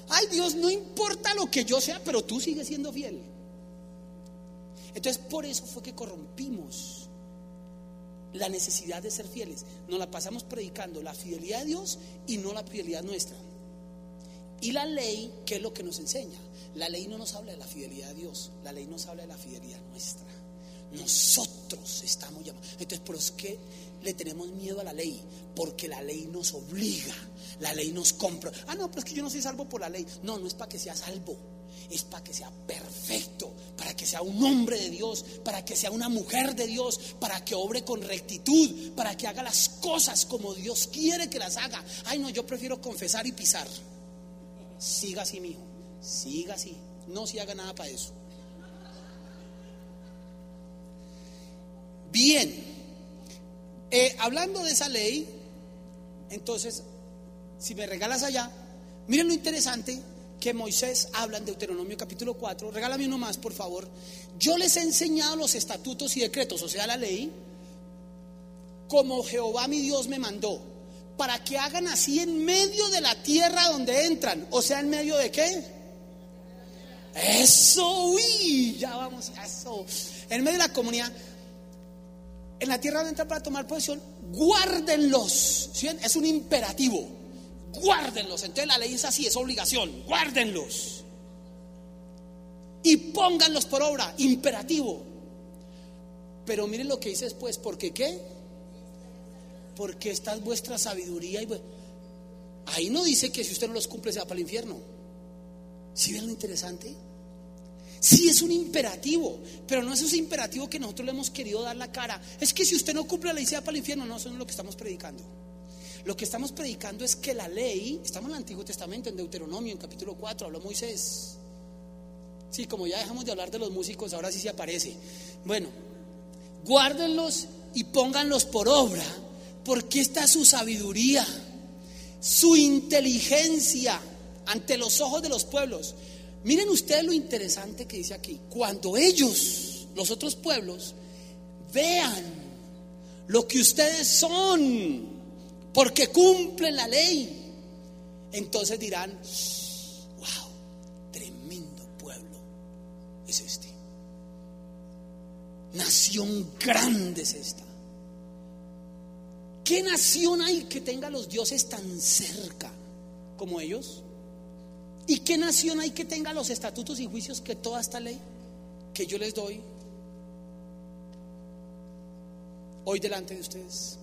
Ay Dios, no importa lo que yo sea, pero tú sigues siendo fiel. Entonces por eso fue que corrompimos la necesidad de ser fieles. Nos la pasamos predicando la fidelidad de Dios y no la fidelidad nuestra. Y la ley, ¿qué es lo que nos enseña? La ley no nos habla de la fidelidad de Dios, la ley nos habla de la fidelidad nuestra. Nosotros estamos llamados. Entonces, por eso es que le tenemos miedo a la ley, porque la ley nos obliga, la ley nos compra. Ah, no, pero es que yo no soy salvo por la ley. No, no es para que sea salvo, es para que sea perfecto, para que sea un hombre de Dios, para que sea una mujer de Dios, para que obre con rectitud, para que haga las cosas como Dios quiere que las haga. Ay, no, yo prefiero confesar y pisar. Siga así, mijo, siga así. No se haga nada para eso. Bien. Eh, hablando de esa ley, entonces, si me regalas allá, miren lo interesante que Moisés habla en Deuteronomio capítulo 4. Regálame uno más, por favor. Yo les he enseñado los estatutos y decretos, o sea, la ley, como Jehová mi Dios me mandó, para que hagan así en medio de la tierra donde entran, o sea, en medio de qué? Eso, uy, ya vamos, eso. En medio de la comunidad en la tierra donde entran para tomar posesión, guárdenlos. Es un imperativo. Guárdenlos. Entonces la ley es así, es obligación. Guárdenlos. Y pónganlos por obra. Imperativo. Pero miren lo que dice después. ¿Por qué qué? Porque esta es vuestra sabiduría. Y... Ahí no dice que si usted no los cumple se va para el infierno. ¿Sí ven lo interesante? Sí es un imperativo, pero no es ese imperativo que nosotros le hemos querido dar la cara. Es que si usted no cumple la ley, sea para el infierno. No, eso no es lo que estamos predicando. Lo que estamos predicando es que la ley, estamos en el Antiguo Testamento, en Deuteronomio, en capítulo 4, habló Moisés. Sí, como ya dejamos de hablar de los músicos, ahora sí se aparece. Bueno, guárdenlos y pónganlos por obra, porque esta es su sabiduría, su inteligencia ante los ojos de los pueblos. Miren ustedes lo interesante que dice aquí. Cuando ellos, los otros pueblos, vean lo que ustedes son, porque cumplen la ley, entonces dirán, wow, tremendo es este. Nación grande es esta. ¿Qué nación hay que tenga los dioses tan cerca como ellos? ¿Y qué nación hay que tenga los estatutos y juicios que toda esta ley que yo les doy hoy delante de ustedes?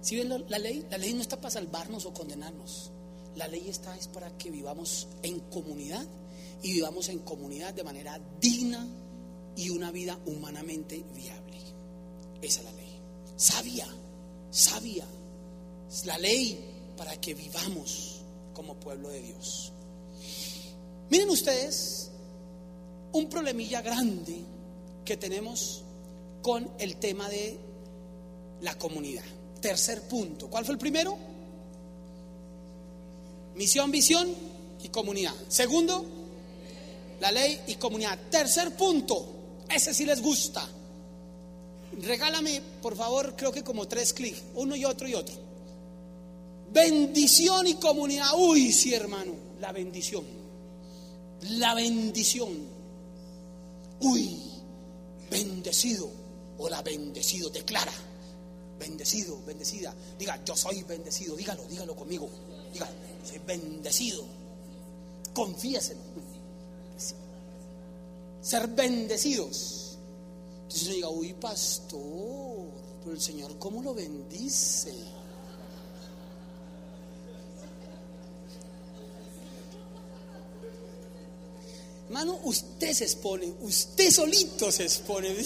Si ven la, la ley, la ley no está para salvarnos o condenarnos. La ley está es para que vivamos en comunidad y vivamos en comunidad de manera digna y una vida humanamente viable. Esa es la ley. Sabia, sabia. Es la ley para que vivamos como pueblo de Dios. Miren ustedes un problemilla grande que tenemos con el tema de la comunidad. Tercer punto. ¿Cuál fue el primero? Misión, visión y comunidad. Segundo, la ley y comunidad. Tercer punto, ese sí les gusta. Regálame, por favor, creo que como tres clics, uno y otro y otro. Bendición y comunidad. Uy, sí, hermano, la bendición. La bendición. Uy, bendecido o la bendecido, declara. Bendecido, bendecida. Diga, yo soy bendecido. Dígalo, dígalo conmigo. Diga, soy bendecido. Confiéselo ser bendecidos. Entonces uno diga, uy, pastor, pero el Señor, ¿cómo lo bendice? Hermano, usted se expone, usted solito se expone. [laughs]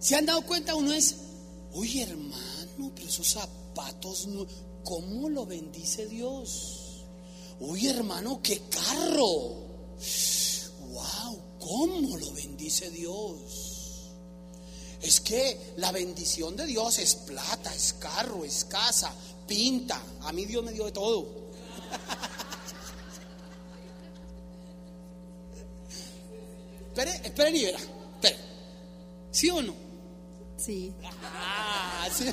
¿Se han dado cuenta? Uno es, oye hermano, pero esos zapatos, ¿cómo lo bendice Dios? Uy, hermano, qué carro. Wow, cómo lo bendice Dios. Es que la bendición de Dios es plata, es carro, es casa, pinta. A mí Dios me dio de todo. espere, espere verá. Espere. ¿Sí o no? Sí. Ah, ¿sí?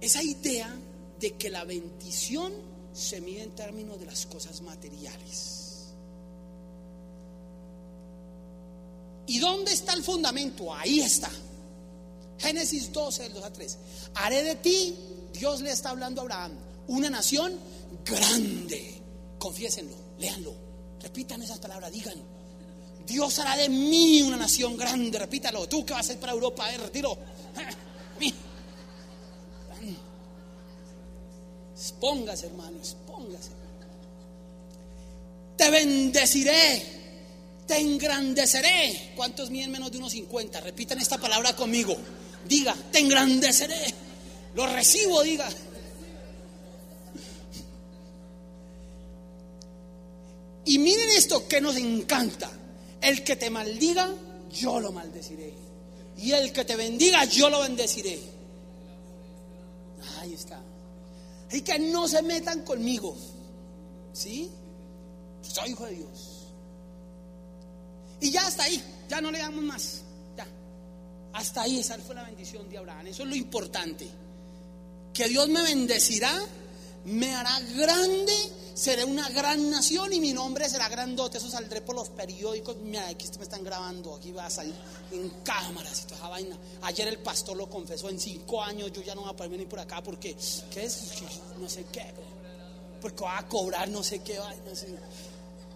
Esa idea de que la bendición se mide en términos de las cosas materiales. ¿Y dónde está el fundamento? Ahí está. Génesis 12, del 2 a 3. Haré de ti, Dios le está hablando a Abraham, una nación grande. Confiésenlo, léanlo, repitan esas palabras, digan. Dios hará de mí una nación grande, repítalo. Tú que vas a ir para Europa, eh, retiro. [laughs] Póngase, hermanos, póngase. Te bendeciré, te engrandeceré. ¿Cuántos miden menos de unos 50? Repitan esta palabra conmigo. Diga, te engrandeceré. Lo recibo, diga. Y miren esto que nos encanta. El que te maldiga, yo lo maldeciré. Y el que te bendiga, yo lo bendeciré. Ahí está. Y que no se metan conmigo. ¿Sí? Soy hijo de Dios. Y ya hasta ahí, ya no le damos más. Hasta ahí, esa fue la bendición de Abraham. Eso es lo importante. Que Dios me bendecirá, me hará grande, seré una gran nación y mi nombre será grandote. Eso saldré por los periódicos. Mira, aquí me están grabando, aquí va a salir en cámaras y toda esa vaina. Ayer el pastor lo confesó, en cinco años yo ya no voy a poder venir por acá porque, ¿qué es? No sé qué, porque va a cobrar no sé qué vaina.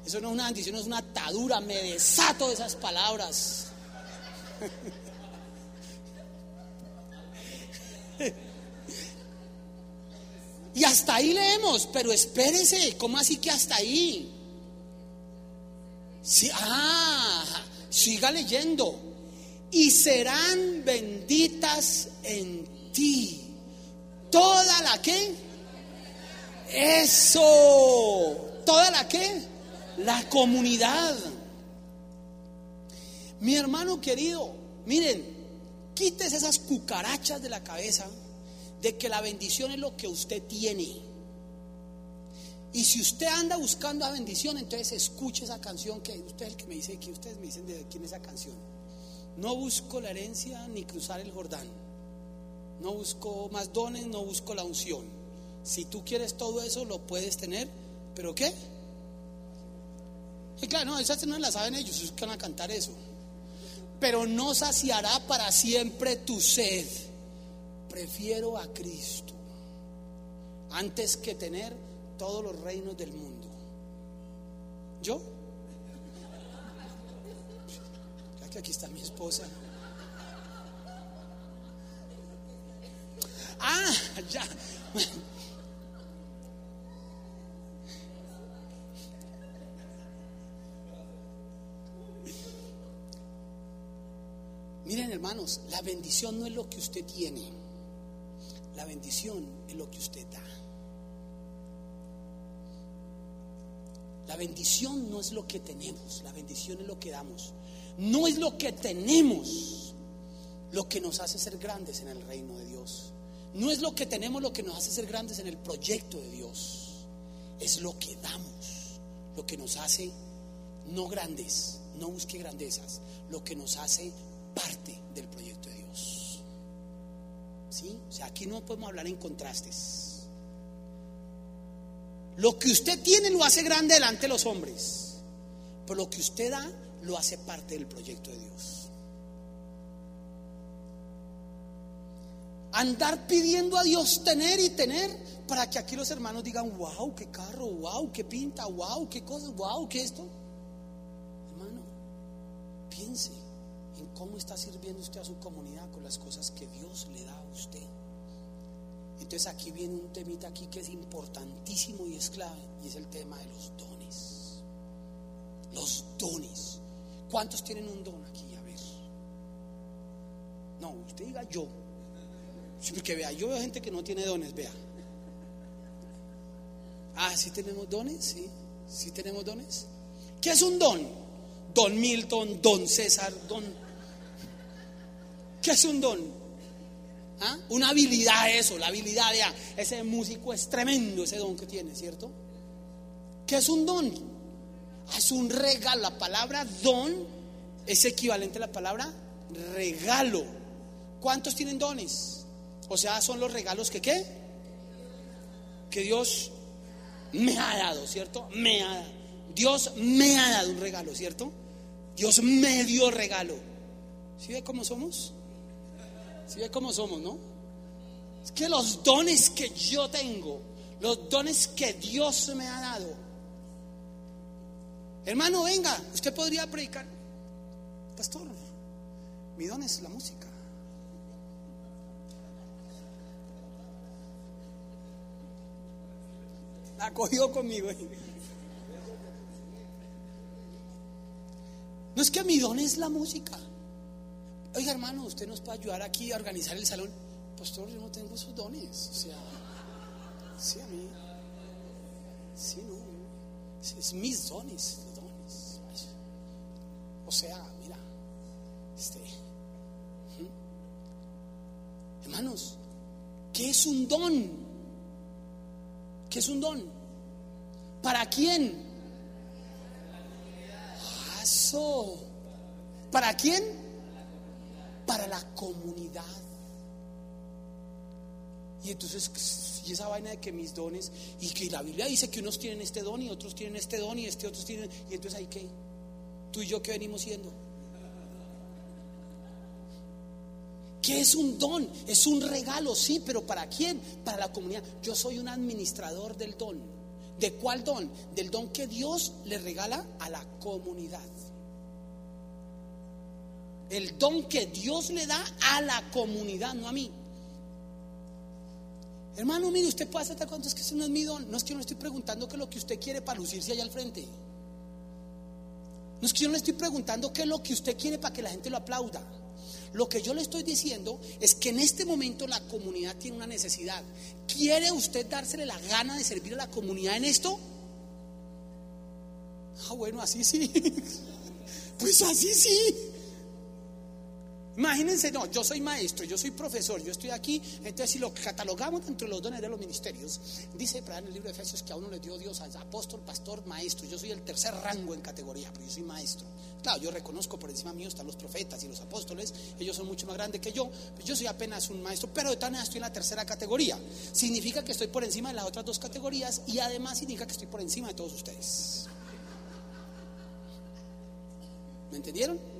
Eso no es una bendición, es una atadura. Me desato de esas palabras. [laughs] Y hasta ahí leemos, pero espérese, ¿cómo así que hasta ahí? Sí, ah, siga leyendo. Y serán benditas en ti. Toda la que. Eso. Toda la que. La comunidad. Mi hermano querido, miren, quites esas cucarachas de la cabeza de que la bendición es lo que usted tiene. Y si usted anda buscando la bendición, entonces escuche esa canción que usted es el que me dice que ustedes me dicen de quién es esa canción. No busco la herencia ni cruzar el Jordán. no busco más dones, no busco la unción. Si tú quieres todo eso, lo puedes tener, pero ¿qué? Claro, no, esas no la saben ellos, ellos van a cantar eso. Pero no saciará para siempre tu sed. Prefiero a Cristo antes que tener todos los reinos del mundo. ¿Yo? Que aquí está mi esposa. Ah, ya. Miren hermanos, la bendición no es lo que usted tiene, la bendición es lo que usted da. La bendición no es lo que tenemos, la bendición es lo que damos. No es lo que tenemos lo que nos hace ser grandes en el reino de Dios. No es lo que tenemos lo que nos hace ser grandes en el proyecto de Dios. Es lo que damos, lo que nos hace no grandes, no busque grandezas, lo que nos hace parte del proyecto de Dios. ¿Sí? O sea, aquí no podemos hablar en contrastes. Lo que usted tiene lo hace grande delante de los hombres, pero lo que usted da lo hace parte del proyecto de Dios. Andar pidiendo a Dios tener y tener para que aquí los hermanos digan, wow, qué carro, wow, qué pinta, wow, qué cosas, wow, qué esto. Hermano, piense cómo está sirviendo usted a su comunidad con las cosas que Dios le da a usted. Entonces aquí viene un temita aquí que es importantísimo y es clave y es el tema de los dones. Los dones. ¿Cuántos tienen un don aquí? A ver. No, usted diga yo. Porque vea, yo veo gente que no tiene dones, vea. Ah, sí tenemos dones, sí, sí tenemos dones. ¿Qué es un don? Don Milton, don César, don... ¿Qué es un don? ¿Ah? Una habilidad eso, la habilidad de ese músico es tremendo ese don que tiene, ¿cierto? ¿Qué es un don? Ah, es un regalo. La palabra don es equivalente a la palabra regalo. ¿Cuántos tienen dones? O sea, son los regalos que qué? Que Dios me ha dado, ¿cierto? Me ha dado. Dios me ha dado un regalo, ¿cierto? Dios me dio regalo. ¿Sí ve cómo somos? ¿Sí ve cómo somos, no? Es que los dones que yo tengo, los dones que Dios me ha dado. Hermano, venga, usted podría predicar. Pastor, mi don es la música. La cogió conmigo. No es que mi don es la música. Oiga, hermano, usted nos puede ayudar aquí a organizar el salón. Pastor, yo no tengo esos dones. O sea, sí, a mí. Sí, no. Es mis dones, los dones. O sea, mira, este. Hermanos, ¿qué es un don? ¿Qué es un don? ¿Para quién? ¿Para quién? Para la comunidad. Y entonces, y esa vaina de que mis dones, y que la Biblia dice que unos tienen este don y otros tienen este don y este otros tienen, y entonces hay que, tú y yo que venimos siendo. ¿Qué es un don? Es un regalo, sí, pero ¿para quién? Para la comunidad. Yo soy un administrador del don. ¿De cuál don? Del don que Dios le regala a la comunidad. El don que Dios le da a la comunidad, no a mí. Hermano, mire, usted puede hacer cuánto es que ese no es mi don. No es que yo no estoy preguntando qué es lo que usted quiere para lucirse allá al frente. No es que yo no le estoy preguntando qué es lo que usted quiere para que la gente lo aplauda. Lo que yo le estoy diciendo es que en este momento la comunidad tiene una necesidad. ¿Quiere usted dársele la gana de servir a la comunidad en esto? Ah, bueno, así sí. [laughs] Pues así sí. Imagínense, no, yo soy maestro, yo soy profesor, yo estoy aquí, entonces si lo catalogamos entre los dones de los ministerios, dice para en el libro de Efesios que a uno le dio Dios al apóstol, pastor, maestro, yo soy el tercer rango en categoría, pero yo soy maestro. Claro, yo reconozco por encima mío están los profetas y los apóstoles, ellos son mucho más grandes que yo, pues yo soy apenas un maestro, pero de tal manera estoy en la tercera categoría. Significa que estoy por encima de las otras dos categorías y además significa que estoy por encima de todos ustedes. ¿Me entendieron?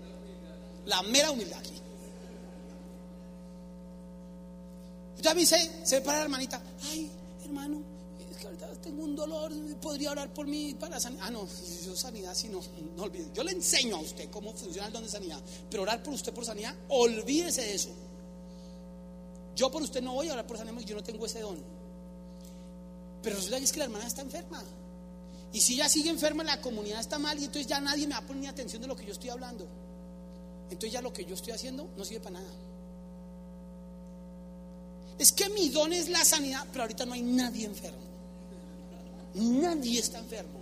La mera humildad aquí. Ya vi, se, se para la hermanita. Ay, hermano, es que ahorita tengo un dolor. ¿Podría orar por mí para sanidad? Ah, no, yo sanidad, si no, no olvide. Yo le enseño a usted cómo funciona el don de sanidad. Pero orar por usted por sanidad, olvídese de eso. Yo por usted no voy a orar por sanidad yo no tengo ese don. Pero resulta que es que la hermana está enferma. Y si ella sigue enferma, la comunidad está mal y entonces ya nadie me va a poner atención de lo que yo estoy hablando. Entonces ya lo que yo estoy haciendo no sirve para nada. Es que mi don es la sanidad, pero ahorita no hay nadie enfermo. Nadie está enfermo.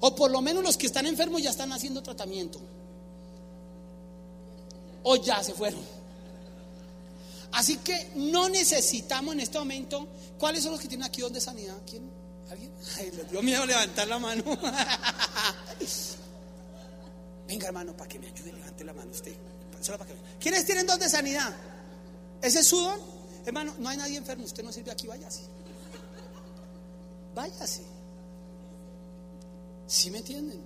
O por lo menos los que están enfermos ya están haciendo tratamiento. O ya se fueron. Así que no necesitamos en este momento. ¿Cuáles son los que tienen aquí don de sanidad? ¿Quién? ¿Alguien? Ay, les dio miedo levantar la mano. [laughs] Venga, hermano, para que me ayude, levante la mano usted. Solo para que... ¿Quiénes tienen don de sanidad? ¿Ese es su don? Hermano, no hay nadie enfermo, usted no sirve aquí, váyase. Váyase. ¿Sí me entienden?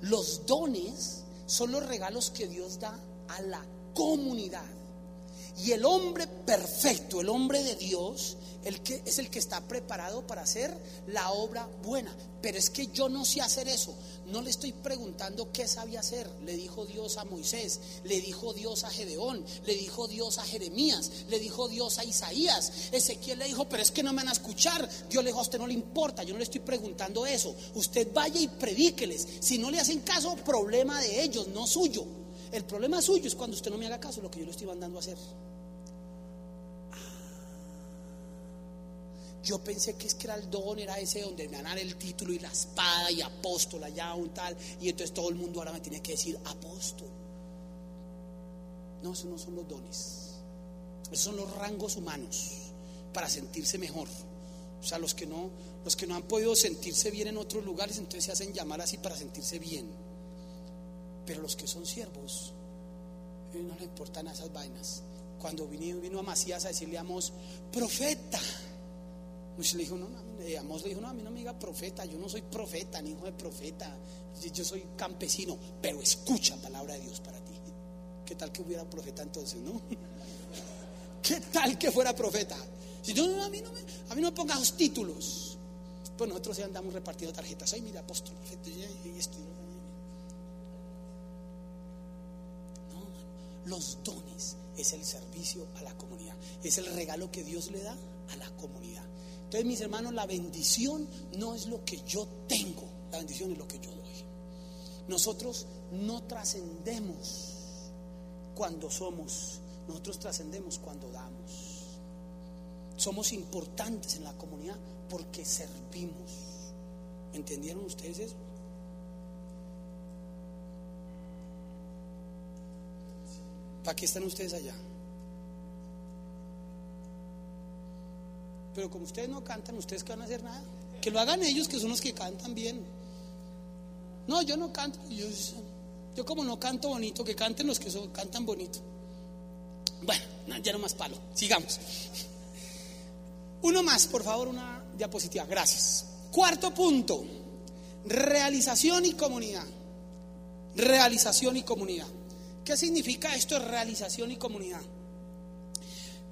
Los dones son los regalos que Dios da a la comunidad. Y el hombre perfecto, el hombre de Dios, el que, es el que está preparado para hacer la obra buena. Pero es que yo no sé hacer eso. No le estoy preguntando qué sabía hacer. Le dijo Dios a Moisés, le dijo Dios a Gedeón, le dijo Dios a Jeremías, le dijo Dios a Isaías. Ezequiel le dijo, pero es que no me van a escuchar. Dios le dijo, a usted no le importa, yo no le estoy preguntando eso. Usted vaya y predíqueles. Si no le hacen caso, problema de ellos, no suyo. El problema suyo es cuando usted no me haga caso lo que yo le estoy mandando a hacer. Yo pensé que es que era el don, era ese donde dan el título y la espada y apóstol allá un tal, y entonces todo el mundo ahora me tiene que decir apóstol. No, esos no son los dones. Esos son los rangos humanos para sentirse mejor. O sea, los que no, los que no han podido sentirse bien en otros lugares, entonces se hacen llamar así para sentirse bien. Pero los que son siervos, no le importan esas vainas. Cuando vino, vino a Macías a decirle a Amos, profeta. Pues le dijo, no, no, Amos le dijo, no, a mí no me diga profeta, yo no soy profeta, ni hijo de profeta, yo soy campesino, pero escucha palabra de Dios para ti. ¿Qué tal que hubiera profeta entonces, no? [laughs] ¿Qué tal que fuera profeta? Si no, no, a mí no me, a mí no me pongas títulos. Pues nosotros ya andamos repartiendo tarjetas. Ay, mira, apóstol, y esto. No, los dones es el servicio a la comunidad, es el regalo que Dios le da a la comunidad. Entonces, mis hermanos, la bendición no es lo que yo tengo, la bendición es lo que yo doy. Nosotros no trascendemos cuando somos, nosotros trascendemos cuando damos. Somos importantes en la comunidad porque servimos. ¿Entendieron ustedes eso? ¿Para qué están ustedes allá? Pero como ustedes no cantan, ustedes que van a hacer nada. Que lo hagan ellos, que son los que cantan bien. No, yo no canto. Yo, como no canto bonito, que canten los que son, cantan bonito. Bueno, ya no más palo. Sigamos. Uno más, por favor, una diapositiva. Gracias. Cuarto punto. Realización y comunidad. Realización y comunidad. ¿Qué significa esto realización y comunidad?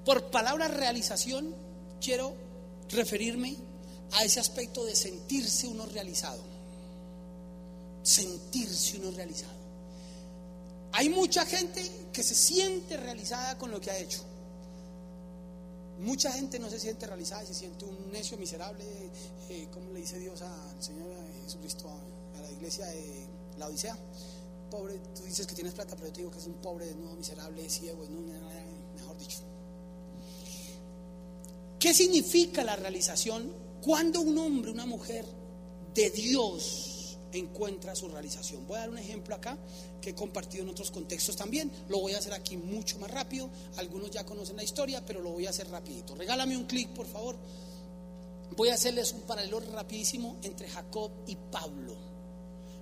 Por palabra realización quiero referirme a ese aspecto de sentirse uno realizado. Sentirse uno realizado. Hay mucha gente que se siente realizada con lo que ha hecho. Mucha gente no se siente realizada se siente un necio miserable, eh, como le dice Dios al Señor Jesucristo a, la iglesia de la Odisea. Pobre, tú dices que tienes plata, pero yo te digo que es un pobre, desnudo, miserable, ciego, no, ¿Qué significa la realización cuando un hombre, una mujer de Dios encuentra su realización. Voy a dar un ejemplo acá que he compartido en otros contextos también. Lo voy a hacer aquí mucho más rápido. Algunos ya conocen la historia, pero lo voy a hacer rapidito. Regálame un clic, por favor. Voy a hacerles un paralelo rapidísimo entre Jacob y Pablo.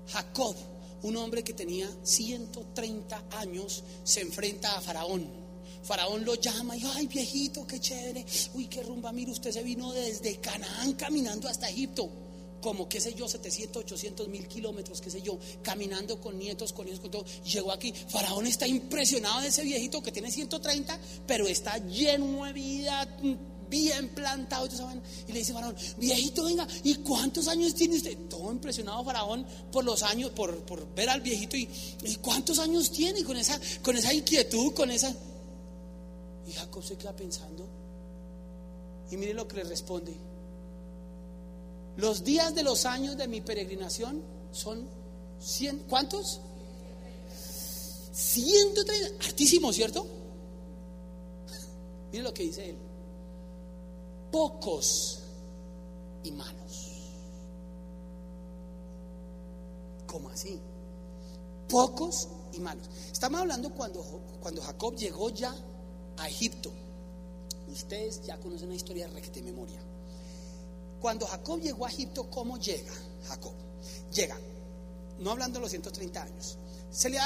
Jacob, un hombre que tenía 130 años, se enfrenta a Faraón. Faraón lo llama y, ay viejito, qué chévere. Uy, qué rumba, mire, usted se vino desde Canaán caminando hasta Egipto como, qué sé yo, 700, 800 mil kilómetros, qué sé yo, caminando con nietos, con hijos, con todo. Llegó aquí. Faraón está impresionado de ese viejito que tiene 130, pero está lleno de vida, bien plantado. Y le dice Faraón, viejito, venga, ¿y cuántos años tiene usted? Todo impresionado Faraón por los años, por, por ver al viejito. Y, ¿y cuántos años tiene? con esa, con esa inquietud, con esa... Y Jacob se queda pensando. Y mire lo que le responde. Los días de los años de mi peregrinación son 100, ¿cuántos? 130, hartísimo, ¿cierto? [laughs] Mire lo que dice él. Pocos y malos. ¿Cómo así? Pocos y malos. Estamos hablando cuando, cuando Jacob llegó ya a Egipto. Ustedes ya conocen la historia de memoria. Cuando Jacob llegó a Egipto, ¿cómo llega Jacob? Llega, no hablando de los 130 años. Se le eh,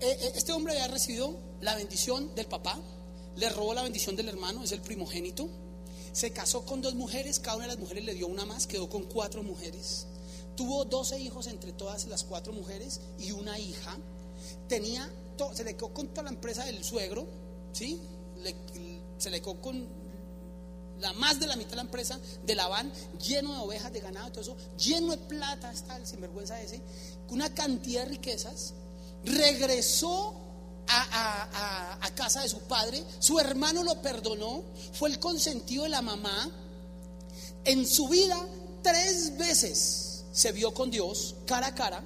eh, este hombre había recibido la bendición del papá, le robó la bendición del hermano, es el primogénito. Se casó con dos mujeres, cada una de las mujeres le dio una más, quedó con cuatro mujeres. Tuvo 12 hijos entre todas las cuatro mujeres y una hija. Tenía, se le quedó con toda la empresa del suegro, ¿sí? se le quedó con la más de la mitad de la empresa de Labán, lleno de ovejas, de ganado, todo eso, lleno de plata, está el sinvergüenza ese, una cantidad de riquezas, regresó a, a, casa de su padre, su hermano lo perdonó, fue el consentido de la mamá, en su vida tres veces se vio con Dios cara a cara,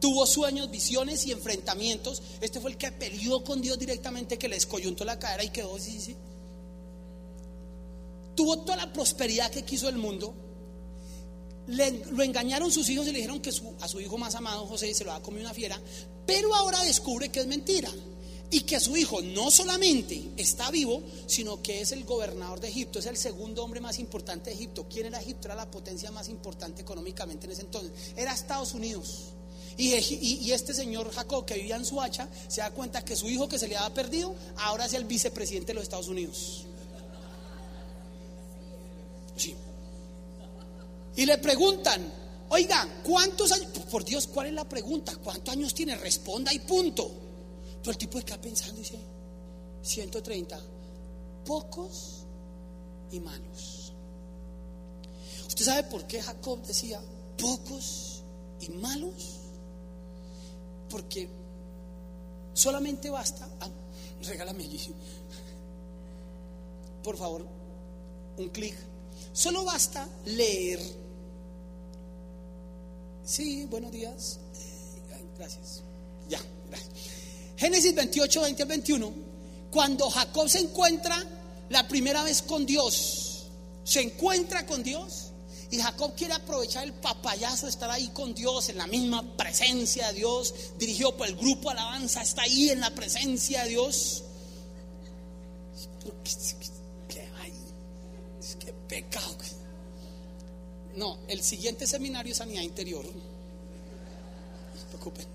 tuvo sueños, visiones y enfrentamientos, este fue el que peleó con Dios directamente, que le escoyuntó la cara y quedó así, sí, tuvo toda la prosperidad que quiso el mundo. lo engañaron sus hijos y le dijeron que a su hijo más amado, José, se lo ha comido una fiera, pero ahora descubre que es mentira y que su hijo no solamente está vivo, sino que es el gobernador de Egipto, es el segundo hombre más importante de Egipto. ¿Quién era Egipto? Era la potencia más importante económicamente en ese entonces. Era Estados Unidos. Y, este señor Jacob, que vivía en Suacha, se da cuenta que su hijo que se le había perdido, ahora es el vicepresidente de los Estados Unidos. Y le preguntan, oiga, ¿cuántos años? Por Dios, ¿cuál es la pregunta? ¿Cuántos años tiene? Responda y punto. Pero el tipo está pensando y dice, 130, pocos y malos. ¿Usted sabe por qué Jacob decía pocos y malos? Porque solamente basta, ah, regálame allí, por favor, un clic Solo basta leer. Sí, buenos días. Gracias. Ya, gracias. Génesis 28, 20 al 21. Cuando Jacob se encuentra la primera vez con Dios, se encuentra con Dios. Y Jacob quiere aprovechar el papayazo de estar ahí con Dios, en la misma presencia de Dios, dirigido por el grupo Alabanza, está ahí en la presencia de Dios. pecado. No, el siguiente seminario es sanidad interior. No se preocupen.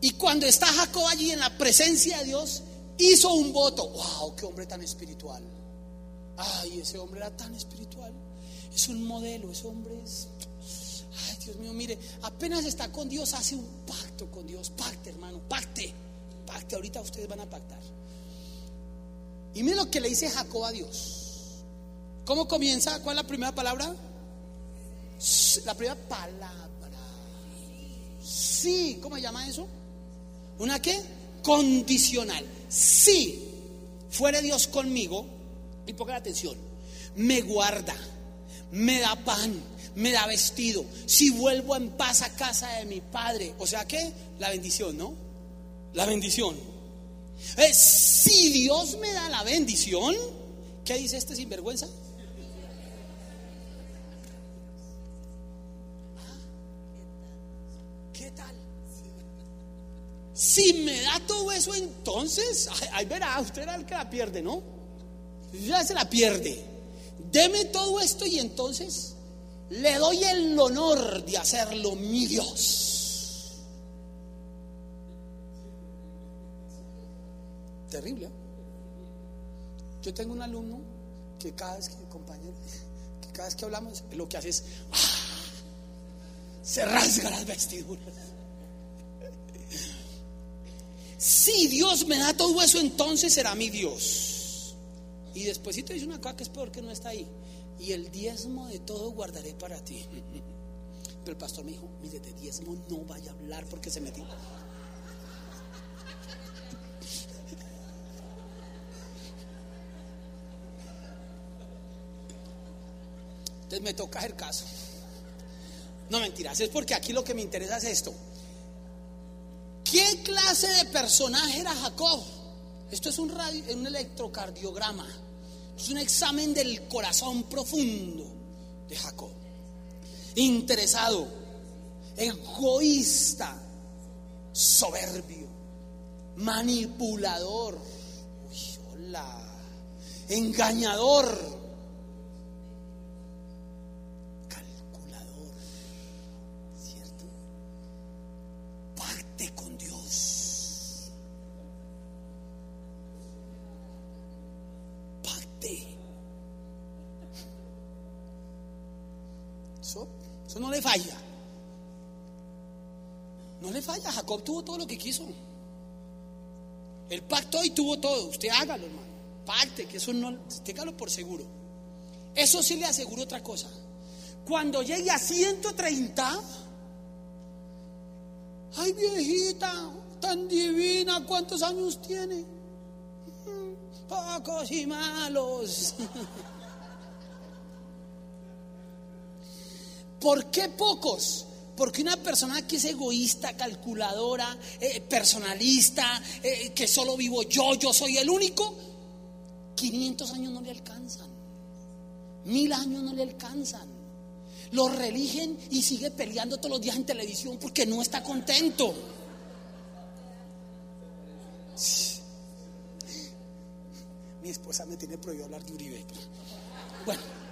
Y cuando está Jacob allí en la presencia de Dios, hizo un voto. ¡Wow! ¡Qué hombre tan espiritual! ¡Ay, ese hombre era tan espiritual! Es un modelo, ese hombre es. Ay, Dios mío, mire, apenas está con Dios, hace un pacto con Dios. Pacte, hermano, pacte. Pacte, ahorita ustedes van a pactar. Y mire lo que le dice Jacob a Dios. ¿Cómo comienza? ¿Cuál es la primera palabra? La primera palabra. Sí, ¿cómo se llama eso? ¿Una qué? Condicional. Si fuere Dios conmigo, y ponga atención, me guarda, me da pan, me da vestido. Si vuelvo en paz a casa de mi padre, o sea que la bendición, ¿no? La bendición. Eh, si Dios me da la bendición, ¿qué dice este sinvergüenza? ¿Qué tal? Si me da todo eso, entonces, ay, verá, usted era el que la pierde, ¿no? Ya se la pierde. Deme todo esto y entonces le doy el honor de hacerlo mi Dios. Terrible. ¿eh? Yo tengo un alumno que cada vez que compañero, que cada vez que hablamos, lo que hace es ¡ah! se rasga las vestiduras. Si Dios me da todo eso, entonces será mi Dios. Y después te dice una cosa que es peor que no está ahí. Y el diezmo de todo guardaré para ti. Pero el pastor me dijo, mire, de diezmo no vaya a hablar porque se metió. Entonces me toca el caso. No mentiras, es porque aquí lo que me interesa es esto. ¿Qué clase de personaje era Jacob? Esto es un, radio, un electrocardiograma. Es un examen del corazón profundo de Jacob. Interesado, egoísta, soberbio, manipulador, uy, hola, engañador, Eso, no le falla. No le falla. Jacob tuvo todo lo que quiso. El pacto y tuvo todo. Usted hágalo, hermano. Pacte, que eso no, téngalo por seguro. Eso sí le aseguro otra cosa. Cuando llegue a 130, ay viejita, tan divina, ¿cuántos años tiene? Mm, Pocos y malos. [laughs] ¿Por qué pocos? Porque una persona que es egoísta, calculadora, eh, personalista, eh, que solo vivo yo, yo soy el único, 500 años no le alcanzan, mil años no le alcanzan. Lo religen y sigue peleando todos los días en televisión porque no está contento. Mi esposa me tiene prohibido hablar de Uribe. Bueno.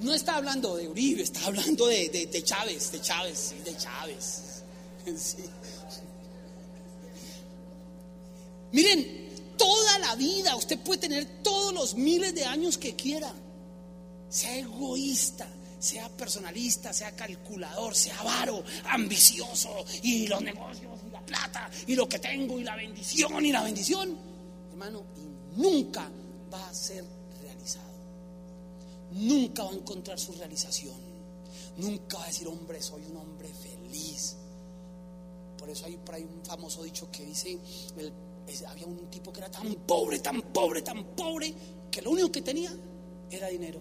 No está hablando de Uribe, está hablando de, de, de Chávez, de Chávez, de Chávez. [laughs] Miren, toda la vida usted puede tener todos los miles de años que quiera. Sea egoísta, sea personalista, sea calculador, sea avaro, ambicioso, y los negocios, y la plata, y lo que tengo, y la bendición, y la bendición. Hermano, y nunca va a ser nunca va a encontrar su realización. Nunca va a decir, hombre, soy un hombre feliz. Por eso hay, un famoso dicho que dice, el, es, había un tipo que era tan pobre, tan pobre, tan pobre, que lo único que tenía era dinero.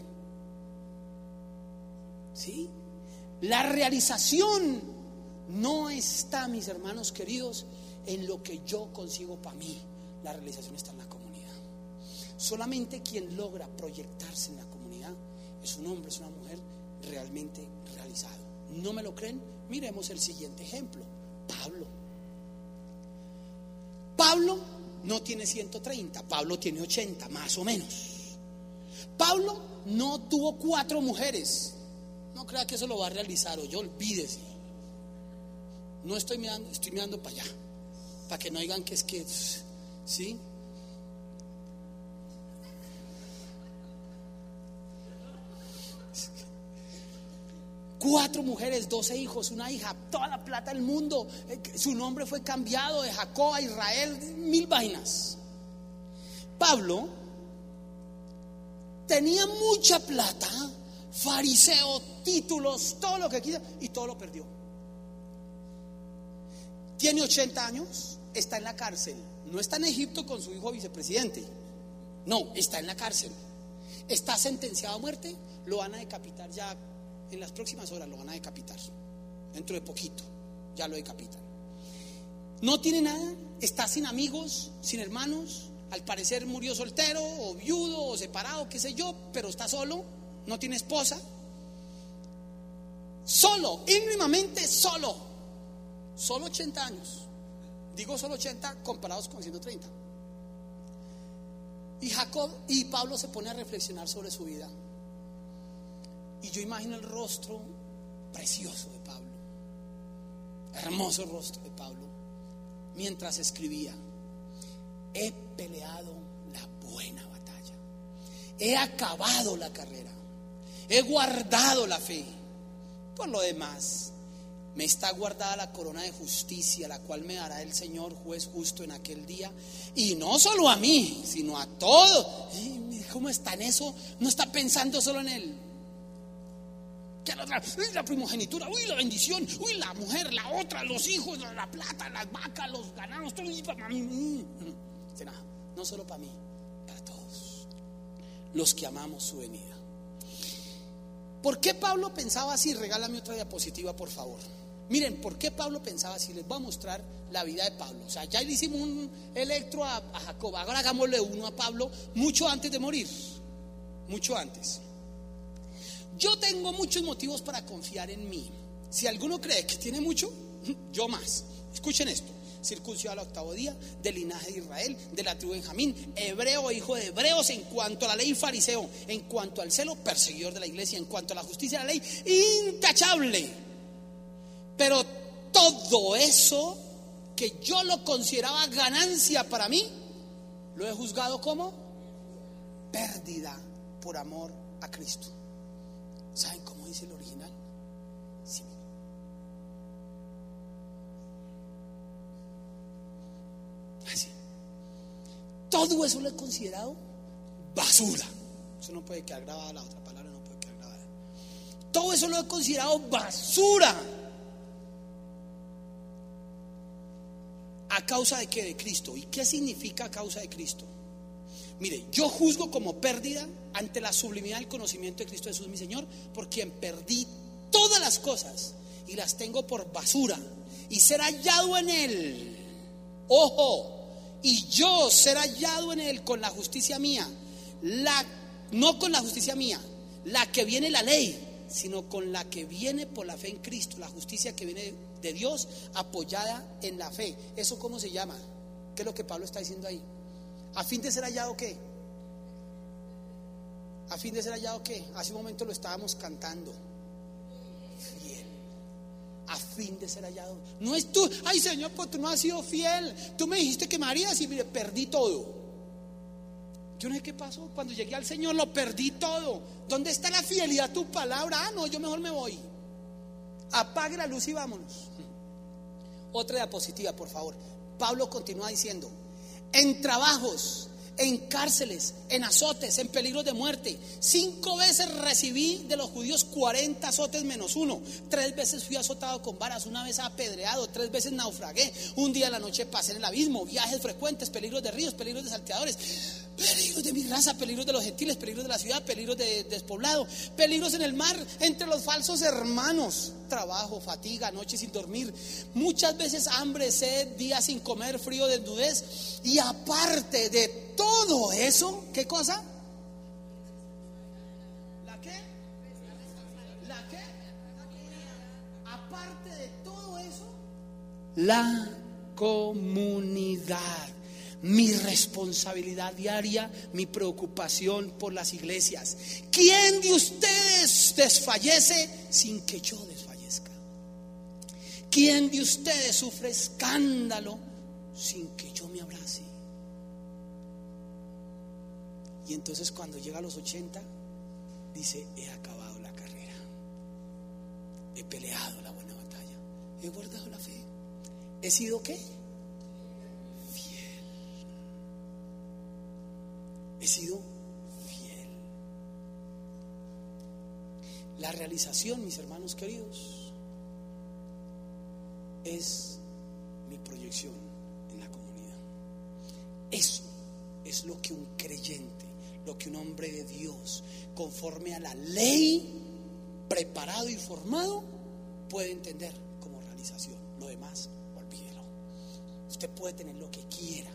¿Sí? La realización no está, mis hermanos queridos, en lo que yo consigo para mí. La realización está en la comunidad. Solamente quien logra proyectarse en la comunidad es un hombre, es una mujer realmente realizado. ¿No me lo creen? Miremos el siguiente ejemplo. Pablo. Pablo no tiene 130, Pablo tiene 80, más o menos. Pablo no tuvo cuatro mujeres. No crea que eso lo va a realizar o yo olvídese. No estoy mirando, estoy mirando para allá. Para que no digan que es que, ¿sí? Cuatro mujeres, doce hijos, una hija, toda la plata del mundo. Su nombre fue cambiado de Jacob a Israel, mil vainas. Pablo tenía mucha plata, fariseo, títulos, todo lo que quiera, y todo lo perdió. Tiene 80 años, está en la cárcel. No está en Egipto con su hijo vicepresidente. No, está en la cárcel. Está sentenciado a muerte, lo van a decapitar ya en las próximas horas lo van a decapitar. Dentro de poquito, ya lo decapitan. No tiene nada, está sin amigos, sin hermanos. Al parecer murió soltero o viudo o separado, qué sé yo, pero está solo, no tiene esposa. Solo, íntimamente solo. Solo 80 años. Digo solo 80 comparados con 130. Y Jacob y Pablo se pone a reflexionar sobre su vida. Y yo imagino el rostro precioso de Pablo. Hermoso rostro de Pablo. Mientras escribía, he peleado la buena batalla. He acabado la carrera. He guardado la fe. Por lo demás, me está guardada la corona de justicia, la cual me dará el Señor juez justo en aquel día. Y no solo a mí, sino a todos. ¿Cómo está en eso? No está pensando solo en él. ¿Qué la? Uy, la primogenitura, uy, la bendición, uy, la mujer, la otra, los hijos, la plata, las vacas, los ganados, todo y mí. Mm. No, no solo para mí, para todos. Los que amamos su venida. ¿Por qué Pablo pensaba así? Regálame otra diapositiva, por favor. Miren, ¿por qué Pablo pensaba así? Les voy a mostrar la vida de Pablo. O sea, ya le hicimos un electro a, a Jacob. Ahora hagámosle uno a Pablo mucho antes de morir. Mucho antes. Yo tengo muchos motivos para confiar en mí. Si alguno cree que tiene mucho, [laughs] yo más. Escuchen esto. Circuncidado al octavo día, del linaje de Israel, de la tribu de Benjamín, hebreo, hijo de hebreos, en cuanto a la ley fariseo, en cuanto al celo, perseguidor de la iglesia, en cuanto a la justicia de la ley, intachable. Pero todo eso que yo lo consideraba ganancia para mí, lo he juzgado como pérdida por amor a Cristo. ¿Saben cómo dice el original? Sí. Así. Todo eso lo he considerado basura. Eso no puede quedar grabada, la otra palabra no puede quedar grabada. Todo eso lo he considerado basura. ¿A causa de qué? De Cristo. ¿Y qué significa a causa de Cristo? Mire, yo juzgo como pérdida ante la sublimidad del conocimiento de Cristo Jesús, mi Señor, por quien perdí todas las cosas y las tengo por basura y ser hallado en Él. Ojo, y yo ser hallado en Él con la justicia mía, la, no con la justicia mía, la que viene la ley, sino con la que viene por la fe en Cristo, la justicia que viene de Dios apoyada en la fe. ¿Eso cómo se llama? ¿Qué es lo que Pablo está diciendo ahí? ¿A fin de ser hallado qué? ¿A fin de ser hallado qué? Hace un momento lo estábamos cantando. Fiel. A fin de ser hallado. No es tú, ay Señor, pues tú no has sido fiel. Tú me dijiste que María, y mire, perdí todo. Yo no sé qué pasó. Cuando llegué al Señor lo perdí todo. ¿Dónde está la fidelidad a tu palabra? Ah, no, yo mejor me voy. Apague la luz y vámonos. Otra diapositiva, por favor. Pablo continúa diciendo, en trabajos, en cárceles, en azotes, en peligros de muerte. Cinco veces recibí de los judíos 40 azotes menos uno. Tres veces fui azotado con varas, una vez apedreado, tres veces naufragué. Un día a la noche pasé en el abismo, viajes frecuentes, peligros de ríos, peligros de salteadores, peligros de mi raza, peligros de los gentiles, peligros de la ciudad, peligros de despoblado, peligros en el mar, entre los falsos hermanos, trabajo, fatiga, noche sin dormir, muchas veces hambre, sed, días sin comer, frío, desnudez. Y aparte de todo eso, ¿qué cosa? ¿La qué? ¿La qué? Aparte de todo eso, la comunidad mi responsabilidad diaria, mi preocupación por las iglesias. ¿Quién de ustedes desfallece sin que yo desfallezca? ¿Quién de ustedes sufre escándalo sin que yo me abrace? Y entonces cuando llega a los 80, dice, he acabado la carrera, he peleado la buena batalla, he guardado la fe, he sido qué? He sido fiel. La realización, mis hermanos queridos, es mi proyección en la comunidad. Eso es lo que un creyente, lo que un hombre de Dios, conforme a la ley, preparado y formado, puede entender como realización. Lo demás, olvídelo. Usted puede tener lo que quiera.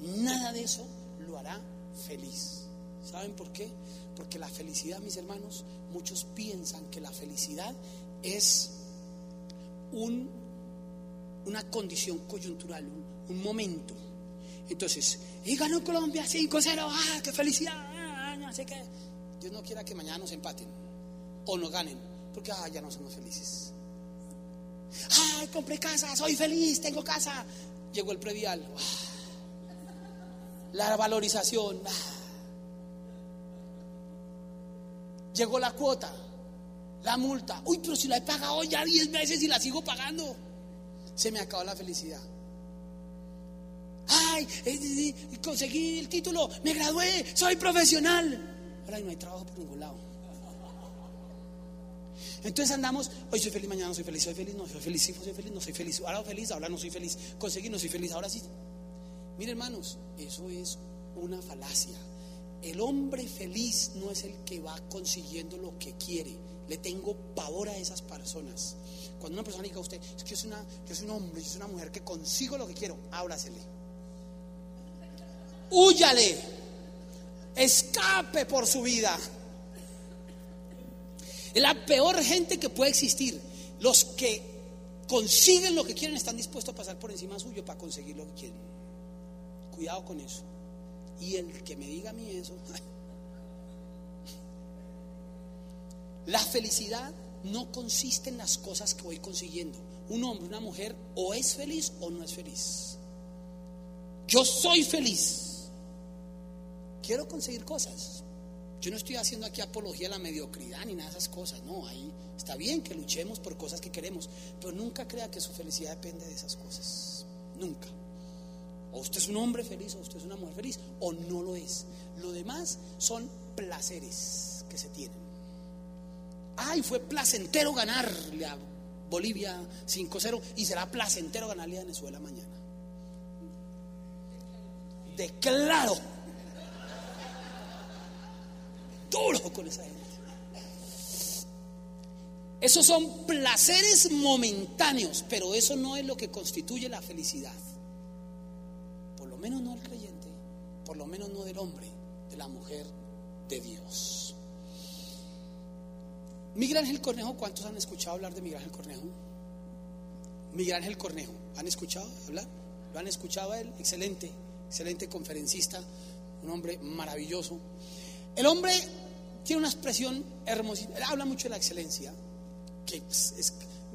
Nada de eso lo hará feliz. ¿Saben por qué? Porque la felicidad, mis hermanos, muchos piensan que la felicidad es un una condición coyuntural, un, momento. Entonces, y ganó Colombia 5-0, ¡ah, qué felicidad! Ah, no. Dios no quiera que mañana nos empaten o nos ganen, porque ah, ya no somos felices. ¡Ay, compré casa! ¡Soy feliz! ¡Tengo casa! Llegó el previal. ah, La valorización. ah. Llegó la cuota, la multa. Uy, pero si la he pagado ya 10 veces y la sigo pagando. Se me acabó la felicidad. Ay, eh, eh, conseguí el título, me gradué, soy profesional. Ahora no hay trabajo por ningún lado. Entonces andamos, hoy soy feliz, mañana no soy feliz, soy feliz, no soy feliz, sí, soy feliz, no soy feliz, ahora feliz, ahora no soy feliz, conseguí, no soy feliz, ahora sí. Mire hermanos, eso es una falacia. El hombre feliz no es el que va consiguiendo lo que quiere. Le tengo pavor a esas personas. Cuando una persona diga a usted, que yo soy, una, yo soy un hombre, yo soy una mujer que consigo lo que quiero, ábrasele. Húyale. Escape por su vida. Es la peor gente que puede existir. Los que consiguen lo que quieren están dispuestos a pasar por encima suyo para conseguir lo que quieren. Cuidado con eso. Y el que me diga a mí eso. [laughs] La felicidad no consiste en las cosas que voy consiguiendo. Un hombre, una mujer, o es feliz o no es feliz. Yo soy feliz. Quiero conseguir cosas. Yo no estoy haciendo aquí apología a la mediocridad ni nada de esas cosas. No, ahí está bien que luchemos por cosas que queremos, pero nunca crea que su felicidad depende de esas cosas. Nunca. O usted es un hombre feliz, o usted es una mujer feliz, o no lo es. Lo demás son placeres que se tienen. Ay, fue placentero ganarle a Bolivia 5-0 y será placentero ganarle a Venezuela mañana. Declaro duro con esa gente. Esos son placeres momentáneos, pero eso no es lo que constituye la felicidad. Lo menos no del creyente, por lo menos no del hombre, de la mujer de Dios. Miguel Ángel Cornejo, ¿cuántos han escuchado hablar de Miguel Ángel Cornejo? Miguel Ángel Cornejo, ¿han escuchado hablar? ¿Lo han escuchado él? Excelente, excelente conferencista, un hombre maravilloso. El hombre tiene una expresión hermosísima, él habla mucho de la excelencia, que es-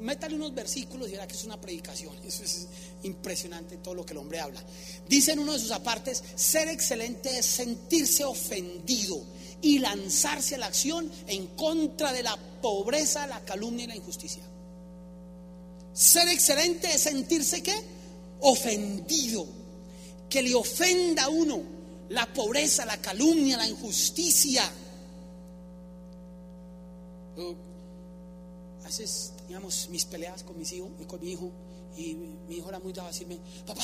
métale unos versículos y verá que es una predicación, eso es impresionante todo lo que el hombre habla. Dice en uno de sus apartes, ser excelente es sentirse ofendido y lanzarse a la acción en contra de la pobreza, la calumnia y la injusticia. Ser excelente es sentirse qué? Ofendido. Que le ofenda a uno la pobreza, la calumnia, la injusticia. A veces teníamos mis peleas con mis hijos y con mi hijo. Y mi, hijo era muy dado a decirme, papá,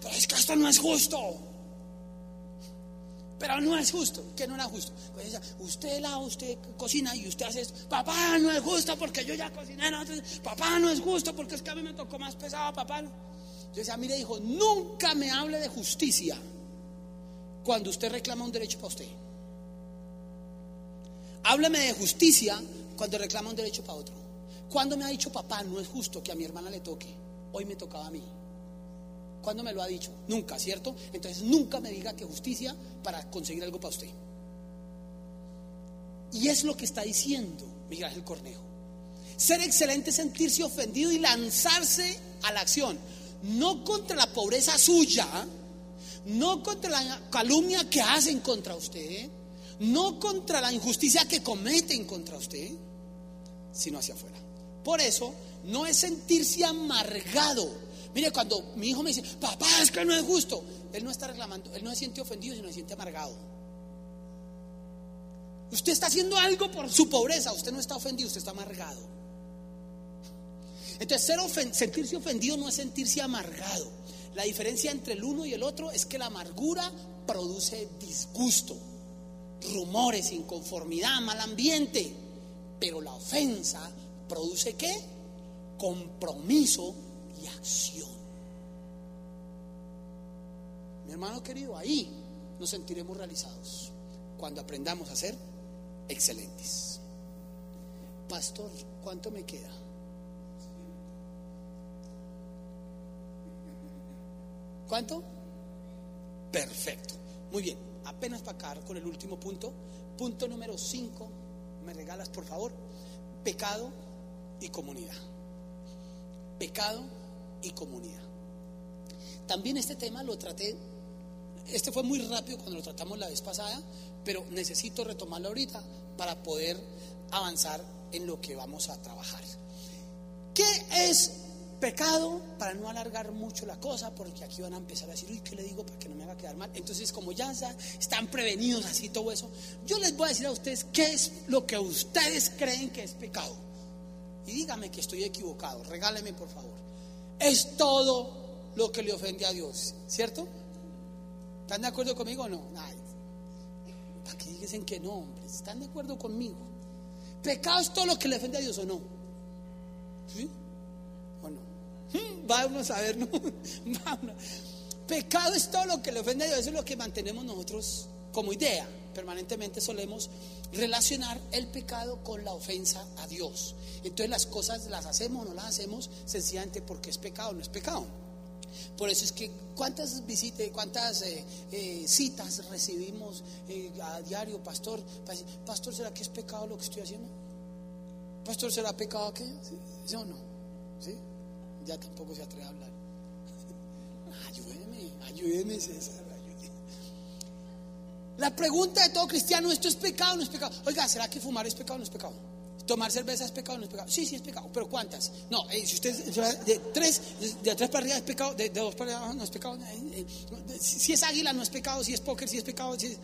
pero es que esto no es justo. Pero no es justo, que no era justo. Pues ella, usted lava, usted cocina y usted hace esto. Papá, no es justo porque yo ya cociné. no, entonces, papá, no es justo porque es que a mí me tocó más pesado, papá. Yo decía, mire, hijo, nunca me hable de justicia cuando usted reclama un derecho para usted. Hábleme de justicia cuando reclama un derecho para otro. Cuando me ha dicho, papá, no es justo que a mi hermana le toque, hoy me tocaba a mí. ¿Cuándo me lo ha dicho? Nunca, ¿cierto? Entonces nunca me diga que justicia para conseguir algo para usted. Y es lo que está diciendo Miguel Ángel Cornejo. Ser excelente es sentirse ofendido y lanzarse a la acción. No contra la pobreza suya, no contra la calumnia que hacen contra usted, no contra la injusticia que cometen contra usted, sino hacia afuera. Por eso no es sentirse amargado. Mire, cuando mi hijo me dice, papá, es que no es justo, él no está reclamando, él no se siente ofendido, sino se siente amargado. Usted está haciendo algo por su pobreza, usted no está ofendido, usted está amargado. Entonces, ser sentirse ofendido no es sentirse amargado. La diferencia entre el uno y el otro es que la amargura produce disgusto, rumores, inconformidad, mal ambiente. Pero la ofensa produce qué? Compromiso y acción. Mi hermano querido, ahí nos sentiremos realizados cuando aprendamos a ser excelentes. Pastor, ¿cuánto me queda? ¿Cuánto? Perfecto. Muy bien. Apenas para acabar con el último punto. Punto número 5. ¿Me regalas, por favor? Pecado y comunidad. Pecado y comunidad. También este tema lo traté, este fue muy rápido cuando lo tratamos la vez pasada, pero necesito retomarlo ahorita para poder avanzar en lo que vamos a trabajar. ¿Qué es pecado? Para no alargar mucho la cosa, porque aquí van a empezar a decir, uy, ¿qué le digo para que no me haga quedar mal? Entonces, como ya están prevenidos así todo eso, yo les voy a decir a ustedes qué es lo que ustedes creen que es pecado. Y dígame que estoy equivocado, regáleme por favor. Es todo lo que le ofende a Dios, ¿cierto? ¿Están de acuerdo conmigo o no? Ay, ¿Para qué dicen que no, hombre? ¿Están de acuerdo conmigo? ¿Pecado es todo lo que le ofende a Dios o no? ¿Sí? ¿O no? Hmm, vamos a ver, ¿no? [laughs] Pecado es todo lo que le ofende a Dios, eso es lo que mantenemos nosotros como idea. Permanentemente solemos relacionar el pecado con la ofensa a Dios. Entonces las cosas las hacemos o no las hacemos sencillamente porque es pecado o no es pecado. Por eso es que cuántas visitas, cuántas eh, eh, citas recibimos eh, a diario, pastor. Pastor, ¿será que es pecado lo que estoy haciendo? Pastor, ¿será pecado qué? ¿Sí, o no? ¿Sí? Ya tampoco se atreve a hablar. [laughs] ayúdeme, ayúdeme César. La pregunta de todo cristiano, ¿esto es pecado o no es pecado? Oiga, ¿será que fumar es pecado o no es pecado? ¿Tomar cerveza es pecado o no es pecado? Sí, sí es pecado, pero ¿cuántas? No, eh, si usted de tres, de tres para arriba es pecado, de, dos para arriba no es pecado. Eh, eh, si es águila no es pecado, si es póker, si es pecado. Si es...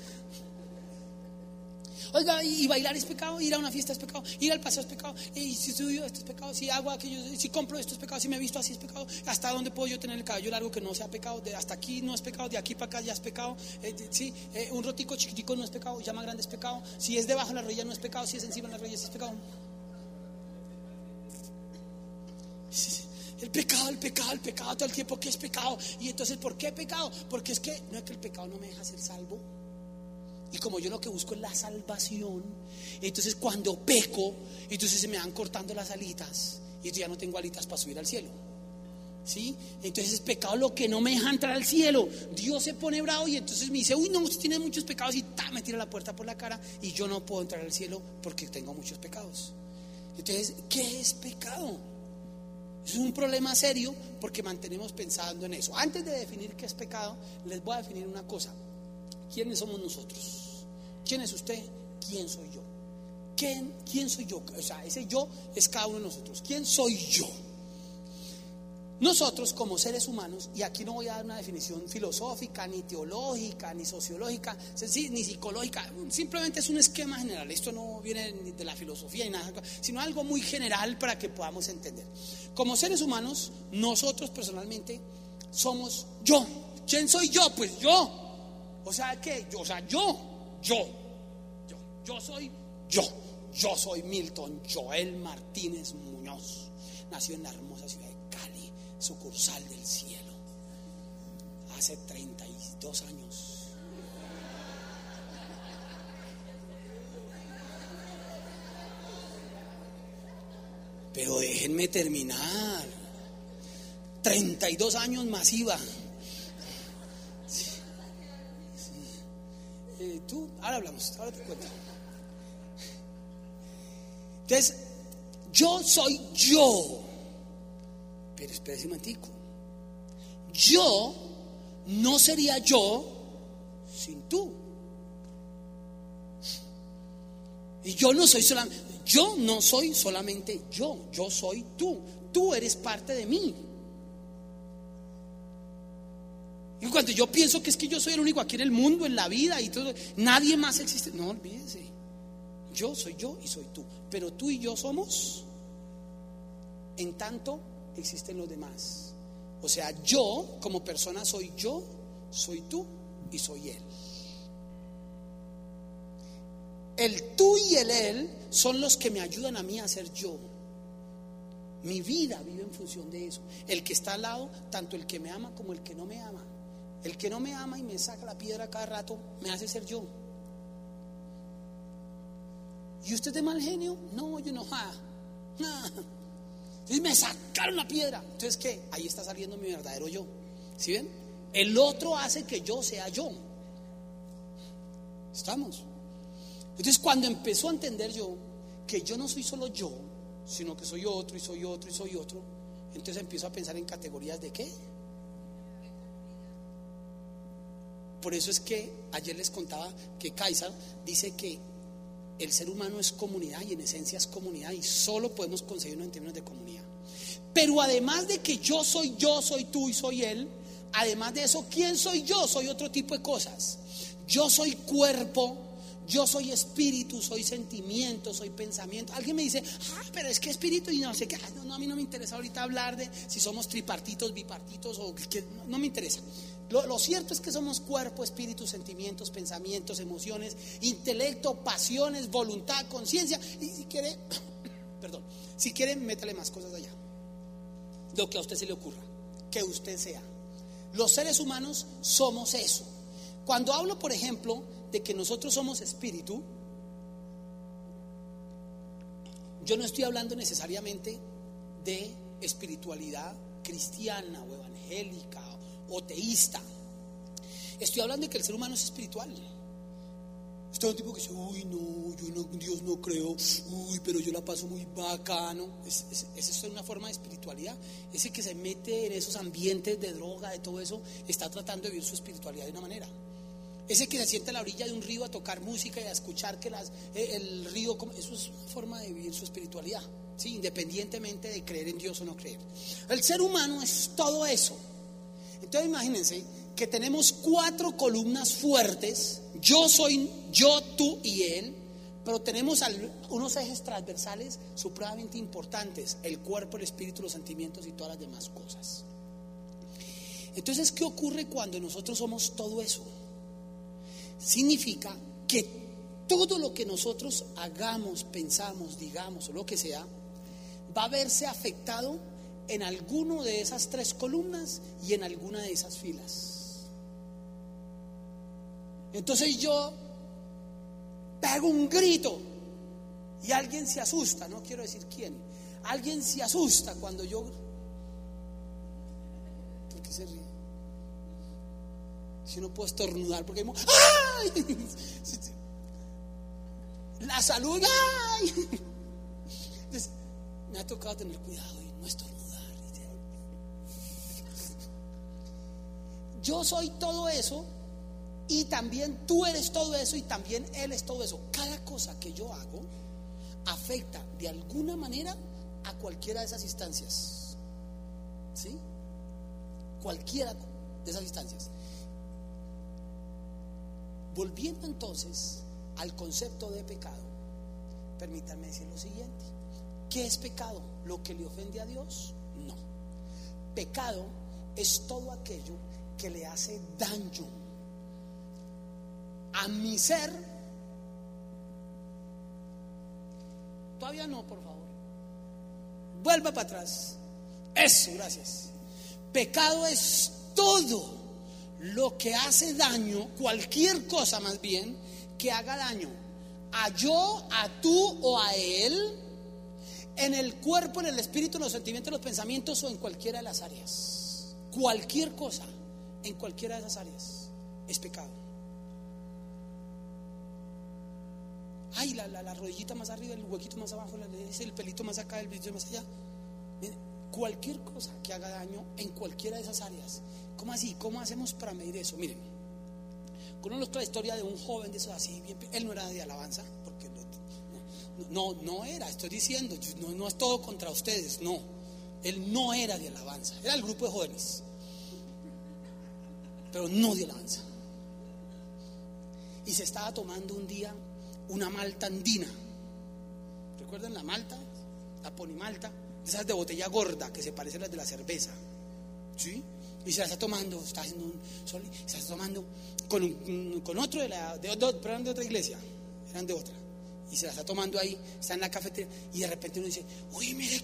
Oiga, y bailar es pecado, ir a una fiesta es pecado, ir al paseo es pecado, y si estudio esto es pecado, si hago aquello, si compro esto es pecado, si me visto así es pecado, hasta dónde puedo yo tener el cabello largo que no sea pecado, de hasta aquí no es pecado, de aquí para acá ya es pecado, eh, sí, eh, un rotico chiquitico no es pecado, ya más grande es pecado, si es debajo de la rodilla no es pecado, si es encima de la rodilla es pecado. El pecado, el pecado, el pecado todo el tiempo que es pecado. Y entonces, ¿por qué pecado? Porque es que no es que el pecado no me deja ser salvo. Y como yo lo que busco es la salvación, entonces cuando peco, entonces se me van cortando las alitas y yo ya no tengo alitas para subir al cielo. ¿Sí? Entonces es pecado lo que no me deja entrar al cielo. Dios se pone bravo y entonces me dice, uy, no, usted tiene muchos pecados y ta, me tira la puerta por la cara y yo no puedo entrar al cielo porque tengo muchos pecados. Entonces, ¿qué es pecado? Es un problema serio porque mantenemos pensando en eso. Antes de definir qué es pecado, les voy a definir una cosa. ¿Quiénes somos nosotros? ¿Quién es usted? ¿Quién soy yo? ¿Quién, ¿Quién soy yo? O sea, ese yo es cada uno de nosotros. ¿Quién soy yo? Nosotros como seres humanos, y aquí no voy a dar una definición filosófica, ni teológica, ni sociológica, ni psicológica, simplemente es un esquema general, esto no viene de la filosofía ni nada, sino algo muy general para que podamos entender. Como seres humanos, nosotros personalmente somos yo. ¿Quién soy yo? Pues yo. O sea, ¿qué? O sea, yo, yo, yo, yo soy yo. Yo soy Milton Joel Martínez Muñoz. Nació en la hermosa ciudad de Cali, sucursal del cielo. Hace 32 años. Pero déjenme terminar. 32 años masiva. Eh, tú, ahora hablamos, ahora te cuento. Entonces, yo soy yo. Pero espérese un momentico. Yo no sería yo sin tú. Y yo no soy solamente, yo no soy solamente yo, yo soy tú. Tú eres parte de mí. Y cuando yo pienso que es que yo soy el único aquí en el mundo, en la vida y todo, nadie más existe. No olvídense. Yo soy yo y soy tú. Pero tú y yo somos, en tanto existen los demás. O sea, yo como persona soy yo, soy tú y soy él. El tú y el él son los que me ayudan a mí a ser yo. Mi vida vive en función de eso. El que está al lado, tanto el que me ama como el que no me ama. El que no me ama y me saca la piedra cada rato, me hace ser yo. ¿Y usted es de mal genio? No, yo no. Ah, me sacaron la piedra. Entonces, ¿qué? Ahí está saliendo mi verdadero yo. ¿Sí ven? El otro hace que yo sea yo. ¿Estamos? Entonces cuando empezó a entender yo que yo no soy solo yo, sino que soy otro y soy otro y soy otro, entonces empiezo a pensar en categorías de qué. Por eso es que ayer les contaba que Kaiser dice que el ser humano es comunidad y en esencia es comunidad y solo podemos conseguirlo en términos de comunidad. Pero además de que yo soy yo, soy tú y soy él, además de eso, ¿quién soy yo? Soy otro tipo de cosas. Yo soy cuerpo, yo soy espíritu, soy sentimiento, soy pensamiento. Alguien me dice, ah, pero es que espíritu y no sé qué. no, no, a mí no me interesa ahorita hablar de si somos tripartitos, bipartitos o que no me interesa. Lo, cierto es que somos cuerpo, espíritu, sentimientos, pensamientos, emociones, intelecto, pasiones, voluntad, conciencia. Y si quiere, [coughs] perdón, si quiere, métale más cosas allá. Lo que a usted se le ocurra, que usted sea. Los seres humanos somos eso. Cuando hablo, por ejemplo, de que nosotros somos espíritu, yo no estoy hablando necesariamente de espiritualidad cristiana o evangélica o teísta. Estoy hablando de que el ser humano es espiritual. Está un tipo que dice, uy, no, yo no, Dios no creo, uy, pero yo la paso muy bacano. Es, es, una forma de espiritualidad. Ese que se mete en esos ambientes de droga, de todo eso, está tratando de vivir su espiritualidad de una manera. Ese que se sienta a la orilla de un río a tocar música y a escuchar que las, el río, eso es una forma de vivir su espiritualidad, ¿sí? independientemente de creer en Dios o no creer. El ser humano es todo eso. Entonces imagínense que tenemos cuatro columnas fuertes, yo soy yo, tú y él, pero tenemos unos ejes transversales supremamente importantes, el cuerpo, el espíritu, los sentimientos y todas las demás cosas. Entonces, ¿qué ocurre cuando nosotros somos todo eso? Significa que todo lo que nosotros hagamos, pensamos, digamos lo que sea, va a verse afectado en alguno de esas tres columnas y en alguna de esas filas. Entonces yo pego un grito y alguien se asusta, no quiero decir quién, alguien se asusta cuando yo... ¿Por qué se ríe? Si no puedo estornudar porque ¡ay! [laughs] La salud, ¡ay! [laughs] Entonces, me ha tocado tener cuidado y no estornudar. Yo soy todo eso y también tú eres todo eso y también él es todo eso. Cada cosa que yo hago afecta de alguna manera a cualquiera de esas instancias. ¿Sí? Cualquiera de esas instancias. Volviendo entonces al concepto de pecado, permítanme decir lo siguiente. ¿Qué es pecado? ¿Lo que le ofende a Dios? No. Pecado es todo aquello que le hace daño a mi ser. Todavía no, por favor. Vuelva para atrás. Eso, gracias. Pecado es todo lo que hace daño, cualquier cosa más bien, que haga daño a yo, a tú o a él, en el cuerpo, en el espíritu, en los sentimientos, en los pensamientos o en cualquiera de las áreas. Cualquier cosa en cualquiera de esas áreas es pecado. Ay, la, la, la rodillita más arriba, el huequito más abajo, el pelito más acá, el brillo más allá. cualquier cosa que haga daño en cualquiera de esas áreas ¿Cómo así? ¿Cómo hacemos para medir eso? Miren, conozco la historia de un joven de esos así, él no era de alabanza, porque no, no, era, estoy diciendo, no es todo contra ustedes, no, él no era de alabanza, era el grupo de jóvenes, pero no de alabanza. Y se estaba tomando un día una malta andina. ¿Recuerdan la malta? La ponimalta, esas de botella gorda que se parecen a las de la cerveza. ¿Sí? y se la está tomando, está haciendo un sol, se la está tomando con, con otro de la, de, de, de otra iglesia, eran de otra, y se la está tomando ahí, está en la cafetería, y de repente uno dice, uy, mire la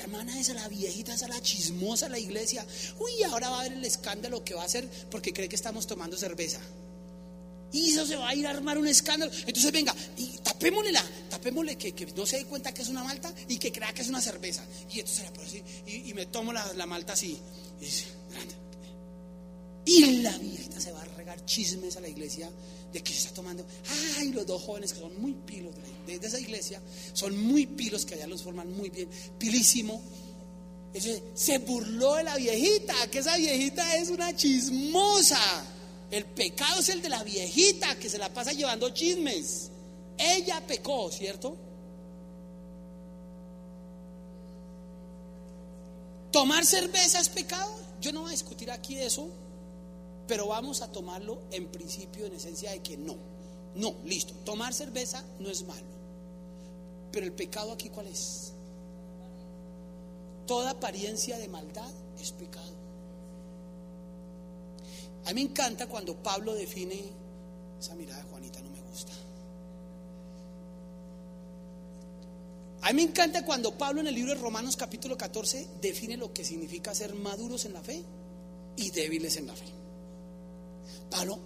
hermana esa, la viejita esa, la chismosa, la iglesia, uy, ahora va a ver el escándalo que va a hacer porque cree que estamos tomando cerveza. Y eso se va a ir a armar un escándalo. Entonces venga, y tapémosle la, tapémosle que, que, no se dé cuenta que es una malta y que crea que es una cerveza. Y entonces la y, y me tomo la, la malta así. Y Y la viejita se va a regar chismes a la iglesia de que se está tomando. Ay, los dos jóvenes que son muy pilos de, esa iglesia, son muy pilos que allá los forman muy bien, pilísimo. Se burló de la viejita, que esa viejita es una chismosa. El pecado es el de la viejita que se la pasa llevando chismes. Ella pecó, ¿cierto? ¿Tomar cerveza es pecado? Yo no voy a discutir aquí eso, pero vamos a tomarlo en principio, en esencia de que no. No, listo. Tomar cerveza no es malo. Pero el pecado aquí, ¿cuál es? Toda apariencia de maldad es pecado. A mí me encanta cuando Pablo define, esa mirada de Juanita no me gusta. A mí me encanta cuando Pablo en el libro de Romanos capítulo 14 define lo que significa ser maduros en la fe y débiles en la fe. Pablo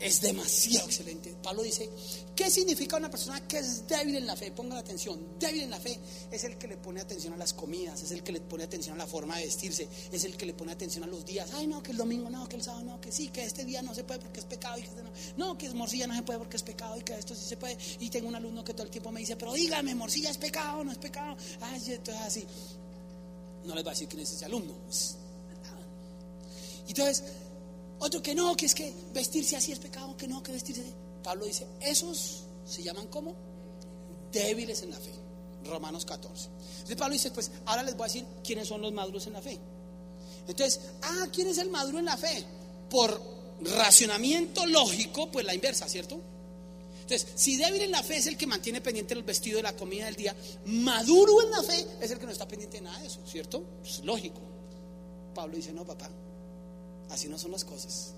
es demasiado excelente. Pablo dice, ¿qué significa una persona que es débil en la fe? Pongan atención, débil en la fe es el que le pone atención a las comidas, es el que le pone atención a la forma de vestirse, es el que le pone atención a los días. Ay, no, que el domingo no, que el sábado no, que sí, que este día no se puede porque es pecado y que este no. No, que es morcilla no se puede porque es pecado y que esto sí se puede. Y tengo un alumno que todo el tiempo me dice, pero dígame, morcilla es pecado, no es pecado. Ay, entonces así. No les va a decir quién es ese alumno. Entonces, otro que no, que es que vestirse así es pecado, que no, que vestirse así. Pablo dice, esos se llaman como débiles en la fe. Romanos 14. Entonces Pablo dice, pues ahora les voy a decir quiénes son los maduros en la fe. Entonces, ah, ¿quién es el maduro en la fe? Por racionamiento lógico, pues la inversa, ¿cierto? Entonces, si débil en la fe es el que mantiene pendiente el vestido de la comida del día, maduro en la fe es el que no está pendiente de nada de eso, ¿cierto? Es lógico. Pablo dice, no, papá, Así no son las cosas.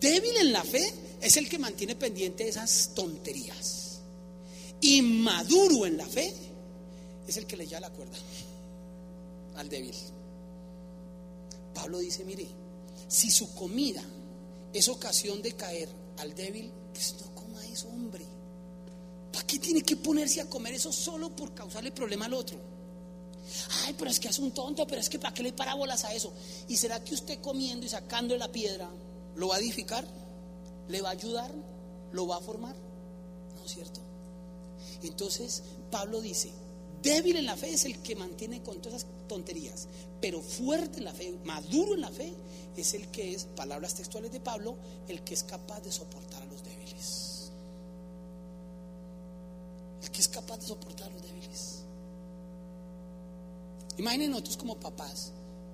Débil en la fe es el que mantiene pendiente esas tonterías. Y maduro en la fe es el que le lleva la cuerda al débil. Pablo dice, mire, si su comida es ocasión de caer al débil, pues no coma eso, hombre. ¿Para qué tiene que ponerse a comer eso solo por causarle problema al otro? Ay, pero es que es un tonto, pero es que ¿para qué le parábolas a eso? ¿Y será que usted comiendo y sacando la piedra lo va a edificar? ¿Le va a ayudar? ¿Lo va a formar? ¿No es cierto? Entonces Pablo dice, débil en la fe es el que mantiene con todas esas tonterías, pero fuerte en la fe, maduro en la fe, es el que es, palabras textuales de Pablo, el que es capaz de soportar a los débiles. El que es capaz de soportar a los débiles. Imaginen nosotros como papás,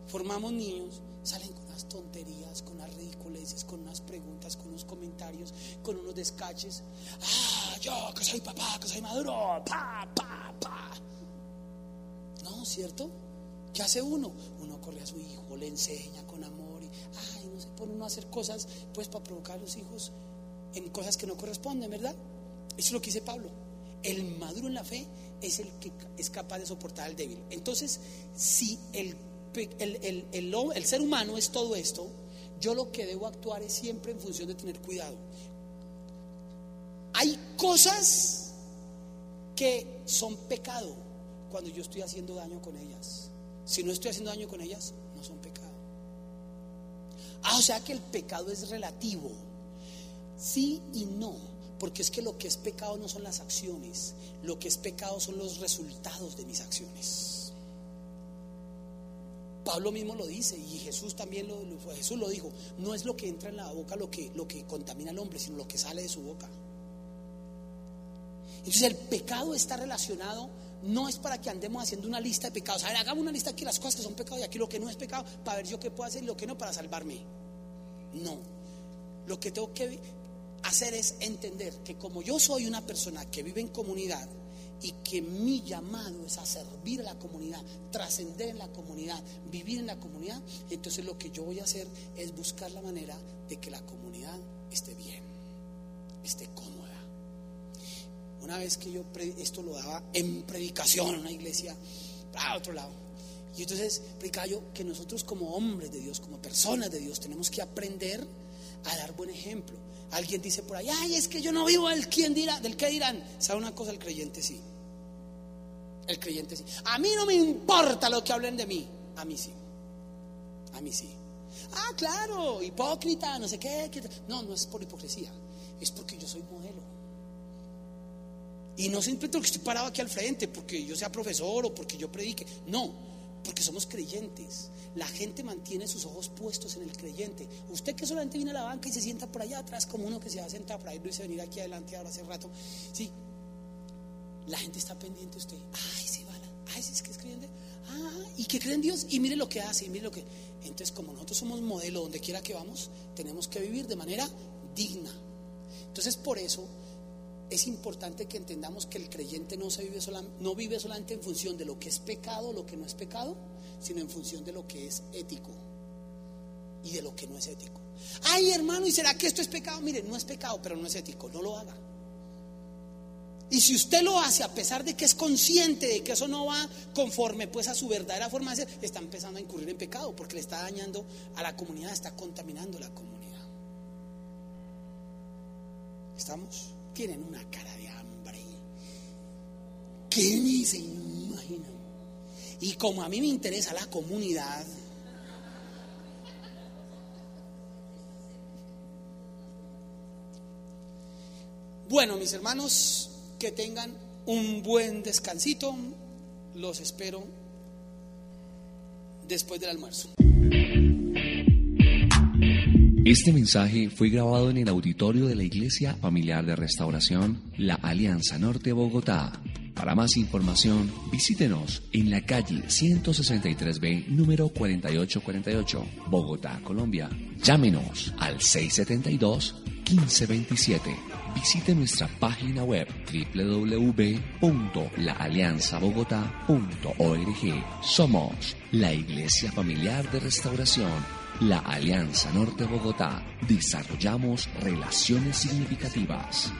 formamos niños, salen con unas tonterías, con unas ridiculeces, con unas preguntas, con unos comentarios, con unos descaches. Ah, yo que soy papá, que soy maduro, pa, pa, pa. No, ¿cierto? ¿Qué hace uno? Uno corre a su hijo, le enseña con amor y, ay, no se pone uno a hacer cosas, pues para provocar a los hijos en cosas que no corresponden, ¿verdad? Eso es lo que dice Pablo. El maduro en la fe es el que es capaz de soportar al débil. Entonces, si el, el, el, el, ser humano es todo esto, yo lo que debo actuar es siempre en función de tener cuidado. Hay cosas que son pecado cuando yo estoy haciendo daño con ellas. Si no estoy haciendo daño con ellas, no son pecado. Ah, o sea que el pecado es relativo. Sí y no. Porque es que lo que es pecado no son las acciones, lo que es pecado son los resultados de mis acciones. Pablo mismo lo dice y Jesús también lo, lo, Jesús lo dijo, no es lo que entra en la boca lo que, lo que contamina al hombre, sino lo que sale de su boca. Entonces el pecado está relacionado, no es para que andemos haciendo una lista de pecados. A ver, hagamos una lista aquí las cosas que son pecados y aquí lo que no es pecado, para ver yo qué puedo hacer y lo que no para salvarme. No. Lo que tengo que hacer es entender que como yo soy una persona que vive en comunidad y que mi llamado es a servir a la comunidad, trascender en la comunidad, vivir en la comunidad, entonces lo que yo voy a hacer es buscar la manera de que la comunidad esté bien, esté cómoda. Una vez que yo esto lo daba en predicación en una iglesia, a otro lado. Y entonces que nosotros como hombres de Dios, como personas de Dios, tenemos que aprender a dar buen ejemplo. Alguien dice por ahí, ay, es que yo no vivo del quién dirá, del qué dirán. ¿Sabe una cosa? El creyente sí. El creyente sí. A mí no me importa lo que hablen de mí. A mí sí. A mí sí. Ah, claro, hipócrita, no sé qué. No, no es por hipocresía, es porque yo soy modelo. Y no simplemente porque estoy parado aquí al frente, porque yo sea profesor o porque yo predique. No, porque somos creyentes. La gente mantiene sus ojos puestos en el creyente. Usted que solamente viene a la banca y se sienta por allá atrás como uno que se va a sentar por ahí, no hice venir aquí adelante ahora hace rato. Sí, la gente está pendiente de usted. Ay, sí, vale. Ay, sí, es que es creyente. Ah, y que cree en Dios y mire lo que hace y mire lo que. Entonces, como nosotros somos modelo donde quiera que vamos, tenemos que vivir de manera digna. Entonces, por eso es importante que entendamos que el creyente no, se vive no vive solamente en función de lo que es pecado lo que no es pecado, sino en función de lo que es ético y de lo que no es ético. Ay, hermano, ¿y será que esto es pecado? Mire, no es pecado, pero no es ético, no lo haga. Y si usted lo hace a pesar de que es consciente de que eso no va conforme pues a su verdadera forma de ser, está empezando a incurrir en pecado porque le está dañando a la comunidad, está contaminando la comunidad. ¿Estamos? Tienen una cara de hambre que ni se imaginan. Y como a mí me interesa la comunidad, bueno, mis hermanos, que tengan un buen descansito. Los espero después del almuerzo. Este mensaje fue grabado en el auditorio de la Iglesia Familiar de Restauración La Alianza Norte Bogotá. Para más información, visítenos en la calle 163B, número 4848, Bogotá, Colombia. Llámenos al 672-1527. Visite nuestra página web www.laalianzabogotá.org. Somos la Iglesia Familiar de Restauración la Alianza Norte Bogotá. Desarrollamos relaciones significativas.